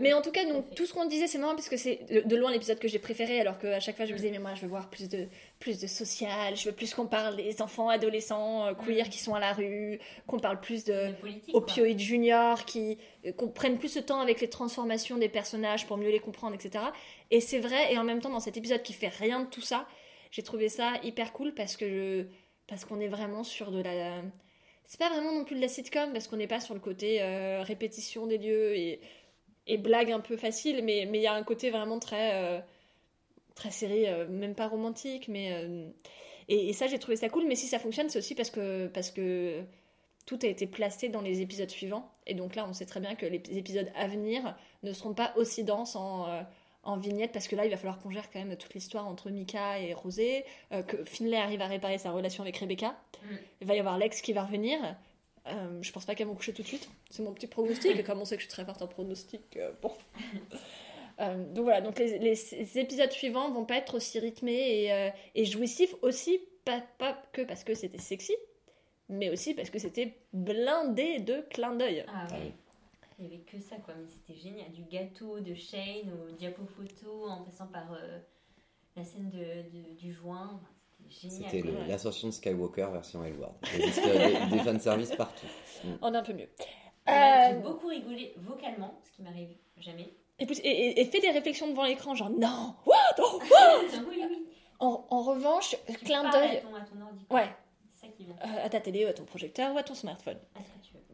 Mais en tout cas, donc Tout ce qu'on disait, c'est marrant parce que c'est de, loin l'épisode que j'ai préféré, alors qu'à chaque fois je me disais, mais moi je veux voir plus de, plus de social, je veux plus qu'on parle des enfants, adolescents, euh, queer Mm. qui sont à la rue, qu'on parle plus de, opioïdes junior, qui euh, qu'on prenne plus de temps avec les transformations des personnages pour mieux les comprendre, etc. Et c'est vrai, et en même temps dans cet épisode qui fait rien de tout ça, j'ai trouvé ça hyper cool parce que parce qu'on est vraiment sur de la c'est pas vraiment non plus de la sitcom parce qu'on n'est pas sur le côté euh, répétition des lieux et, et blague un peu facile, mais il y a un côté vraiment très euh, très série, euh, même pas romantique, mais et, ça j'ai trouvé ça cool. Mais si ça fonctionne, c'est aussi parce que parce que tout a été placé dans les épisodes suivants. Et donc là, on sait très bien que les épisodes à venir ne seront pas aussi denses en, en vignettes, parce que là, il va falloir qu'on gère quand même toute l'histoire entre Mika et Rosé, euh, que Finlay arrive à réparer sa relation avec Rebecca. Mm. Il va y avoir Lex qui va revenir. Euh, je pense pas qu'elles vont coucher tout de suite. C'est mon petit pronostic. et comme on sait que je suis très forte en pronostic, euh, bon. *laughs* Donc voilà, donc les, les- les épisodes suivants vont pas être aussi rythmés et, et jouissifs aussi, pas, pas que parce que c'était sexy, mais aussi parce que c'était blindé de clins d'œil. Ah oui. Il y avait que ça, quoi. Mais c'était génial. Du gâteau de Shane au diapo photo en passant par euh, la scène de, de- du joint. C'était l'ascension de Skywalker version Hellworld. Il existe euh, des, des *laughs* fanservices partout. Mm. On est un peu mieux. Euh, J'ai beaucoup rigolé vocalement, ce qui m'arrive jamais. et, puis- et, et- et fais des réflexions devant l'écran, genre non, what oh. oui, oui. en, en revanche, Tu clin d'œil À ton, à ton ordi. Ouais. C'est ça qui vient. euh, à ta télé, à ton projecteur ou à ton smartphone. À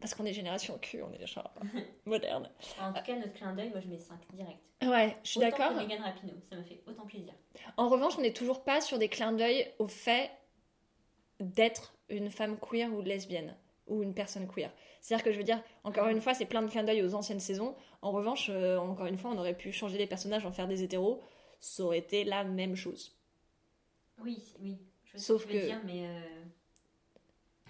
Parce qu'on est génération Q, on est genre *laughs* moderne. En tout cas, notre clin d'œil, moi je mets 5 direct. Ouais, je suis d'accord. Megan Rapinoe, ça me fait autant plaisir. En revanche, on n'est toujours pas sur des clins d'œil au fait d'être une femme queer ou lesbienne. ou une personne queer. C'est-à-dire que je veux dire, encore une fois, c'est plein de clins d'œil aux anciennes saisons. En revanche, euh, encore une fois, on aurait pu changer les personnages, en faire des hétéros. Ça aurait été la même chose. Oui, oui. Je Sauf ce que veux dire, mais euh,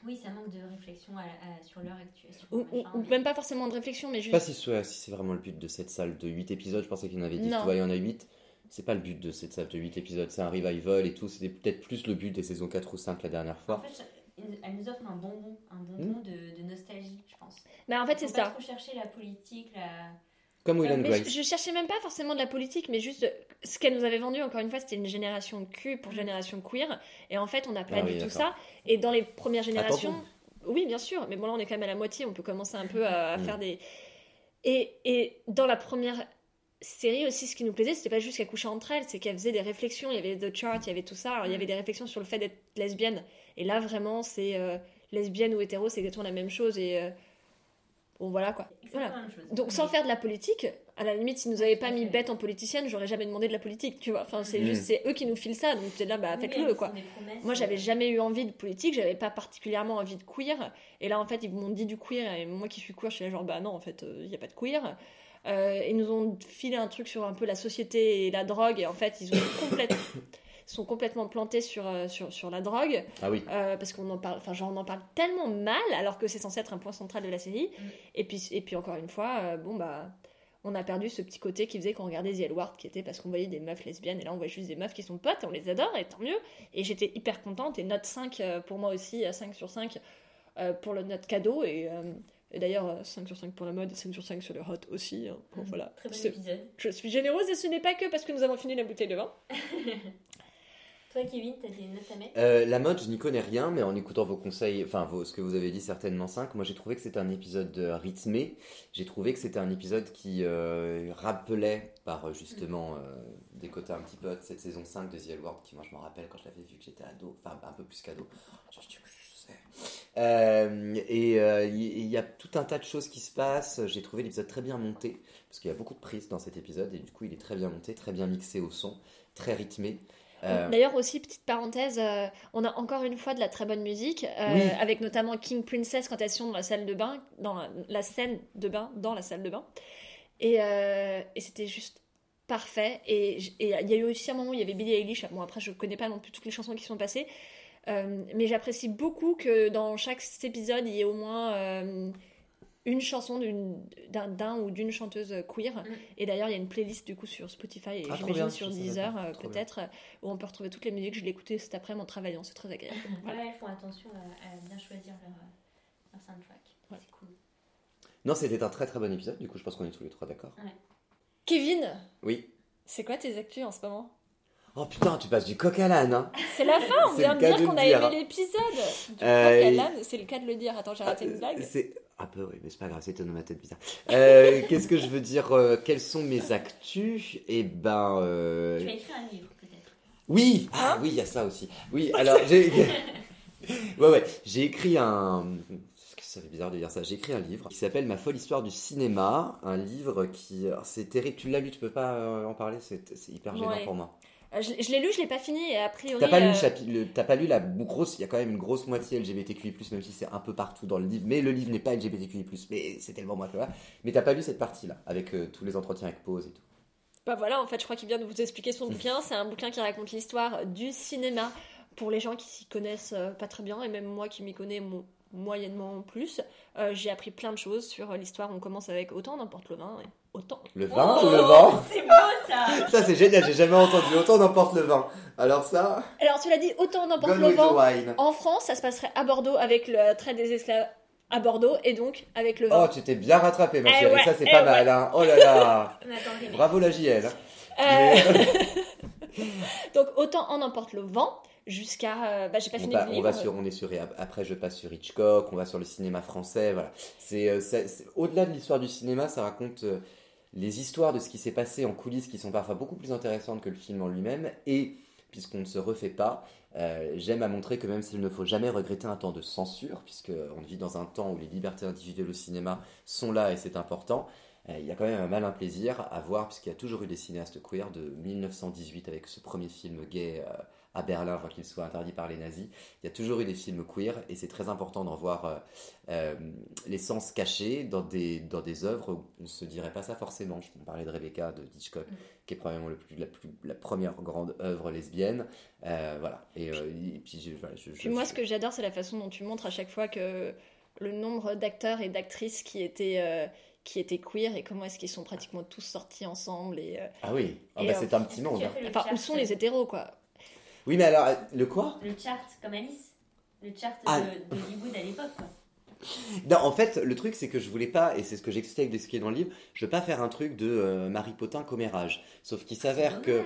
oui, ça manque de réflexion à- à- sur l'heure actuelle. sur Ou, machin, ou mais- même pas forcément de réflexion, mais Je sais pas juste. si c'est si c'est vraiment le but de cette salle de 8 épisodes. Je pensais qu'il y en avait 10. Non. Tu vois, il y en a 8. C'est pas le but de cette salle de 8 épisodes. C'est un revival et tout. C'était peut-être plus le but des saisons 4 ou 5 la dernière En fois. fait, elle nous offre un bonbon, un bonbon de, de nostalgie, je pense. Bah, en fait, c'est pas ça. trop chercher la politique, la. Comme Will and Grace. je, je cherchais même pas forcément de la politique, mais juste ce qu'elle nous avait vendu, encore une fois, c'était une génération Q pour génération queer. Et en fait, on n'a pas Ah du oui, tout ça. Et dans les premières générations. Oui, bien sûr, mais bon, là, on est quand même à la moitié, on peut commencer un peu à, à Mm. faire des. Et, et dans la première série aussi, ce qui nous plaisait, c'était pas juste qu'elle couchait entre elles, c'est qu'elle faisait des réflexions. Il y avait The Chart, il y avait tout ça. Alors, il y avait des réflexions sur le fait d'être lesbienne. Et là, vraiment, c'est euh, lesbienne ou hétéro, c'est exactement la même chose. Et. euh, Bon, voilà quoi. Voilà. Donc sans faire de la politique, à la limite, si nous avaient pas mis bête en politicienne, j'aurais jamais demandé de la politique, tu vois. Enfin, c'est Mm. juste, c'est eux qui nous filent ça, donc c'est là, bah faites-le quoi. Moi, j'avais euh, jamais eu envie de politique, j'avais pas particulièrement envie de queer. Et là, en fait, ils m'ont dit du queer, et moi qui suis queer, je suis là genre, bah non, en fait, il y a pas de queer. Euh, ils nous ont filé un truc sur un peu la société et la drogue, et en fait, ils ont *coughs* complètement, sont complètement plantés sur, euh, sur, sur la drogue. Ah oui. Euh, parce qu'on en parle, enfin genre on en parle tellement mal alors que c'est censé être un point central de la série. Mm. Et puis et puis encore une fois, euh, bon bah on a perdu ce petit côté qui faisait qu'on regardait The L qui était parce qu'on voyait des meufs lesbiennes et là on voit juste des meufs qui sont potes et on les adore et tant mieux. Et j'étais hyper contente et note 5 euh, pour moi aussi, euh, 5 sur 5 euh, pour le note cadeau et, euh, et d'ailleurs euh, 5 sur 5 pour la mode et 5 sur 5 sur le hot aussi. hein. Bon, voilà. Très bon C'est- épisode. Je suis généreuse et ce n'est pas que parce que nous avons fini la bouteille de vin. *laughs* Toi, Kevin, t'as des notes à mettre? Euh, la mode, je n'y connais rien, mais en écoutant vos conseils, enfin vos- ce que vous avez dit certainement 5, moi j'ai trouvé que c'était un épisode euh, rythmé. J'ai trouvé que c'était un épisode qui euh, rappelait par justement euh, des côtés un petit peu de cette saison 5 de The L Word, qui moi je me rappelle quand je l'avais vu que j'étais ado, enfin un peu plus qu'ado. Je, je, je sais. Et il il y, a tout un tas de choses qui se passent. J'ai trouvé l'épisode très bien monté, parce qu'il y a beaucoup de prises dans cet épisode, et du coup il est très bien monté, très bien mixé au son, très rythmé. Euh, D'ailleurs aussi, petite parenthèse, euh, on a encore une fois de la très bonne musique, euh, Oui. avec notamment King Princess quand elles sont dans la salle de bain, dans la, la scène de bain, dans la salle de bain. Et, et c'était juste parfait. Et il y a eu aussi un moment où il y avait Billie Eilish. Bon, après, je connais pas non plus toutes les chansons qui sont passées, mais j'apprécie beaucoup que dans chaque épisode, il y ait au moins une chanson d'un ou d'une chanteuse queer. Mm. Et d'ailleurs, il y a une playlist du coup sur Spotify et Ah, j'imagine sur Deezer euh, peut-être, euh, où on peut retrouver toutes les musiques. Je l'ai écouté cet après-midi en travaillant, c'est très agréable. Voilà. Ouais, elles font attention à, à bien choisir leur, euh, leur soundtrack. Ouais. C'est cool. Non, c'était un très très bon épisode, du coup je pense qu'on est tous les trois d'accord. Kevin, Oui. c'est quoi tes actus en ce moment? Oh putain, tu passes du coq à l'âne, hein C'est la fin, on vient de dire qu'on a aimé l'épisode. Du Euh, coq à l'âne, c'est le cas de le dire. Attends, j'ai raté une blague. C'est un peu, oui, mais c'est pas grave, c'était dans ma tête bizarre. Euh, *laughs* Qu'est-ce que je veux dire euh, Quelles sont mes actus? Eh ben. euh, Tu as écrit un livre, peut-être. Oui Ah oui, il y a ça aussi. Oui, alors j'ai. *laughs* ouais, ouais, j'ai écrit un. Ça fait bizarre de dire ça. J'ai écrit un livre qui s'appelle Ma folle histoire du cinéma. Un livre qui. C'est terrible. Tu l'as lu, tu peux pas en parler C'est c'est hyper gênant Ouais. pour moi. Euh, Je, je l'ai lu, je l'ai pas fini et a priori. T'as pas, lu euh, le chapitre, le- t'as pas lu la grosse, il y a quand même une grosse moitié LGBTQI+, même si c'est un peu partout dans le livre, mais le livre n'est pas LGBTQI+, mais c'est tellement moi que voilà. Mais t'as pas lu cette partie-là, avec euh, tous les entretiens avec pause et tout. Bah voilà, en fait, je crois qu'il vient de vous expliquer son bouquin. C'est un bouquin qui raconte l'histoire du cinéma pour les gens qui s'y connaissent euh, pas très bien et même moi qui m'y connais mo- moyennement plus. Euh, J'ai appris plein de choses sur euh, l'histoire. On commence avec autant n'importe le vin et autant. Le vin Oh, ou le vent *laughs* C'est beau ça Ça c'est génial, j'ai jamais entendu, autant n'importe le vin. Alors ça, Alors cela dit, autant n'importe le with the vent. wine. En France, ça se passerait à Bordeaux avec le trait des esclaves à Bordeaux et donc avec le vin. Oh, tu t'es bien rattrapé ma Eh chérie, ouais, ça c'est eh pas ouais. mal, hein. Oh là là. *laughs* Bravo la JL. Euh, *laughs* donc autant en n'importe le vent jusqu'à. euh, bah, j'ai pas On, fini va, le on livre. va sur, on est sur, après je passe sur Hitchcock, on va sur le cinéma français, voilà. C'est, euh, au-delà de l'histoire du cinéma, ça raconte euh, les histoires de ce qui s'est passé en coulisses qui sont parfois beaucoup plus intéressantes que le film en lui-même. Et puisqu'on ne se refait pas, euh, j'aime à montrer que même s'il ne faut jamais regretter un temps de censure, puisqu'on vit dans un temps où les libertés individuelles au cinéma sont là et c'est important. euh, Il y a quand même un malin plaisir à voir, puisqu'il y a toujours eu des cinéastes queer de 1918 avec ce premier film gay euh, à Berlin avant qu'il soit interdit par les nazis. Il y a toujours eu des films queer et c'est très important d'en voir euh, euh, l'essence cachée dans des, dans des œuvres où on ne se dirait pas ça forcément. Je parlais de Rebecca de Hitchcock, qui est probablement le plus, la, plus, la première grande œuvre lesbienne. Euh, voilà. Et, euh, et puis, je, voilà, je- Puis je- moi, je- ce que j'adore, c'est la façon dont tu montres à chaque fois que le nombre d'acteurs et d'actrices qui étaient euh, qui étaient queer et comment est-ce qu'ils sont pratiquement tous sortis ensemble et euh, Ah oui, ah bah, c'est un petit monde. hein. enfin où sont les hétéros quoi? Oui, mais alors, le quoi? Le chart, comme Alice. Le chart Ah. de, de Hollywood à l'époque, quoi. Non, en fait, le truc, c'est que je voulais pas, et c'est ce que j'expliquais avec ce qui est dans le livre, je veux pas faire un truc de euh, Marie Potin commérage. Sauf qu'il s'avère que.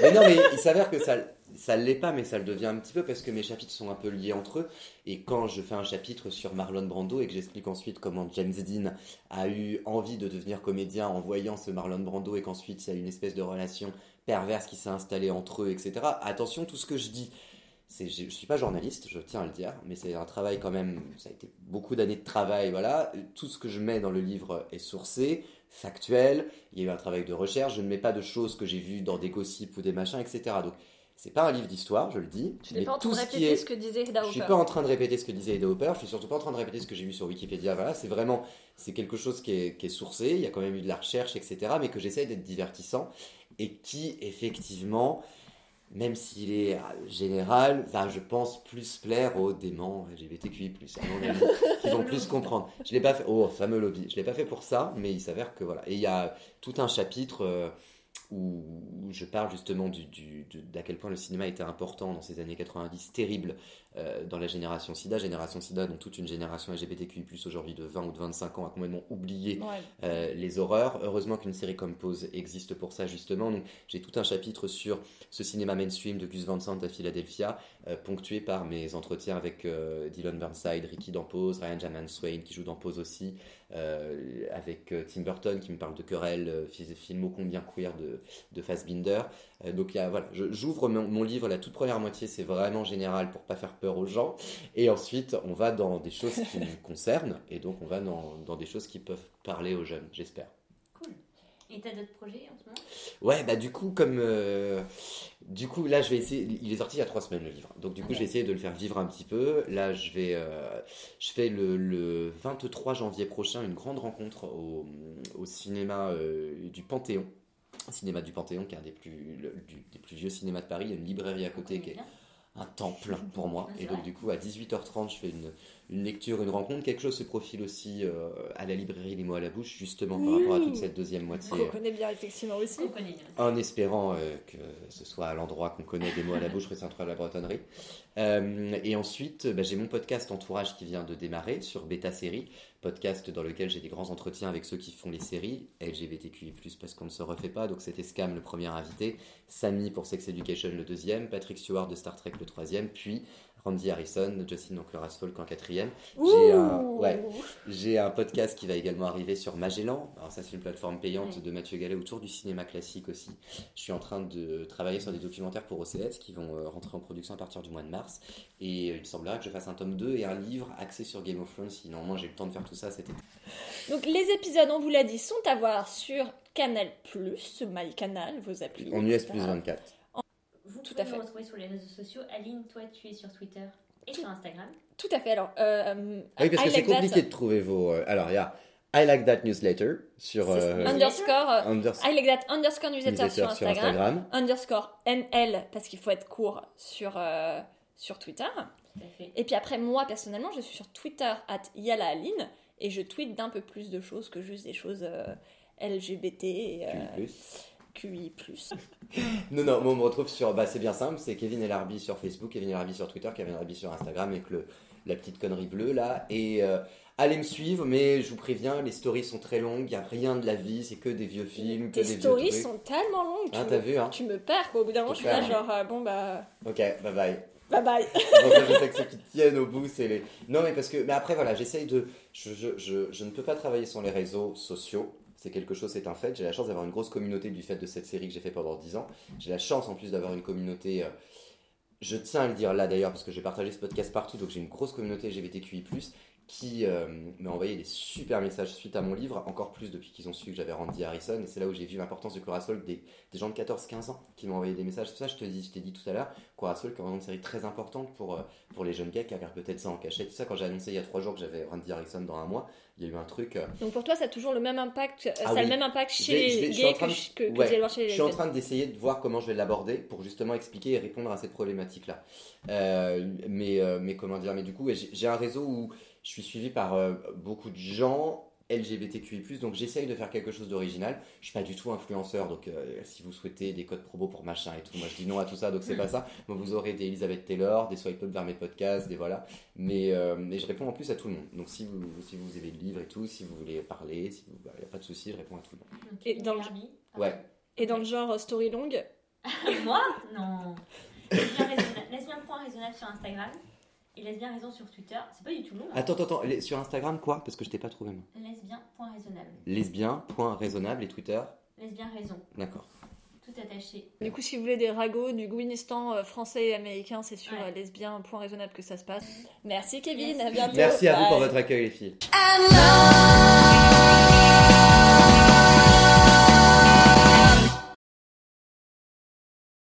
Mais non, mais il s'avère que ça, ça l'est pas, mais ça le devient un petit peu parce que mes chapitres sont un peu liés entre eux. Et quand je fais un chapitre sur Marlon Brando et que j'explique ensuite comment James Dean a eu envie de devenir comédien en voyant ce Marlon Brando et qu'ensuite il y a une espèce de relation perverse qui s'est installée entre eux, etc. Attention, tout ce que je dis. Je, je suis pas journaliste, je tiens à le dire, mais c'est un travail quand même, ça a été beaucoup d'années de travail, voilà. Tout ce que je mets dans le livre est sourcé, factuel, il y a eu un travail de recherche, je ne mets pas de choses que j'ai vues dans des gossips ou des machins, etc. Donc, c'est pas un livre d'histoire, je le dis. tu n'es pas en train de ce répéter est- ce que disait Hedda je suis Hopper. pas en train de répéter ce que disait Eda Hopper, je suis surtout pas en train de répéter ce que j'ai vu sur Wikipédia. Voilà, c'est vraiment, c'est quelque chose qui est, qui est sourcé, il y a quand même eu de la recherche, etc. Mais que j'essaye d'être divertissant et qui, effectivement, même s'il est euh, général, va, je pense, plus plaire aux déments LGBTQI+, à mon avis, *laughs* qui vont plus comprendre. Je l'ai pas fait, oh, fameux lobby, je l'ai pas fait pour ça, mais il s'avère que voilà. Et il y a tout un chapitre euh, où je parle justement du, du- de- d'à quel point le cinéma était important dans ces années 90, terrible euh, dans la génération SIDA, génération SIDA, dont toute une génération LGBTQI+, aujourd'hui de 20 ou de 25 ans, a complètement oublié Ouais. euh, les horreurs. Heureusement qu'une série comme Pose existe pour ça justement. Donc j'ai tout un chapitre sur ce cinéma mainstream de Gus Van Sant à Philadelphia, euh, ponctué par mes entretiens avec Dylan Burnside, Ricky dans Pose, Ryan Jaman Swain qui joue dans Pose aussi, avec Tim Burton qui me parle de Querelle, fi- film ô combien queer de, de Fassbinder. Euh, donc il y a, voilà, j'ouvre mon, mon livre, la toute première moitié c'est vraiment général pour pas faire peur aux gens, et ensuite on va dans des choses qui nous *laughs* concernent, et donc on va dans, dans des choses qui peuvent parler aux jeunes, j'espère. Cool. Et t'as d'autres projets en ce moment? Ouais, bah du coup, comme. euh, du coup, là, je vais essayer. Il est sorti il y a trois semaines, le livre. Donc, du coup, je vais essayer de le faire vivre un petit peu. Là, je vais. euh, je fais le, le 23 janvier prochain une grande rencontre au, au cinéma euh, du Panthéon. Cinéma du Panthéon, qui est un des plus, le- du- des plus vieux cinémas de Paris. Il y a une librairie à côté qui est un temple pour moi. *laughs* Et donc, du coup, à 18h30, je fais une, une lecture, une rencontre. Quelque chose se profile aussi euh, à la librairie Les mots à la bouche, justement par rapport à toute cette deuxième moitié. Qu'on connaît bien effectivement aussi. On connaît bien. En espérant euh, que ce soit à l'endroit qu'on connaît des mots à la bouche, rue Saint-Ouen la Bretonnerie. Euh, et ensuite, bah, j'ai mon podcast Entourage qui vient de démarrer sur Beta Série, podcast dans lequel j'ai des grands entretiens avec ceux qui font les séries, LGBTQI+, parce qu'on ne se refait pas, donc c'était Scam le premier invité, Samy pour Sex Education le deuxième, Patrick Stewart de Star Trek le troisième, puis Randy Harrison, Justin Oncleras Folk en quatrième. J'ai un, Ouh. ouais, j'ai un podcast qui va également arriver sur Magellan. Alors ça c'est une plateforme payante Ouais. de Mathieu Gallet autour du cinéma classique aussi. Je suis en train de travailler sur des documentaires pour OCS qui vont euh, rentrer en production à partir du mois de mars. Et euh, il me semblerait que je fasse un tome 2 et un livre axé sur Game of Thrones si normalement j'ai le temps de faire tout ça cet été. Donc les épisodes, on vous l'a dit, sont à voir sur Canal+, MyCanal, vos applis. En US plus 24. Vous Tout pouvez à fait. nous retrouver sur les réseaux sociaux. Aline, toi, tu es sur Twitter et sur Instagram. Tout à fait. Alors, euh, oui parce I que c'est like that. compliqué de trouver vos... euh, alors il y a I Like That Newsletter sur... C'est euh, underscore, euh, under- I like that underscore newsletter newsletter sur Instagram, underscore NL parce qu'il faut être court sur, euh, sur Twitter. Tout à fait. Et puis après, moi personnellement, je suis sur Twitter at Yala Aline et je tweete d'un peu plus de choses que juste des choses euh, LGBT et euh, QI+. *laughs* Non, non, moi on me retrouve sur. Bah, c'est bien simple, c'est Kevin Elarbi sur Facebook, Kevin Elarbi sur Twitter, Kevin Elarbi sur Instagram avec le, la petite connerie bleue là. Et euh, allez me suivre, mais je vous préviens, les stories sont très longues, il n'y a rien de la vie, c'est que des vieux films, que Tes des stories vieux sont tellement longues, tu, me, t'as vu, hein tu me perds quoi. Au bout d'un moment, je suis là, genre, euh, bon bah, Ok, bye bye. bye bye. *laughs* Bon, je sais que ceux qui tiennent au bout, c'est les. Non, mais parce que. Mais après, voilà, j'essaye de. Je, je, je, je ne peux pas travailler sur les réseaux sociaux. C'est quelque chose, c'est un fait. J'ai la chance d'avoir une grosse communauté du fait de cette série que j'ai fait pendant 10 ans. J'ai la chance en plus d'avoir une communauté. euh, je tiens à le dire là d'ailleurs, parce que j'ai partagé ce podcast partout, donc j'ai une grosse communauté LGBTQI, qui euh, m'a envoyé des super messages suite à mon livre, encore plus depuis qu'ils ont su que j'avais Randy Harrison. Et c'est là où j'ai vu l'importance de Corazol, des, des gens de 14-15 ans qui m'ont envoyé des messages. C'est ça, je te dis, je t'ai dit tout à l'heure, Corazol, qui est vraiment une série très importante pour, euh, pour les jeunes gars qui regardent peut-être ça en cachette. Tout ça, quand j'ai annoncé il y a trois jours que j'avais Randy Harrison dans un mois, il y a eu un truc. euh, Donc pour toi, ça a toujours le même impact, euh, Ah ça a le même impact chez les gays que, que, que ouais, voir chez les Je suis en train d'essayer de voir comment je vais l'aborder pour justement expliquer et répondre à cette problématique-là. Euh, mais, mais comment dire Mais du coup, j'ai un réseau où je suis suivi par beaucoup de gens LGBTQI+, donc j'essaye de faire quelque chose d'original. Je suis pas du tout influenceur, donc euh, si vous souhaitez des codes promo pour machin et tout, moi je dis non à tout ça, donc c'est pas ça. Moi, vous aurez des Elizabeth Taylor, des swipe up vers mes podcasts, des voilà. Mais, euh, mais je réponds en plus à tout le monde. Donc si vous, si vous avez le livre et tout, si vous voulez parler, si vous, il n'y a pas de souci, je réponds à tout le monde. Et dans le-. Ouais. Et dans le genre euh, story longue, *laughs* Moi? Non. Lesbien raisonnable- Lesbien.raisonnable sur Instagram et lesbien raison sur Twitter. C'est pas du tout long. hein. Attends, attends, sur Instagram quoi? Parce que je t'ai pas trouvé moi. Lesbien.raisonnable. Lesbien.raisonnable et Twitter? Lesbien raison. D'accord. Tout attaché. du coup, si vous voulez des ragots du Gouinistan euh, français et américain, c'est sur Ouais. euh, lesbien point raisonnable que ça se passe. Merci Kevin, Merci. à bientôt. Merci à vous pour votre accueil les filles.